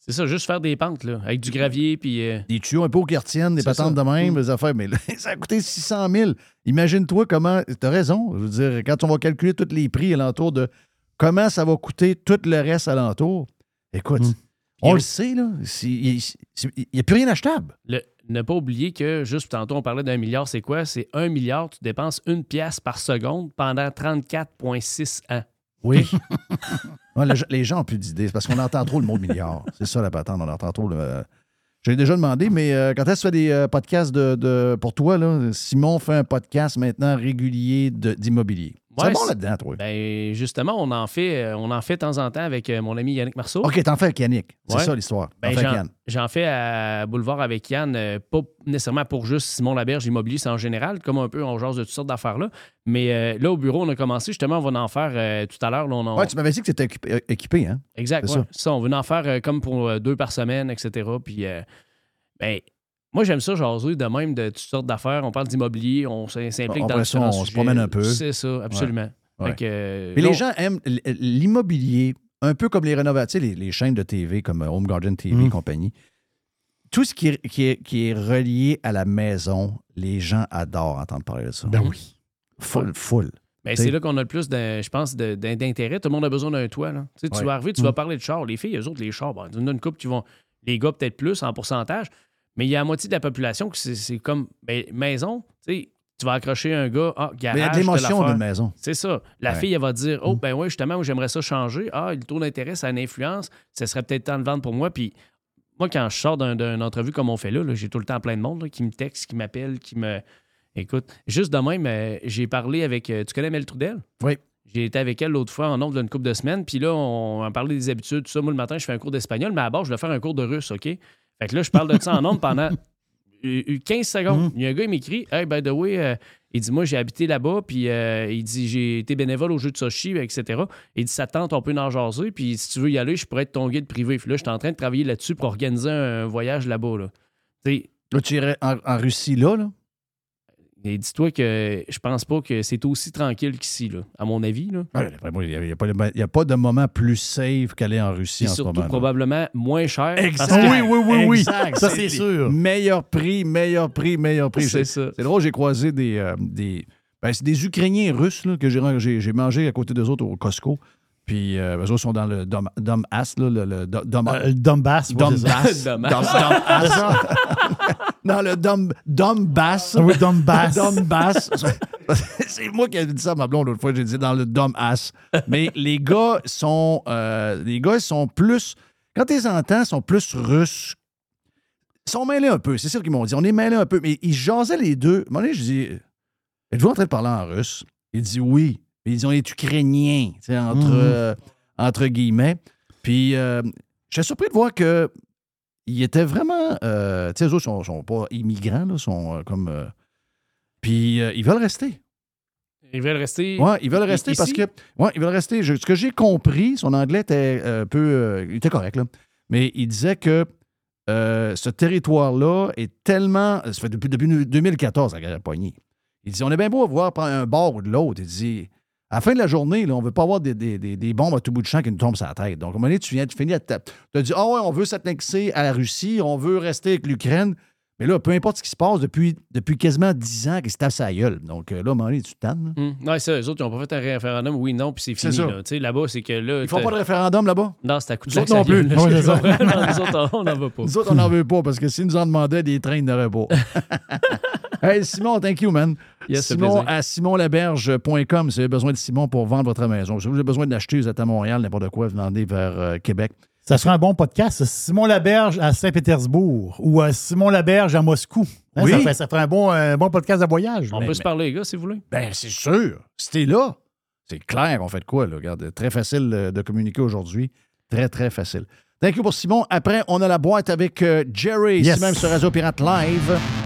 C'est ça, juste faire des pentes là, avec du gravier. Puis. euh, Des tuyaux un peu au quartienne, des patentes ça. de même, Mm. des affaires. Mais là, (laughs) ça a coûté 600 000. Imagine-toi comment. T'as raison. Je veux dire, quand on va calculer tous les prix alentour de comment ça va coûter tout le reste alentour, écoute, on le sait, là. Il n'y a plus rien achetable. Le- ne pas oublier que, juste tantôt, on parlait d'un milliard, c'est quoi? C'est un milliard, tu dépenses une pièce par seconde pendant 34,6 ans. Oui. (laughs) Ouais, le- les gens n'ont plus d'idées. C'est parce qu'on entend trop le mot milliard. C'est ça la patente. On entend trop le. J'ai déjà demandé, mais euh, quand est-ce que tu fais des euh, podcasts de, de- pour toi? Là? Simon fait un podcast maintenant régulier d'immobilier. Ouais, c'est bon là-dedans, toi. Ben, justement, on en fait, euh, on en fait de temps en temps avec euh, mon ami Yannick Marceau. OK, t'en fais avec Yannick. C'est Ouais. ça l'histoire. Ben, j'en, fais à Boulevard avec Yann, euh, pas nécessairement pour juste Simon Laberge Immobilier, c'est en général, comme un peu on jase de toutes sortes d'affaires-là. Mais euh, là, au bureau, on a commencé, justement, on va en faire euh, tout à l'heure. là, on Ouais, tu m'avais dit que tu étais équipé, hein? Exact, ouais. ça. ça. on veut en faire euh, comme pour deux par semaine, etc. Puis, ben, moi, j'aime ça, jaser de même de toutes sortes d'affaires. On parle d'immobilier, on s'im- s'implique dans ça, différents on se promène un peu. C'est ça, absolument. Ouais. Fait que, euh, Mais les gens aiment l'immobilier, un peu comme les rénovations, les, les chaînes de TV comme euh, Home Garden TV Mm. et compagnie. Tout ce qui est, qui, est, qui est relié à la maison, les gens adorent entendre parler de ça. Ben oui. Full, full. Ben, c'est là qu'on a le plus, de, je pense, d'intérêt. Tout le monde a besoin d'un toit. Là. Tu sais, Tu vas arriver, tu vas parler de char. Les filles, eux autres, les chars, ben, a une couple qui vont. Les gars, peut-être plus en pourcentage. Mais il y a la moitié de la population que c'est- c'est comme ben, maison. Tu sais, tu vas accrocher un gars, ah, garage. Mais il y a de l'émotion d'une maison. C'est ça. La Ouais. fille, elle va dire Oh, ben oui, justement, j'aimerais ça changer. Ah, le taux d'intérêt, ça a une influence. Ça serait peut-être temps de vendre pour moi. Puis moi, quand je sors d'un- d'une entrevue comme on fait là, là, j'ai tout le temps plein de monde là, qui me texte, qui m'appelle, qui me. Écoute, juste de même, euh, j'ai parlé avec. euh, tu connais Mel Trudel? Oui. J'ai été avec elle l'autre fois en nombre d'une couple de semaines. Puis là, on a parlé des habitudes, tout ça. Moi, le matin, je fais un cours d'espagnol, mais à bord, je vais faire un cours de russe, OK? Fait que là, je parle de ça en nombre pendant euh, euh, 15 secondes. Il y a un gars, il m'écrit Hey, by the way, euh, il dit Moi, j'ai habité là-bas, puis euh, il dit J'ai été bénévole au jeu de Sochi, etc. Il dit Ça te tente, on peut en jaser, puis si tu veux y aller, je pourrais être ton guide privé. Puis là, je suis en train de travailler là-dessus pour organiser un voyage là-bas. Là. Là, tu irais en, en Russie, là, là? Et dis-toi que je pense pas que c'est aussi tranquille qu'ici, là, à mon avis. Là. Il n'y a, pas de- il y a pas de moment plus safe qu'aller en Russie C'est en ce moment. là. probablement moins cher. Exact. parce que- Oui, oui, oui, oui. Exact, ça, c'est sûr. Meilleur prix, meilleur prix, meilleur prix. C'est ça. C'est drôle, j'ai croisé des, euh, des, ben, c'est des Ukrainiens russes là, que j'ai, mangé à côté d'eux autres au Costco. Puis euh, eux autres sont dans le Dom, Donbass, là, le, le Dom- Dom- Euh, Donbass. (laughs) Donbass. Donbass. Dans le Dom, Donbass. Ah oui, Donbass. (laughs) Donbass. (laughs) C'est moi qui ai dit ça à ma blonde l'autre fois. J'ai dit dans le Donbass. Mais les gars sont, euh, les gars sont plus. Quand tu les entends, ils sont plus russes. Ils sont mêlés un peu. C'est ça qu'ils m'ont dit. On est mêlés un peu. Mais ils jasaient les deux. À un moment donné, je dis Êtes-vous en train de parler en russe? Il dit oui. Ils ont est sais, entre, Mhm. euh, entre guillemets. Puis euh, j'étais surpris de voir que ils étaient vraiment. euh, tu sais, eux autres sont, sont pas immigrants, là, sont euh, comme. euh, puis ils veulent rester. Ils veulent rester. Ouais, ils veulent rester ici? parce que. Ouais, ils veulent rester. Je- ce que j'ai compris, son anglais était un peu. il était correct, là. Mais il disait que ce territoire-là est tellement. Ça fait depuis, depuis 2014 à poignée. Il dit on est bien beau à voir prendre un bord ou de l'autre. Il dit à la fin de la journée, là, on ne veut pas avoir des, bombes à tout bout de champ qui nous tombent sur la tête. Donc, à un moment donné, tu viens, tu finis à Tu as dit Ah ouais, on veut s'annexer à la Russie, on veut rester avec l'Ukraine. Mais là, peu importe ce qui se passe depuis, depuis quasiment 10 ans, qu'ils se tapent sa gueule. Donc euh, là, à un moment donné, tu te tannes. là. Hum. Ça, eux autres, ils n'ont pas fait un référendum, oui, non, puis c'est C'est fini. là. Là-bas, c'est que là. Ils font pas de référendum là-bas? Non, c'est à coup de Nous autres non gueule, là, c'est. (laughs) Non, nous autres, on n'en veut pas. Nous autres, on n'en veut pas parce que s'ils nous en demandaient, des trains, ils n'auraient pas. (laughs) hey, Simon, thank you, man. Yes, Simon à simonlaberge.com si vous avez besoin de Simon pour vendre votre maison. Si vous avez besoin d'acheter, vous êtes à Montréal, n'importe quoi, vous vendez vers euh, Québec. Ça serait un bon podcast. Simon Laberge à Saint-Pétersbourg ou Simon Laberge à Moscou. Hein, Oui. Ça, ferait un bon, un bon podcast de voyage. On Mais- peut se parler, les gars, si vous voulez. Ben, c'est sûr. Si t'es là, c'est clair, on fait de quoi, là. Regarde, très facile euh, de communiquer aujourd'hui. Très, très facile. Thank you pour Simon. Après, on a la boîte avec euh, Jerry, Yes. ici même sur Radio Pirate Live.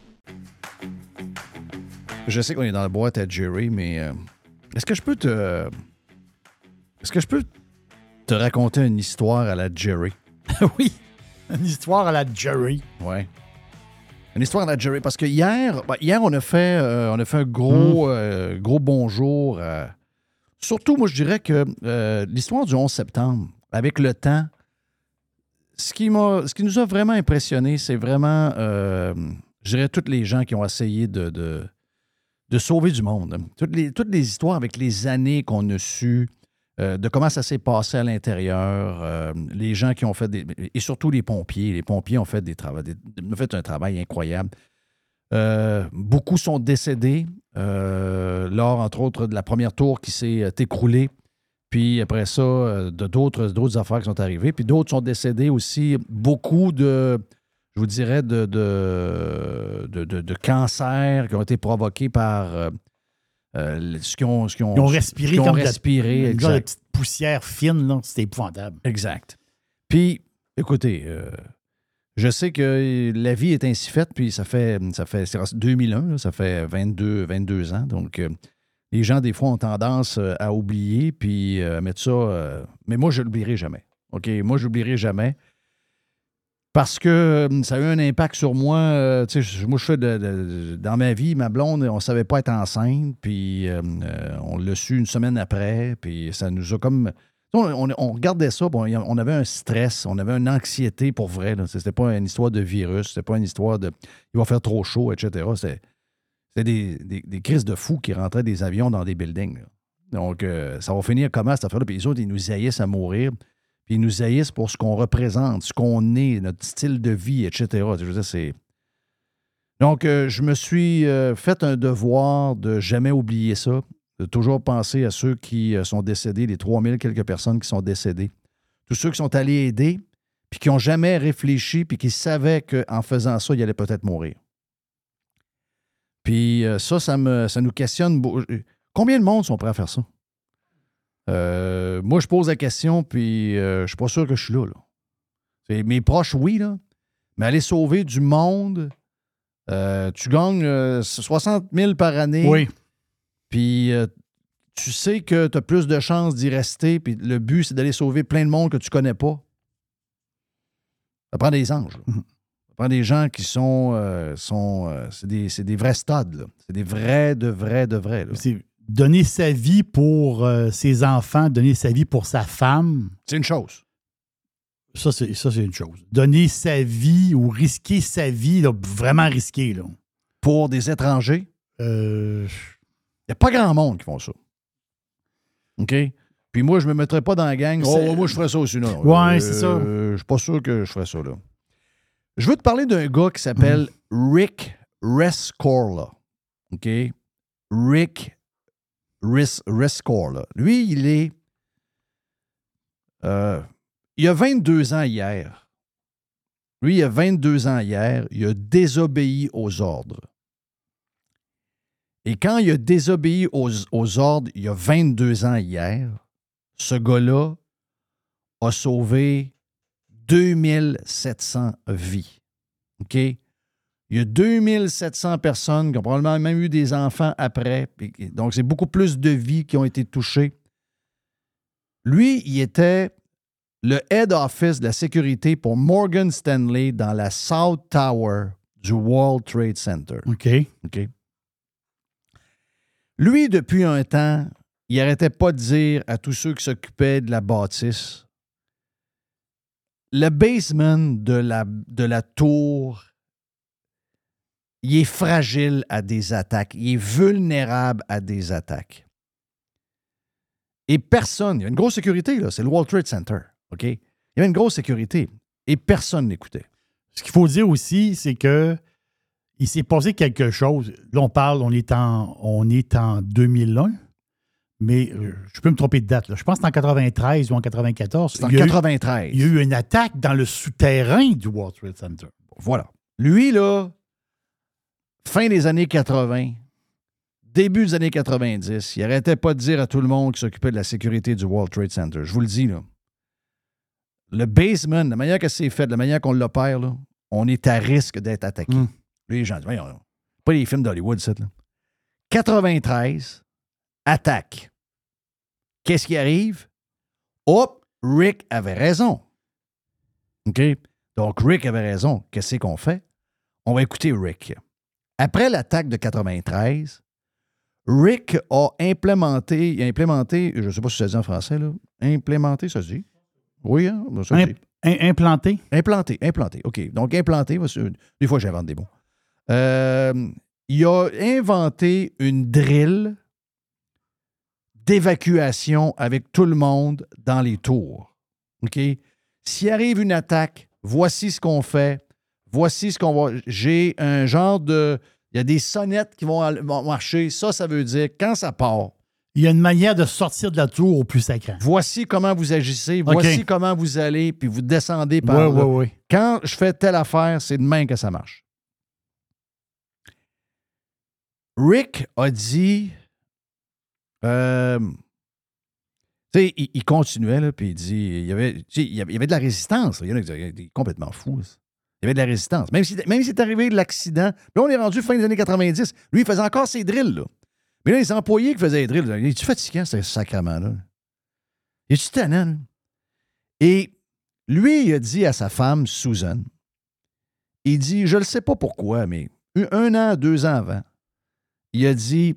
Je sais qu'on est dans la boîte à Jerry, mais euh, est-ce que je peux te. Est-ce que je peux te raconter une histoire à la Jerry? (laughs) oui. Une histoire à la Jerry. Ouais. Une histoire à la Jerry. Parce que hier, ben, hier on, a fait, euh, on a fait un gros, euh, gros bonjour. surtout, moi, je dirais que l'histoire du 11 septembre, avec le temps, ce qui, m'a, ce qui nous a vraiment impressionné, c'est vraiment, je dirais, toutes les gens qui ont essayé de, de, de sauver du monde. Toutes les, histoires avec les années qu'on a su, euh, de comment ça s'est passé à l'intérieur, euh, les gens qui ont fait des. Et surtout les pompiers. Les pompiers ont fait, des travaux, fait un travail incroyable. Euh, beaucoup sont décédés lors, entre autres, de la première tour qui s'est écroulée. Puis après ça, de d'autres, d'autres affaires qui sont arrivées. Puis d'autres sont décédés aussi. Beaucoup de, je vous dirais, de, de, de, de- de cancers qui ont été provoqués par euh, euh, ce qu'ils ont, ce qu'ils ont, Ils ont respiré qu'ils ont comme de la- respiré, de exact. petite poussière fine. là. C'était épouvantable. Exact. Puis, écoutez, euh, je sais que la vie est ainsi faite, puis ça fait, ça fait c'est 2001, là, ça fait 22, 22 ans. Donc, euh, les gens, des fois, ont tendance à oublier, puis à mettre ça. mais moi, je l'oublierai jamais. OK? Moi, je l'oublierai jamais. Parce que euh, ça a eu un impact sur moi. euh, moi, je fais de, dans ma vie, ma blonde, on ne savait pas être enceinte, puis euh, on l'a su une semaine après, puis ça nous a comme. On, regardait ça, on avait un stress, on avait une anxiété pour vrai. C'était pas une histoire de virus, c'était pas une histoire de il va faire trop chaud, etc. C'était des, crises de fous qui rentraient des avions dans des buildings. Donc, ça va finir comment cette affaire-là? Puis les autres, ils nous haïssent à mourir. Ils nous haïssent pour ce qu'on représente, ce qu'on est, notre style de vie, etc. Donc, euh, je me suis euh, fait un devoir de jamais oublier ça, de toujours penser à ceux qui euh, sont décédés, les 3000 quelques personnes qui sont décédées. Tous ceux qui sont allés aider, puis qui n'ont jamais réfléchi, puis qui savaient qu'en faisant ça, ils allaient peut-être mourir. Puis ça, ça, me, ça nous questionne. Combien de monde sont prêts à faire ça? Euh, moi, je pose la question, puis euh, je suis pas sûr que je suis là. Mes proches, oui, là. Mais aller sauver du monde, euh, tu gagnes euh, 60 000 par année. Oui. Puis tu sais que tu as plus de chances d'y rester, puis le but, c'est d'aller sauver plein de monde que tu connais pas. Ça prend des anges. là. Ça prend des gens qui sont. sont c'est, des, c'est des vrais stades. C'est des vrais, de vrais, de vrais. là. Donner sa vie pour euh, ses enfants, donner sa vie pour sa femme. C'est une chose. Ça, c'est, ça, c'est une chose. Donner sa vie ou risquer sa vie, là, vraiment risquer. Là. Pour des étrangers, Euh, il n'y a pas grand monde qui font ça. OK? Puis moi, je ne me mettrais pas dans la gang. Oh, moi, je ferais ça aussi. Non. Ouais, c'est ça. Euh, je suis pas sûr que je ferais ça, là. Je veux te parler d'un gars qui s'appelle Rick Rescorla. OK? Rick Res- Rescorla. Lui, il est. euh, il a 22 ans hier. Lui, il a 22 ans hier. Il a désobéi aux ordres. Et quand il a désobéi aux, aux ordres, il y a 22 ans hier, ce gars-là a sauvé 2700 vies. OK? Il y a 2700 personnes qui ont probablement même eu des enfants après. Donc, c'est beaucoup plus de vies qui ont été touchées. Lui, il était le head office de la sécurité pour Morgan Stanley dans la South Tower du World Trade Center. OK. OK. Lui, depuis un temps, il n'arrêtait pas de dire à tous ceux qui s'occupaient de la bâtisse le basement de la, de la tour, il est fragile à des attaques. Il est vulnérable à des attaques. Et personne, il y a une grosse sécurité, là, c'est le World Trade Center. OK? Il y avait une grosse sécurité. Et personne n'écoutait. Ce qu'il faut dire aussi, c'est que il s'est passé quelque chose. Là, on parle, on est en, on est en 2001, mais euh, je peux me tromper de date. là. Je pense que c'est en 93 ou en 94. C'est en Il y a eu- 93. il y a eu une attaque dans le souterrain du World Trade Center. Voilà. Lui, là, fin des années 80, début des années 90, il arrêtait pas de dire à tout le monde qui s'occupait de la sécurité du World Trade Center. Je vous le dis, là. Le basement, la manière que c'est fait, la manière qu'on l'opère, là, on est à risque d'être attaqué. Les gens disent, voyons, pas les films d'Hollywood, ça, là. 93, attaque. Qu'est-ce qui arrive? Hop, Rick avait raison. OK? Donc, Rick avait raison. Qu'est-ce qu'on fait? On va écouter Rick. Après l'attaque de 93, Rick a implémenté, il a implémenté, je ne sais pas si ça se dit en français, là. Implémenté, ça se dit? Oui, hein? Ça se dit. im- implanté? Implanté, implanté. OK. Donc, implanté, des fois, j'invente des mots. Euh, il a inventé une drill d'évacuation avec tout le monde dans les tours. OK? S'il arrive une attaque, voici ce qu'on fait. Voici ce qu'on va. J'ai un genre de. Il y a des sonnettes qui vont, marcher. Ça, ça veut dire quand ça part. Il y a une manière de sortir de la tour au plus sacré. Voici comment vous agissez, voici comment vous allez, puis vous descendez par là. ouais, ouais. Quand je fais telle affaire, c'est demain que ça marche. Rick a dit. euh, tu sais, il, il continuait, là, puis il dit. Il y, avait, il y avait de la résistance. là. Il y en a qui est complètement fou. Il y avait de la résistance. Même si, même si arrivé de l'accident, là, on est rendu fin des années 90. Lui, il faisait encore ses drills, là. Mais là, les employés qui faisaient les drills, il est-tu fatiguant, ce sacrement-là? Il est-tu tannant? Et lui, il a dit à sa femme, Susan, il dit, je ne sais pas pourquoi, mais un, un an, deux ans avant, il a dit,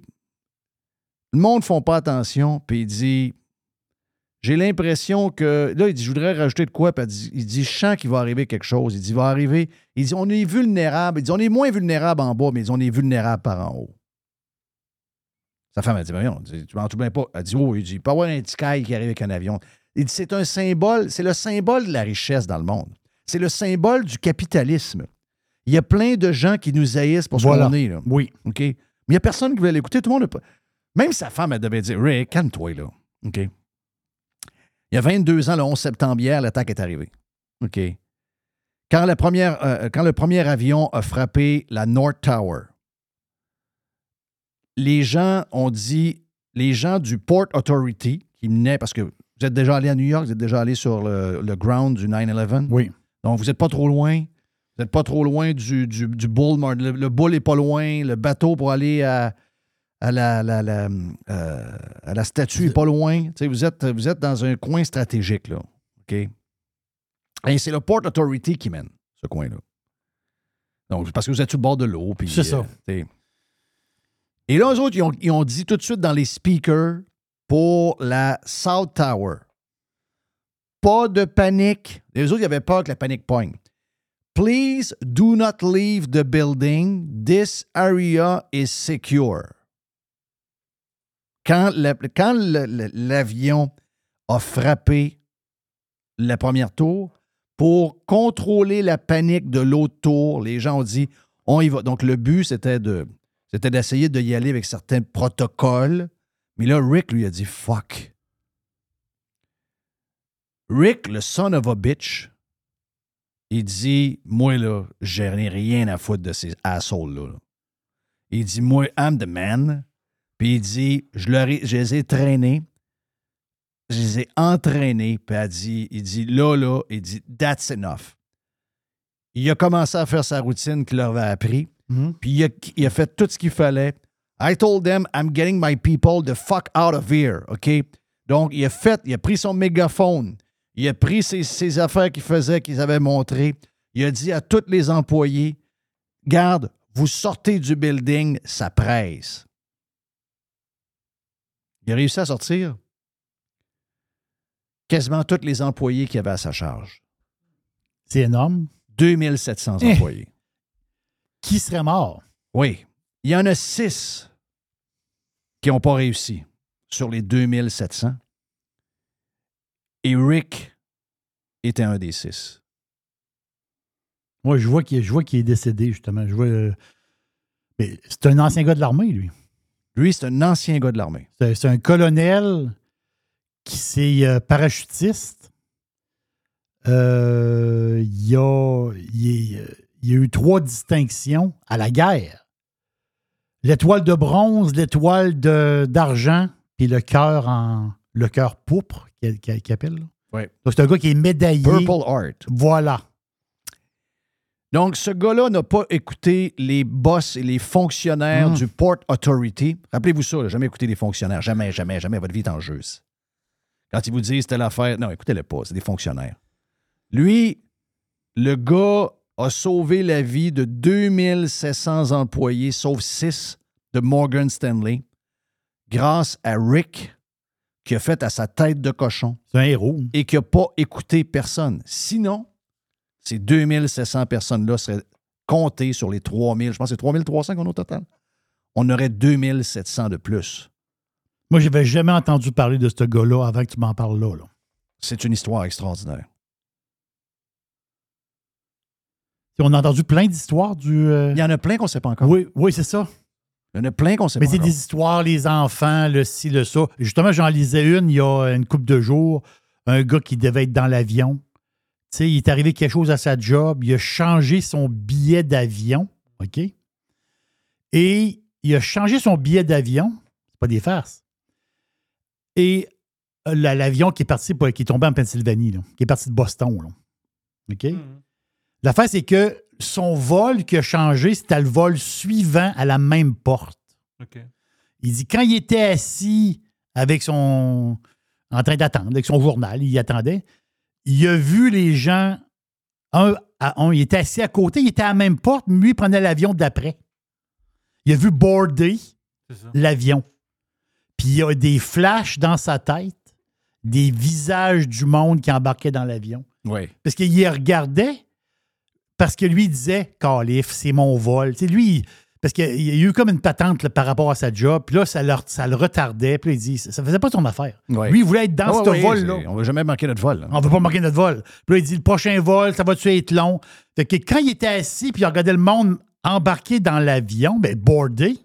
le monde ne font pas attention, puis il dit, j'ai l'impression que, là, il dit, je voudrais rajouter de quoi, puis il dit, il dit, je sens qu'il va arriver quelque chose. Il dit, il va arriver, il dit, on est vulnérable, il dit, on est moins vulnérable en bas, mais il dit, on est vulnérable par en haut. Sa femme a dit, mais non, tu m'en souviens pas. Elle dit, oh, il dit, il peut y avoir un petit caille qui arrive avec un avion. Il dit, c'est un symbole, c'est le symbole de la richesse dans le monde. C'est le symbole du capitalisme. Il y a plein de gens qui nous haïssent pour ce Voilà. qu'on est. Là. Oui. OK? Mais il n'y a personne qui veut l'écouter. Tout le monde n'a pas. Même sa femme, elle devait dire Rick, calme-toi, là. OK? Il y a 22 ans, le 11 septembre hier, l'attaque est arrivée. OK. Quand, la première, euh, quand le premier avion a frappé la North Tower, les gens ont dit, les gens du Port Authority, qui venaient, parce que vous êtes déjà allé à New York, vous êtes déjà allé sur le, le ground du 9-11. Oui. Donc, vous n'êtes pas trop loin. Vous n'ê't pas trop loin du, du, du bull. Le, le bull n'est pas loin. Le bateau pour aller à, à la, la- la, euh, à la statue pas loin. Vous, êtes, vous êtes dans un coin stratégique, là. OK? Et c'est le Port Authority qui mène ce coin-là. Donc, parce que vous êtes sur le bord de l'eau. C'est ça. euh. Et là, eux autres, ils ont, ils ont dit tout de suite dans les speakers pour la South Tower. Pas de panique. Les autres, ils avaient peur que la panique pogne. Please do not leave the building. This area is secure. Quand l'avion a frappé la première tour, pour contrôler la panique de l'autre tour, les gens ont dit on y va. Donc, le but, c'était de c'était d'essayer de y aller avec certains protocoles. Mais là, Rick lui a dit fuck. Rick, le son of a bitch, il dit Moi, là, j'ai rien à foutre de ces assholes-là. là. Il dit Moi, I'm the man. Puis il dit Je, leur ai- je les ai traînés. Je les ai entraînés. Puis elle dit, il dit Là, là, il dit That's enough. Il a commencé à faire sa routine qu'il leur avait appris. Puis il a, il a fait tout ce qu'il fallait. I told them I'm getting my people the fuck out of here. OK? Donc, il a fait, il a pris son mégaphone. Il a pris ses, ses affaires qu'il faisait, qu'ils avaient montrées. Il a dit à tous les employés Garde, vous sortez du building, ça presse. Il a réussi à sortir quasiment tous les employés qu'il avait à sa charge. C'est énorme. 2700 Eh. employés. Qui serait mort? Oui. Il y en a six qui n'ont pas réussi sur les 2700. Et Rick était un des six. Moi, je vois qu'il est décédé, justement. Je vois. euh, c'est un ancien gars de l'armée, lui. Lui, c'est un ancien gars de l'armée. C'est un colonel qui s'est euh, parachutiste. Euh, il, y a, il, est, il y a eu trois distinctions à la guerre. L'étoile de bronze, l'étoile d'argent, puis le cœur en le cœur pourpre qu'il qu'il appelle. là. Ouais. Donc, c'est un gars qui est médaillé. Purple Heart. Voilà. Donc, ce gars-là n'a pas écouté les boss et les fonctionnaires Mm. du Port Authority. Rappelez-vous ça, là, jamais écouté les fonctionnaires. Jamais, jamais, jamais. Votre vie est en jeu. Quand ils vous disent telle affaire, non, écoutez-le pas, c'est des fonctionnaires. Lui, le gars a sauvé la vie de 2700 employés, sauf 6 de Morgan Stanley, grâce à Rick, qui a fait à sa tête de cochon. C'est un héros. Et qui n'a pas écouté personne. Sinon, ces 2700 personnes-là seraient comptées sur les 3000. Je pense que c'est 3300 qu'on a au total. On aurait 2700 de plus. Moi, je n'avais jamais entendu parler de ce gars-là avant que tu m'en parles là. là. C'est une histoire extraordinaire. On a entendu plein d'histoires du. euh, Il y en a plein qu'on ne sait pas encore. Oui, oui, c'est ça. Il y en a plein qu'on ne sait Mais pas c'est encore. des histoires, les enfants, le ci, le ça. Justement, j'en lisais une il y a une couple de jours. Un gars qui devait être dans l'avion. Sais, il est arrivé quelque chose à sa job. Il a changé son billet d'avion. OK? Et il a changé son billet d'avion. C'est pas des farces. Et euh, la- l'avion qui est parti, qui est tombé en Pennsylvanie, là, qui est parti de Boston. là. OK? L'affaire, c'est que son vol qui a changé, c'était le vol suivant à la même porte. Il dit quand il était assis avec son. en train d'attendre, avec son journal, il attendait, il a vu les gens. Un à un, il était assis à côté, il était à la même porte, mais lui, il prenait l'avion d'après. Il a vu border l'avion. Puis il y a des flashs dans sa tête, des visages du monde qui embarquait dans l'avion. Oui. Parce qu'il regardait, parce que lui il disait Calif, c'est mon vol. Tu sais, lui, il- parce qu'il y a eu comme une patente là, par rapport à sa job, puis là, ça, leur- ça le retardait. Puis là, il dit Ça faisait pas son affaire. Ouais. Lui, il voulait être dans ce ouais, vol-là. On ne va jamais manquer notre vol. là. On ne veut pas manquer notre vol. Puis là, il dit le prochain vol, ça va-tu être long? Fait que quand il était assis puis il regardait le monde embarquer dans l'avion, ben, boardé,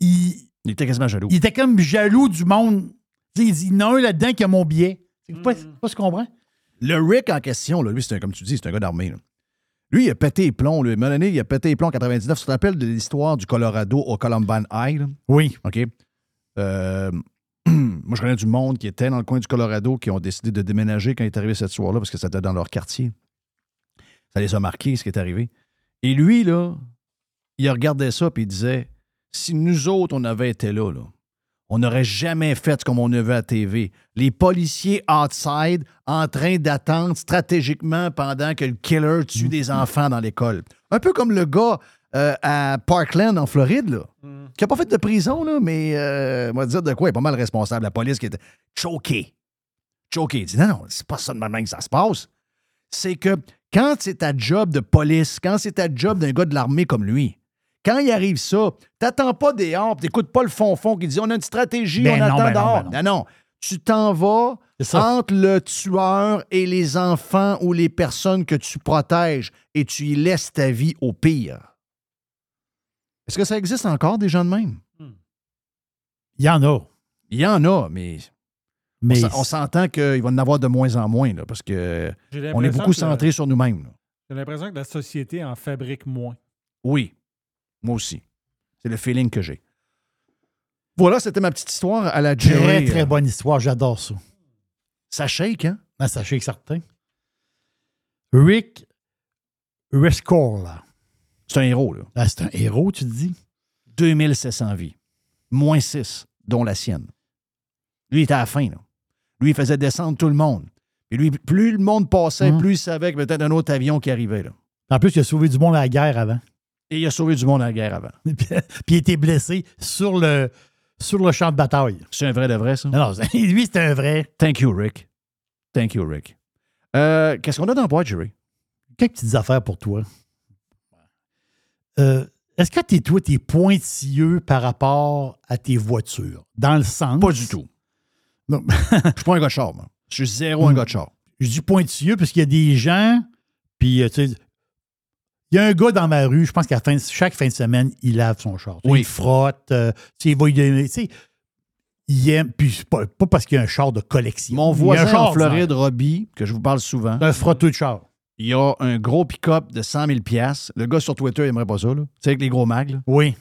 il, Il était quasiment jaloux. Il était comme jaloux du monde. Tu sais, il dit, il y en a un là-dedans qui a mon billet. C'est pas, c'est pas ce qu'on comprend. Le Rick en question, là, lui, c'est un, comme tu dis, c'est un gars d'armée. Là. Lui, il a pété les plombs. Lui. Donné, il a pété les plombs en 99. Tu te rappelles de l'histoire du Colorado au Columbine High? là? Oui. OK. Euh, (clears throat) moi, je connais du monde qui était dans le coin du Colorado qui ont décidé de déménager quand il est arrivé cette soir-là parce que c'était dans leur quartier. Ça les a marqués, ce qui est arrivé. Et lui, là, il regardait ça et il disait si nous autres, on avait été là, là on n'aurait jamais fait comme on a vu à TV. Les policiers outside en train d'attendre stratégiquement pendant que le killer tue des enfants dans l'école. Un peu comme le gars euh, à Parkland, en Floride, là, qui n'a pas fait de prison, là, mais euh, on va dire de quoi, il est pas mal responsable. La police qui était choquée. Choquée. Il dit non, non, c'est pas ça de même que ça se passe. C'est que quand c'est ta job de police, quand c'est ta job d'un gars de l'armée comme lui, quand il arrive ça, t'attends pas des hors, t'écoutes pas le fond-fond qui dit on a une stratégie, Ben on non, attend ben non, dehors. ben non, non. Tu t'en vas entre le tueur et les enfants ou les personnes que tu protèges et tu y laisses ta vie au pire. Est-ce que ça existe encore des gens de même? Il y en a. Il y en a, mais, Mais on, s'entend qu'il va en avoir de moins en moins là, parce que J'ai on est beaucoup centré sur nous-mêmes. J'ai l'impression que la société en fabrique moins. Oui, moi aussi. C'est le feeling que j'ai. Voilà, c'était ma petite histoire à la Jerry. Très, très bonne histoire. J'adore ça. Ça shake, hein? Ben, ça shake certain. Rick Rescore, là. C'est un héros, là. Ah, c'est un héros, tu te dis? 2700 vies. Moins 6, dont la sienne. Lui, il était à la fin, là. Lui, il faisait descendre tout le monde. Et lui, plus le monde passait, Hum. plus il savait que peut-être un autre avion qui arrivait, là. En plus, il a sauvé du monde à la guerre avant. Et il a sauvé du monde la guerre avant. (laughs) Puis il était blessé sur le, sur le champ de bataille. C'est un vrai de vrai, ça? Non, (laughs) lui, c'est un vrai. Thank you, Rick. Thank you, Rick. Euh, Qu'est-ce qu'on a dans le boîte, Jerry? Quelques petites affaires pour toi. Euh, Est-ce que t'es, toi, t'es pointilleux par rapport à tes voitures? Dans le sens? Pas du tout. Non. (laughs) Je suis pas un gars de char, moi. Je suis zéro un gars de char. Je dis pointilleux parce qu'il y a des gens, puis euh, tu sais, il y a un gars dans ma rue, je pense qu'à fin, chaque fin de semaine, il lave son char. Oui. Il frotte, euh, tu sais, il va y donner, tu sais, il aime, puis c'est pas, pas parce qu'il y a un char de collection. Mon y voisin char en Floride. Robbie, que je vous parle souvent, un frotteux de char. il a un gros pick-up de 100 000 Le gars sur Twitter, il aimerait pas ça, là. Tu sais, avec les gros mags, là. Oui.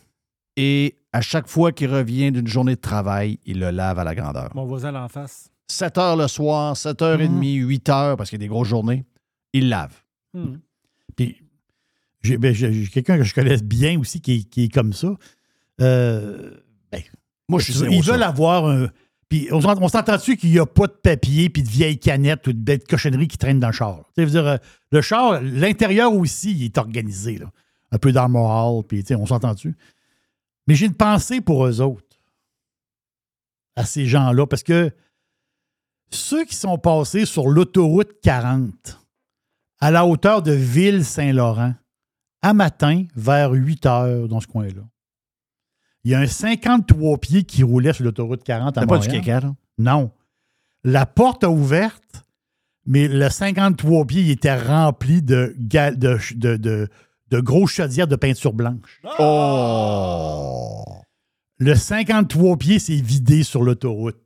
Et à chaque fois qu'il revient d'une journée de travail, il le lave à la grandeur. Mon voisin en face. 7 heures le soir, 7h30, 8 heures, parce qu'il y a des grosses journées, il lave. Hmm. Puis, j'ai ben, quelqu'un que je connais bien aussi qui, est- qui est comme ça. Euh, ben, Moi, je suis Ils veulent avoir un. Puis, on s'ent- on s'entend-tu qu'il n'y a pas de papier, puis de vieilles canettes ou de belles cochonneries qui traînent dans le char? Tu dire, euh, le char, l'intérieur aussi, il est organisé. Là. Un peu d'armoire, puis tu sais, on s'entend-tu? Mais j'ai une pensée pour eux autres, à ces gens-là, parce que ceux qui sont passés sur l'autoroute 40 à la hauteur de Ville-Saint-Laurent, à matin, vers 8 heures, dans ce coin-là, il y a un 53 pieds qui roulait sur l'autoroute 40 à C'était pas du Montréal. caca, là? Non. La porte a ouverte, mais le 53 pieds il était rempli de, de, de, de, de grosses chaudières de peinture blanche. Oh! Le 53 pieds s'est vidé sur l'autoroute.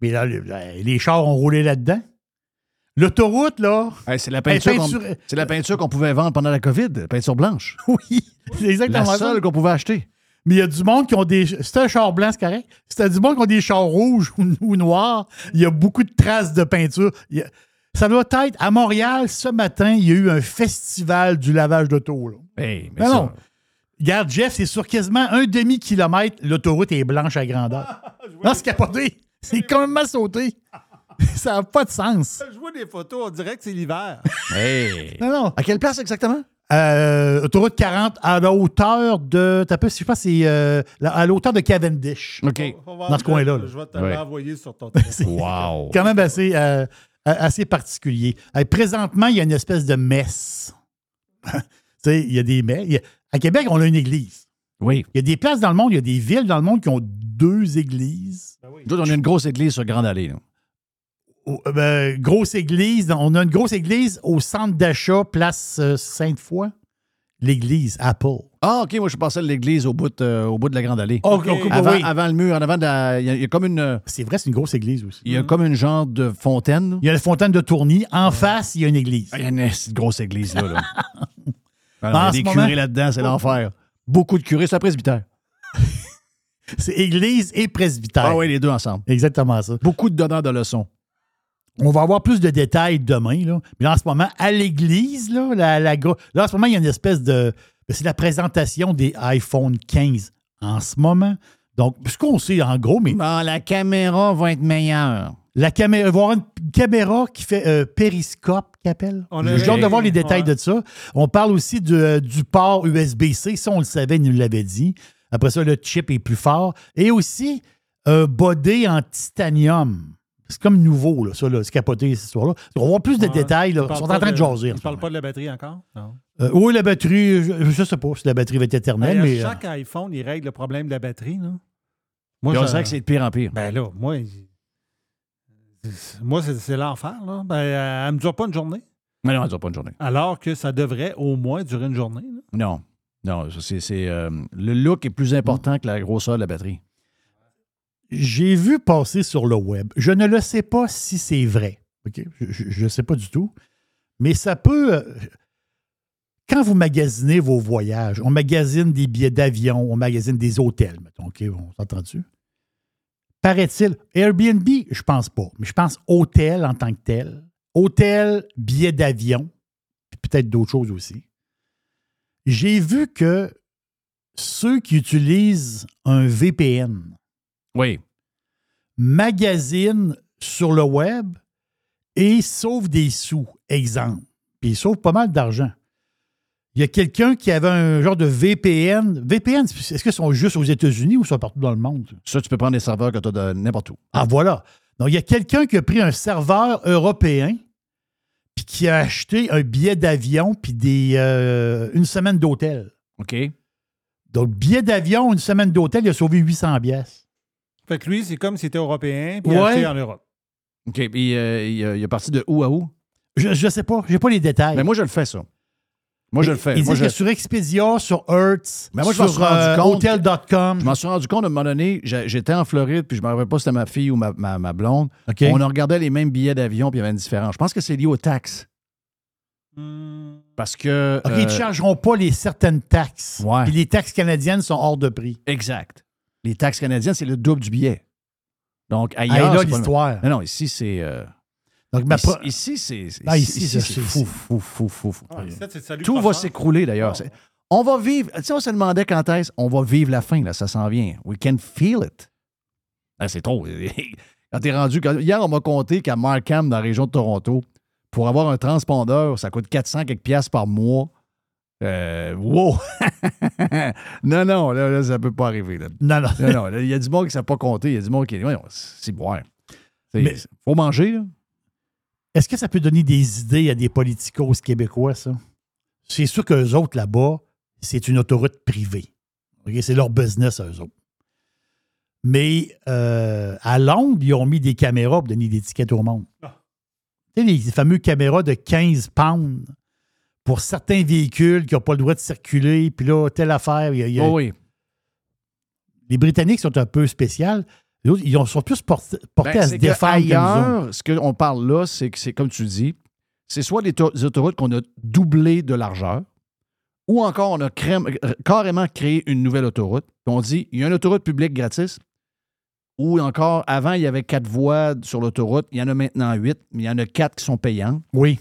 Mais là, le- les chars ont roulé là-dedans. L'autoroute, là. Hey, c'est la peinture qu'on c'est la peinture qu'on pouvait vendre pendant la COVID, peinture blanche. (laughs) Oui, c'est exactement La ça. seule qu'on pouvait acheter. Mais il y a du monde qui ont des. C'est un char blanc, c'est correct. C'est du monde qui ont des chars rouges (laughs) ou, noirs. Il y a beaucoup de traces de peinture. Il y a- Ça doit être à Montréal, ce matin, il y a eu un festival du lavage d'auto. Hey, mais Mais ça- non. Regarde, Jeff, c'est sur quasiment un demi-kilomètre, l'autoroute est blanche à grandeur. (laughs) non, c'est capoté. C'est complètement sauté. (laughs) Ça n'a pas de sens. Je vois des photos, on dirait que c'est l'hiver. (laughs) Hey! Non, non. À quelle place exactement? Euh, autoroute 40 à la hauteur de. T'as pas, je sais pas, c'est euh, à la hauteur de Cavendish. OK. Dans ce coin-là. là. Je vais te Ouais. l'envoyer sur ton (laughs) C'est Wow! quand même assez, euh, assez particulier. Euh, présentement, il y a une espèce de messe. tu sais, il y a des messes. À Québec, on a une église. Oui. Il y a des places dans le monde, il y a des villes dans le monde qui ont deux églises. Nous, on a une grosse église sur Grande Allée. Euh, ben, grosse église. On a une grosse église au centre d'achat, place euh, Sainte-Foy. L'église Apple. Ah, OK, moi, je passais à l'église au, bout de- euh, au bout de la Grande Allée. Avant, oui. avant le mur, en avant de la- Il y, a- il y a comme une. C'est vrai, c'est une grosse église aussi. Il y a comme une genre de fontaine. Il y a la fontaine de Tourny. En face, il y a une église. Il y a une grosse église, là. là. (laughs) Ah, il y a des curés là-dedans, c'est l'enfer. Beaucoup de curés, c'est un presbytère. (laughs) C'est église et presbytère. Ah oui, les deux ensemble. Exactement ça. Beaucoup de donneurs de leçons. On va avoir plus de détails demain. Là. Mais là, en ce moment, à l'église, là, la, la gro- là, en ce moment, il y a une espèce de. ben, C'est la présentation des iPhone 15 en ce moment. Donc, ce qu'on sait en gros, mais. la caméra va être meilleure. La caméra, il va y avoir une caméra qui fait euh, périscope, qui appelle. On a- J'ai hâte de voir les détails Ouais. de ça. On parle aussi de- du port USB-C. Ça, on le savait, il nous l'avait dit. Après ça, le chip est plus fort. Et aussi, un body en titanium. C'est comme nouveau, là, ça, là, c'est capoté, cette histoire-là. On va voir plus de Ouais. détails. Là. Ils sont en train de jaser. en Ils ce parlent pas de la batterie encore? Non. Euh, oui, la batterie, je ne sais pas si la batterie va être éternelle, mais. euh, chaque iPhone, il règle le problème de la batterie. Là. Puis on je- sait que c'est de pire en pire. Ben là, moi, moi c'est l'enfer. Là. Ben, elle ne me dure pas une journée. Mais non, ça dure pas une journée. Alors que ça devrait au moins durer une journée. là. Non. Non, ça, c'est. c'est, euh, le look est plus important que la grosseur de la batterie. J'ai vu passer sur le web. Je ne le sais pas si c'est vrai. Je ne sais pas du tout. Mais ça peut. euh, Quand vous magasinez vos voyages, on magasine des billets d'avion, on magasine des hôtels, mettons. OK, on s'entend dessus? Paraît-il, Airbnb, je pense pas, mais je pense hôtel en tant que tel. Hôtel, billets d'avion, puis peut-être d'autres choses aussi. J'ai vu que ceux qui utilisent un VPN, Oui. magazine sur le web et sauve des sous, exemple. Puis il sauve pas mal d'argent. Il y a quelqu'un qui avait un genre de VPN. VPN, est-ce qu'ils sont juste aux États-Unis ou sont partout dans le monde? Ça, tu peux prendre des serveurs que tu as de n'importe où. Ah, voilà. Donc, il y a quelqu'un qui a pris un serveur européen puis qui a acheté un billet d'avion puis des, euh, une semaine d'hôtel. OK. Donc, billet d'avion, une semaine d'hôtel, il a sauvé 800 pièces. Fait que lui, c'est comme s'il était européen puis Ouais. acheté en Europe. OK. Puis euh, il, il est parti de où à où? Je ne sais pas. Je n'ai pas les détails. Mais moi, je le fais, ça. Moi, je le fais. Il Moi, dit je- que sur Expedia, sur Hertz, Mais moi, je m'en sur suis rendu euh, compte- Hotel.com. Je m'en suis rendu compte à un moment donné, j'ai- j'étais en Floride, puis je ne me rappelle pas si c'était ma fille ou ma, ma- ma blonde. OK. On a regardé les mêmes billets d'avion, puis il y avait une différence. Je pense que c'est lié aux taxes. Parce que. OK, ils ne euh, chargeront pas les certaines taxes. Ouais. Puis les taxes canadiennes sont hors de prix. Exact. Les taxes canadiennes, c'est le double du billet. Donc, Hey, ailleurs. là, c'est pas le- l'histoire. Non, non, ici, c'est. euh, Donc, ma ici, pro- ici, c'est. Ah, ici, c'est c'est- fou, c'est- fou, fou, fou, fou. Ah, ici, c'est salut Tout va s'écrouler d'ailleurs. C'est- On va vivre. Tu sais, on se demandait quand est-ce. On va vivre la fin, là. Ça s'en vient. We can feel it. Ah, c'est trop. (laughs) Quand t'es rendu. quand- Hier, on m'a compté qu'à Markham, dans la région de Toronto, pour avoir un transpondeur, ça coûte 400 quelques piastres par mois. Euh, wow! (laughs) non, non, là, là, ça peut pas arriver. Là. Non, non. Non, non, là, Il y a du monde qui ne pas compter. Il y a du monde qui. Ouais, c'est boire. Mais- faut manger, là. Est-ce que ça peut donner des idées à des politicos québécois, ça? C'est sûr qu'eux autres, là-bas, c'est une autoroute privée. C'est leur business, eux autres. Mais euh, à Londres, ils ont mis des caméras pour donner des tickets au monde. Tu sais, les fameux caméras de 15 pounds pour certains véhicules qui n'ont pas le droit de circuler. Puis là, telle affaire. il y a- il y a- Oh oui. Les Britanniques sont un peu spéciales. Les autres, ils ont- sont plus portés, portés Ben, à se ailleurs, ce qu'on parle là, c'est que c'est comme tu dis, c'est soit des, to- des autoroutes qu'on a doublé de largeur, ou encore on a carrément créé une nouvelle autoroute. Puis On dit, il y a une autoroute publique gratis, ou encore, avant, il y avait quatre voies sur l'autoroute, il y en a maintenant huit, mais il y en a quatre qui sont payantes. Oui.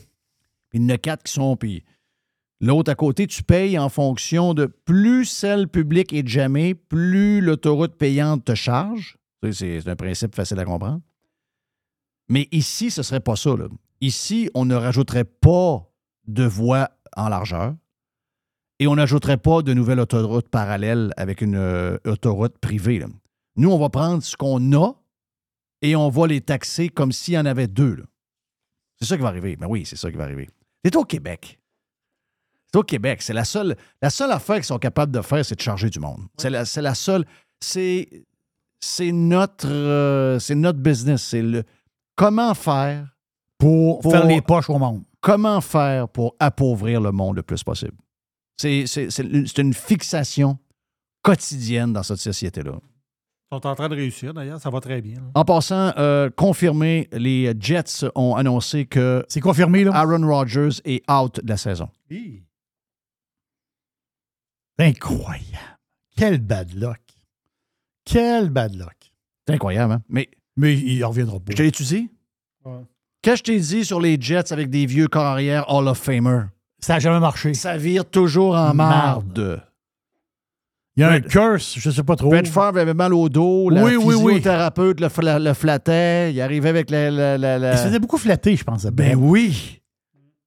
Puis il y en a quatre qui sont payées. L'autre à côté, tu payes en fonction de plus celle publique est jamais, plus l'autoroute payante te charge. C'est un principe facile à comprendre. Mais ici, ce ne serait pas ça. Ici, on ne rajouterait pas de voies en largeur et on n'ajouterait pas de nouvelles autoroutes parallèles avec une euh, autoroute privée. Nous, on va prendre ce qu'on a et on va les taxer comme s'il y en avait deux. C'est ça qui va arriver. Ben oui, c'est ça qui va arriver. C'est au Québec. C'est au Québec. C'est la seule, la seule affaire qu'ils sont capables de faire, c'est de charger du monde. C'est la, la seule. C'est, c'est notre, euh, c'est notre business. C'est le comment faire pour, faire les poches au monde. Comment faire pour appauvrir le monde le plus possible? C'est une c'est une fixation quotidienne dans cette société-là. Ils sont en train de réussir, d'ailleurs. Ça va très bien. là. En passant, euh, confirmé, les Jets ont annoncé que C'est confirmé, là? Aaron Rodgers est out de la saison. Hi. Incroyable. Quel bad luck. Quel bad luck. C'est incroyable, hein? Mais Mais il reviendra pas. je dit? Ouais. Qu'est-ce que je t'ai dit sur les Jets avec des vieux corps arrière Hall of Famer? Ça n'a jamais marché. Ça vire toujours en Marde. Il y a un curse, je sais pas trop. Brett Favre avait mal au dos, la Oui, oui, oui. physiothérapeute Le, fla- le flattait, il arrivait avec la... la- la- la- Il se faisait beaucoup flatter, je pense. Ben oui!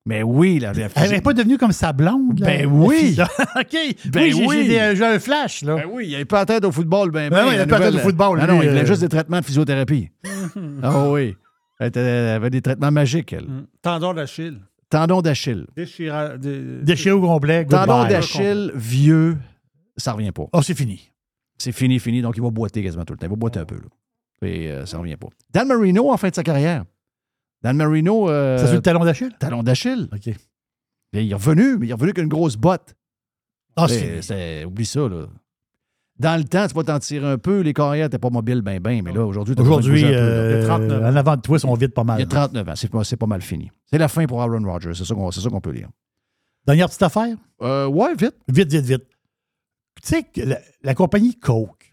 Ben oui, la, la Elle n'est pas devenue comme sa blonde, là? Ben oui. (laughs) OK. Ben oui, j'ai- oui. j'ai j'ai un flash, là. Ben oui, il n'avait pas la tête au football. Ben, Ben oui, il avait pas la tête au football, Non, non, lui, il voulait euh. juste des traitements de physiothérapie. (laughs) Ah oui. Elle, avait des traitements magiques, elle. Mm. Tendon d'Achille. Tendon d'Achille. Déchira... dé- Déchiré au complet. Tendon d'Achille vieux, ça revient pas. Oh, c'est fini. C'est fini, fini. Donc, il va boiter quasiment tout le temps. Il va boiter un peu. Là. Et euh, ça revient pas. Dan Marino, en fin de sa carrière. Dan Marino. euh, C'est sur le talon d'Achille? talon d'Achille. OK. Et il est revenu, mais il est revenu avec une grosse botte. Ah, c'est c'est- Oublie ça, là. Dans le temps, tu vas t'en tirer un peu. Les carrières n'étaient pas mobiles, ben, ben. Mais là, aujourd'hui, t'as Aujourd'hui, euh, Il y a 39 ans. en avant de toi, ils sont vides pas mal. Il y a 39 ans. C'est pas, c'est pas mal fini. C'est la fin pour Aaron Rodgers. C'est ça qu'on c'est ça peut lire. Dernière petite affaire? Euh, ouais, vite. Vite, vite, vite. Tu sais, la, la compagnie Coke,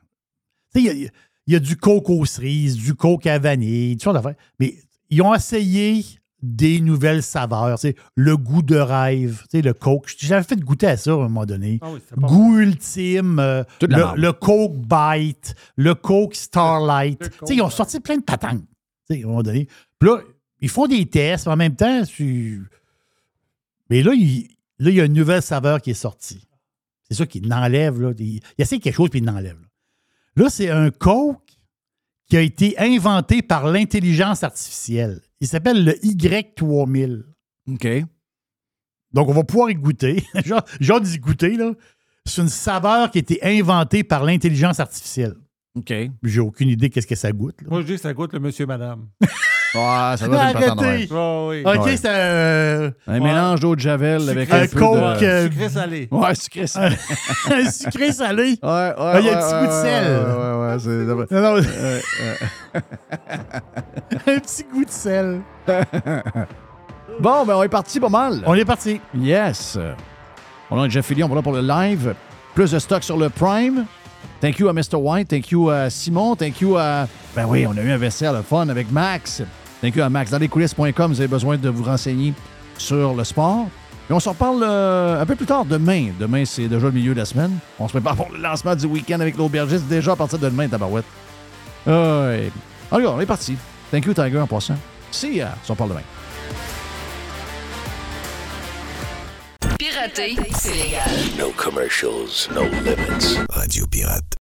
tu sais, il y a- il y, a du Coke aux cerises, du Coke à vanille, toutes sortes d'affaires. Mais ils ont essayé des nouvelles saveurs. sais, le goût de rêve, le Coke. J'avais fait goûter à ça à un moment donné. Ah oui, goût ultime, euh, le, Coke Bite, le Coke Starlight. Le Coke ils ont sorti plein de patentes tu sais, à un moment donné. Puis là, ils font des tests, mais en même temps, tu- mais là, il, là, il y a une nouvelle saveur qui est sortie. C'est ça qu'il l'enlève. Là. Il, il essaie quelque chose puis il l'enlève. Là, Là, c'est un Coke qui a été inventé par l'intelligence artificielle. Il s'appelle le Y3000. OK. Donc, on va pouvoir y goûter. (laughs) Genre, genre d'y goûter, là. C'est une saveur qui a été inventée par l'intelligence artificielle. OK. J'ai aucune idée qu'est-ce que ça goûte. là. Moi, je dis que ça goûte le monsieur-madame. (laughs) Ouais, ça doit être une patente. Oh, oui. OK, Ouais. c'est euh, Un mélange d'eau de Javel avec Un un peu Coke, de... euh, Sucré salé. Ouais, sucré salé. (laughs) un sucré salé. Ouais, ouais, Ah, il y a un ouais, petit goût de ouais, sel. Ouais, ouais, ouais, c'est... Non, non, (laughs) un petit goût de sel. Bon, ben on est parti pas mal. On est parti. Yes. On a Jeff Fillion, voilà pour le live. Plus de stock sur le Prime. Thank you à Mr. White. Thank you à Simon. Thank you à... Ben oui, on a eu un vestiaire le fun avec Max. Thank you à Max. Dans lescoulisses.com, vous avez besoin de vous renseigner sur le sport. Et on s'en reparle euh, un peu plus tard, demain. Demain, c'est déjà le milieu de la semaine. On se prépare pour le lancement du week-end avec l'aubergiste déjà à partir de demain, tabarouette. Euh, alors, on est parti. Thank you, Tiger, en passant. See ya. On s'en parle demain. Pirater, c'est légal. No commercials, no limits. Radio Pirate.